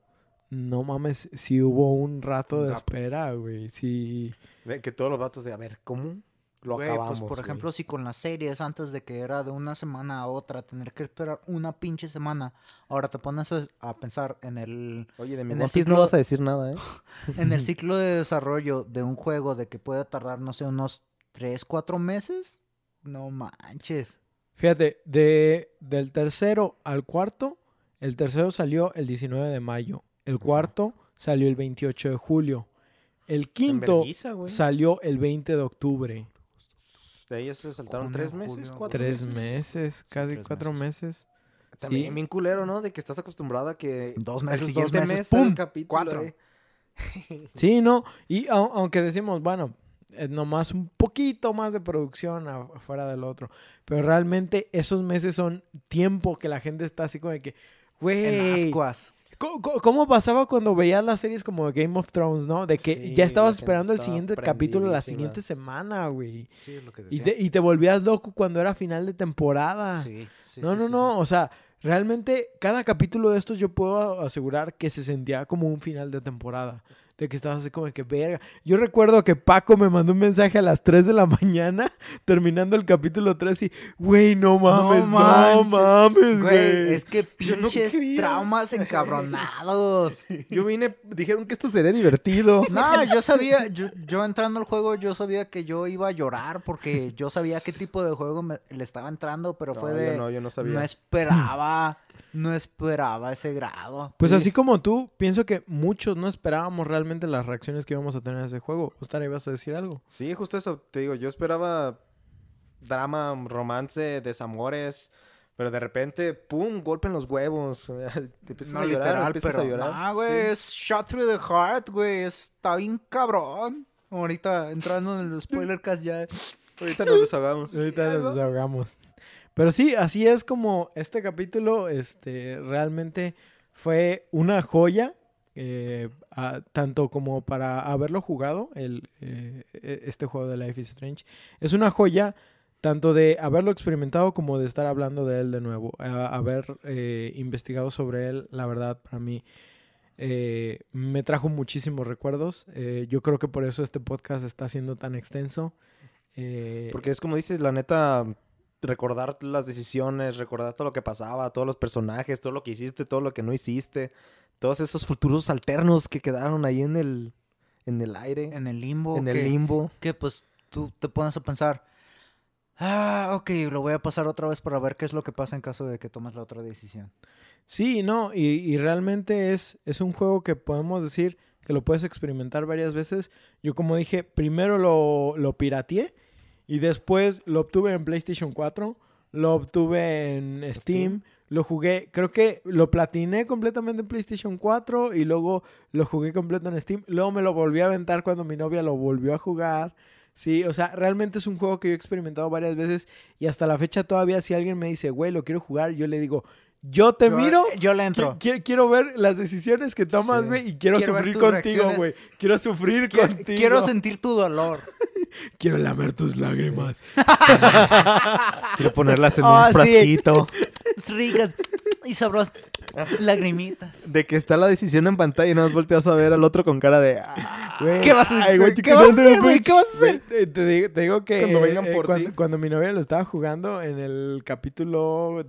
no mames, sí hubo un rato Un de espera, güey, sí. De que todos los vatos de, a ver, ¿cómo lo Güey, acabamos? pues por güey? ejemplo, si con las series antes de que era de una semana a otra, tener que esperar una pinche semana, ahora te pones a, a pensar en el, Oye, de mi en el ciclo- no vas a decir nada, ¿eh? en el ciclo de desarrollo de un juego de que puede tardar, no sé, unos 3, 4 meses. No manches. Fíjate, de, del tercero al cuarto, el tercero salió el 19 de mayo, el cuarto salió el 28 de julio, el En quinto vergüenza, güey. salió el 20 de octubre. De ahí ya se saltaron Junio, tres meses, julio, cuatro Tres meses. meses, casi tres cuatro meses. También Sí. bien culero, ¿no? De que estás acostumbrado a que Dos el meses, dos siguiente meses, mes sale ¡pum! el capítulo. cuatro. eh. Sí, no. Y au- aunque decimos, bueno, es nomás un poquito más de producción afuera del otro. Pero realmente esos meses son tiempo que la gente está así como de que, En güey. ascuas. ¿Cómo, pasaba cuando veías las series como Game of Thrones, no? De que Sí, ya estabas esperando el siguiente capítulo la siguiente semana, güey. Sí, es lo que Y decía. te, y te volvías loco cuando era final de temporada. Sí, sí, no, sí, no, sí, no. O sea, realmente cada capítulo de estos yo puedo asegurar que se sentía como un final de temporada. De que estabas así como que verga. Yo recuerdo que Paco me mandó un mensaje a las 3 de la mañana, terminando el capítulo 3 y, güey, no mames, no, mames, Güey, es que Yo no pinches traumas encabronados. Yo vine, dijeron que esto sería divertido. No, yo sabía, yo, yo entrando al juego, yo sabía que yo iba a llorar porque yo sabía qué tipo de juego me- le estaba entrando, pero No, fue yo de... no, yo no sabía. esperaba, no esperaba ese grado. Pues así como tú, pienso que muchos no esperábamos realmente las reacciones que íbamos a tener a ese juego. Ostar, ibas a decir algo. Sí, justo eso, te digo, yo esperaba drama, romance, desamores, pero de repente, pum, golpe en los huevos. Te empiezas No a llorar, literal, empiezas pero... a llorar. No, güey, Sí. es shot through the heart, güey, está bien cabrón. Ahorita entrando en el spoiler cast ya... Ahorita nos desahogamos. Ahorita nos desahogamos. Pero sí, así es como este capítulo este, realmente fue una joya, eh, tanto como para haberlo jugado, el, eh, e- este juego de Life is Strange. Es una joya tanto de haberlo experimentado como de estar hablando de él de nuevo, haber eh, investigado sobre él, la verdad, para mí. eh, me trajo muchísimos recuerdos. Eh, yo creo que por eso este podcast está siendo tan extenso. Eh, Porque es como dices, la neta, recordar las decisiones, recordar todo lo que pasaba, todos los personajes, todo lo que hiciste, todo lo que no hiciste, todos esos futuros alternos que quedaron ahí en el, en el aire, En el limbo. en que- el limbo. que pues tú te pones a pensar, ah, ok, lo voy a pasar otra vez para ver qué es lo que pasa en caso de que tomes la otra decisión. Sí, no, y, y realmente es, es un juego que podemos decir que lo puedes experimentar varias veces. Yo como dije, primero lo, lo pirateé y después lo obtuve en PlayStation 4, lo obtuve en Steam, Steam. lo jugué, creo que lo platiné completamente en PlayStation 4 y luego lo jugué completo en Steam. Luego me lo volví a aventar cuando mi novia lo volvió a jugar. Sí, o sea, realmente es un juego que yo he experimentado varias veces y hasta la fecha todavía si alguien me dice, güey, lo quiero jugar, yo le digo, yo te Yo- miro, Yo le entro. qui- quiero ver las decisiones que tomas, Sí. güey, y quiero, sufrir contigo, güey. Quiero sufrir contigo. quiero sentir tu dolor. Quiero lamer tus lágrimas. Quiero ponerlas en Ah, un sí. frasquito. Ricas y sabrosas. Lagrimitas. De que está la decisión en pantalla y nada más volteas a ver al otro con cara de... "Ah". ¿Qué vas a hacer? ay, ¿Qué vas a hacer? ¿Qué vas a hacer? Te, digo, te digo que Cuando vengan eh, por cuando, ti. cuando mi novia lo estaba jugando en el capítulo,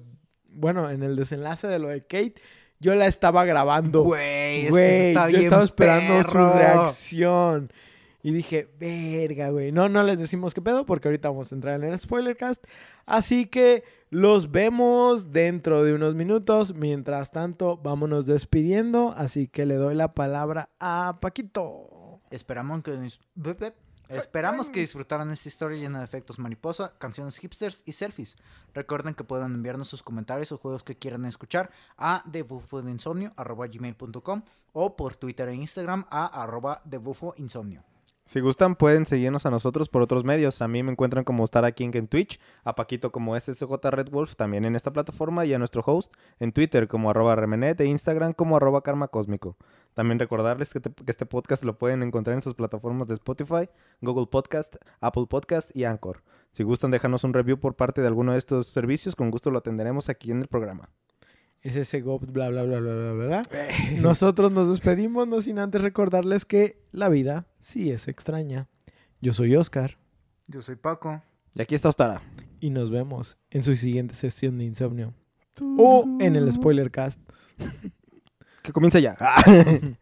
bueno, en el desenlace de lo de Kate, yo la estaba grabando. Güey, es que Güey, está yo bien estaba esperando su reacción. Y dije, verga, güey. No, no les decimos qué pedo porque ahorita vamos a entrar en el spoiler cast. Así que los vemos dentro de unos minutos. Mientras tanto, vámonos despidiendo. Así que le doy la palabra a Paquito. Esperamos que. Esperamos que disfrutaran esta historia llena de efectos mariposa, canciones hipsters y selfies. Recuerden que pueden enviarnos sus comentarios o juegos que quieran escuchar a thebufodeinsomnio.com o por Twitter e Instagram a arroba thebufoinsomnio. Si gustan, pueden seguirnos a nosotros por otros medios. A mí me encuentran como Star King en Twitch, a Paquito como SSJ Red Wolf también en esta plataforma y a nuestro host en Twitter como arroba remenet e Instagram como arroba karma cósmico. También recordarles que, te- que este podcast lo pueden encontrar en sus plataformas de Spotify, Google Podcast, Apple Podcast y Anchor. Si gustan, déjanos un review por parte de alguno de estos servicios, con gusto lo atenderemos aquí en el programa. Es ese go, bla, bla, bla, bla, bla, bla, bla. Nosotros nos despedimos, no sin antes recordarles que la vida sí es extraña. Yo soy Oscar Yo soy Paco. Y aquí está Ostara. y nos vemos en su siguiente sesión de insomnio. O en el spoiler cast. Que comience ya.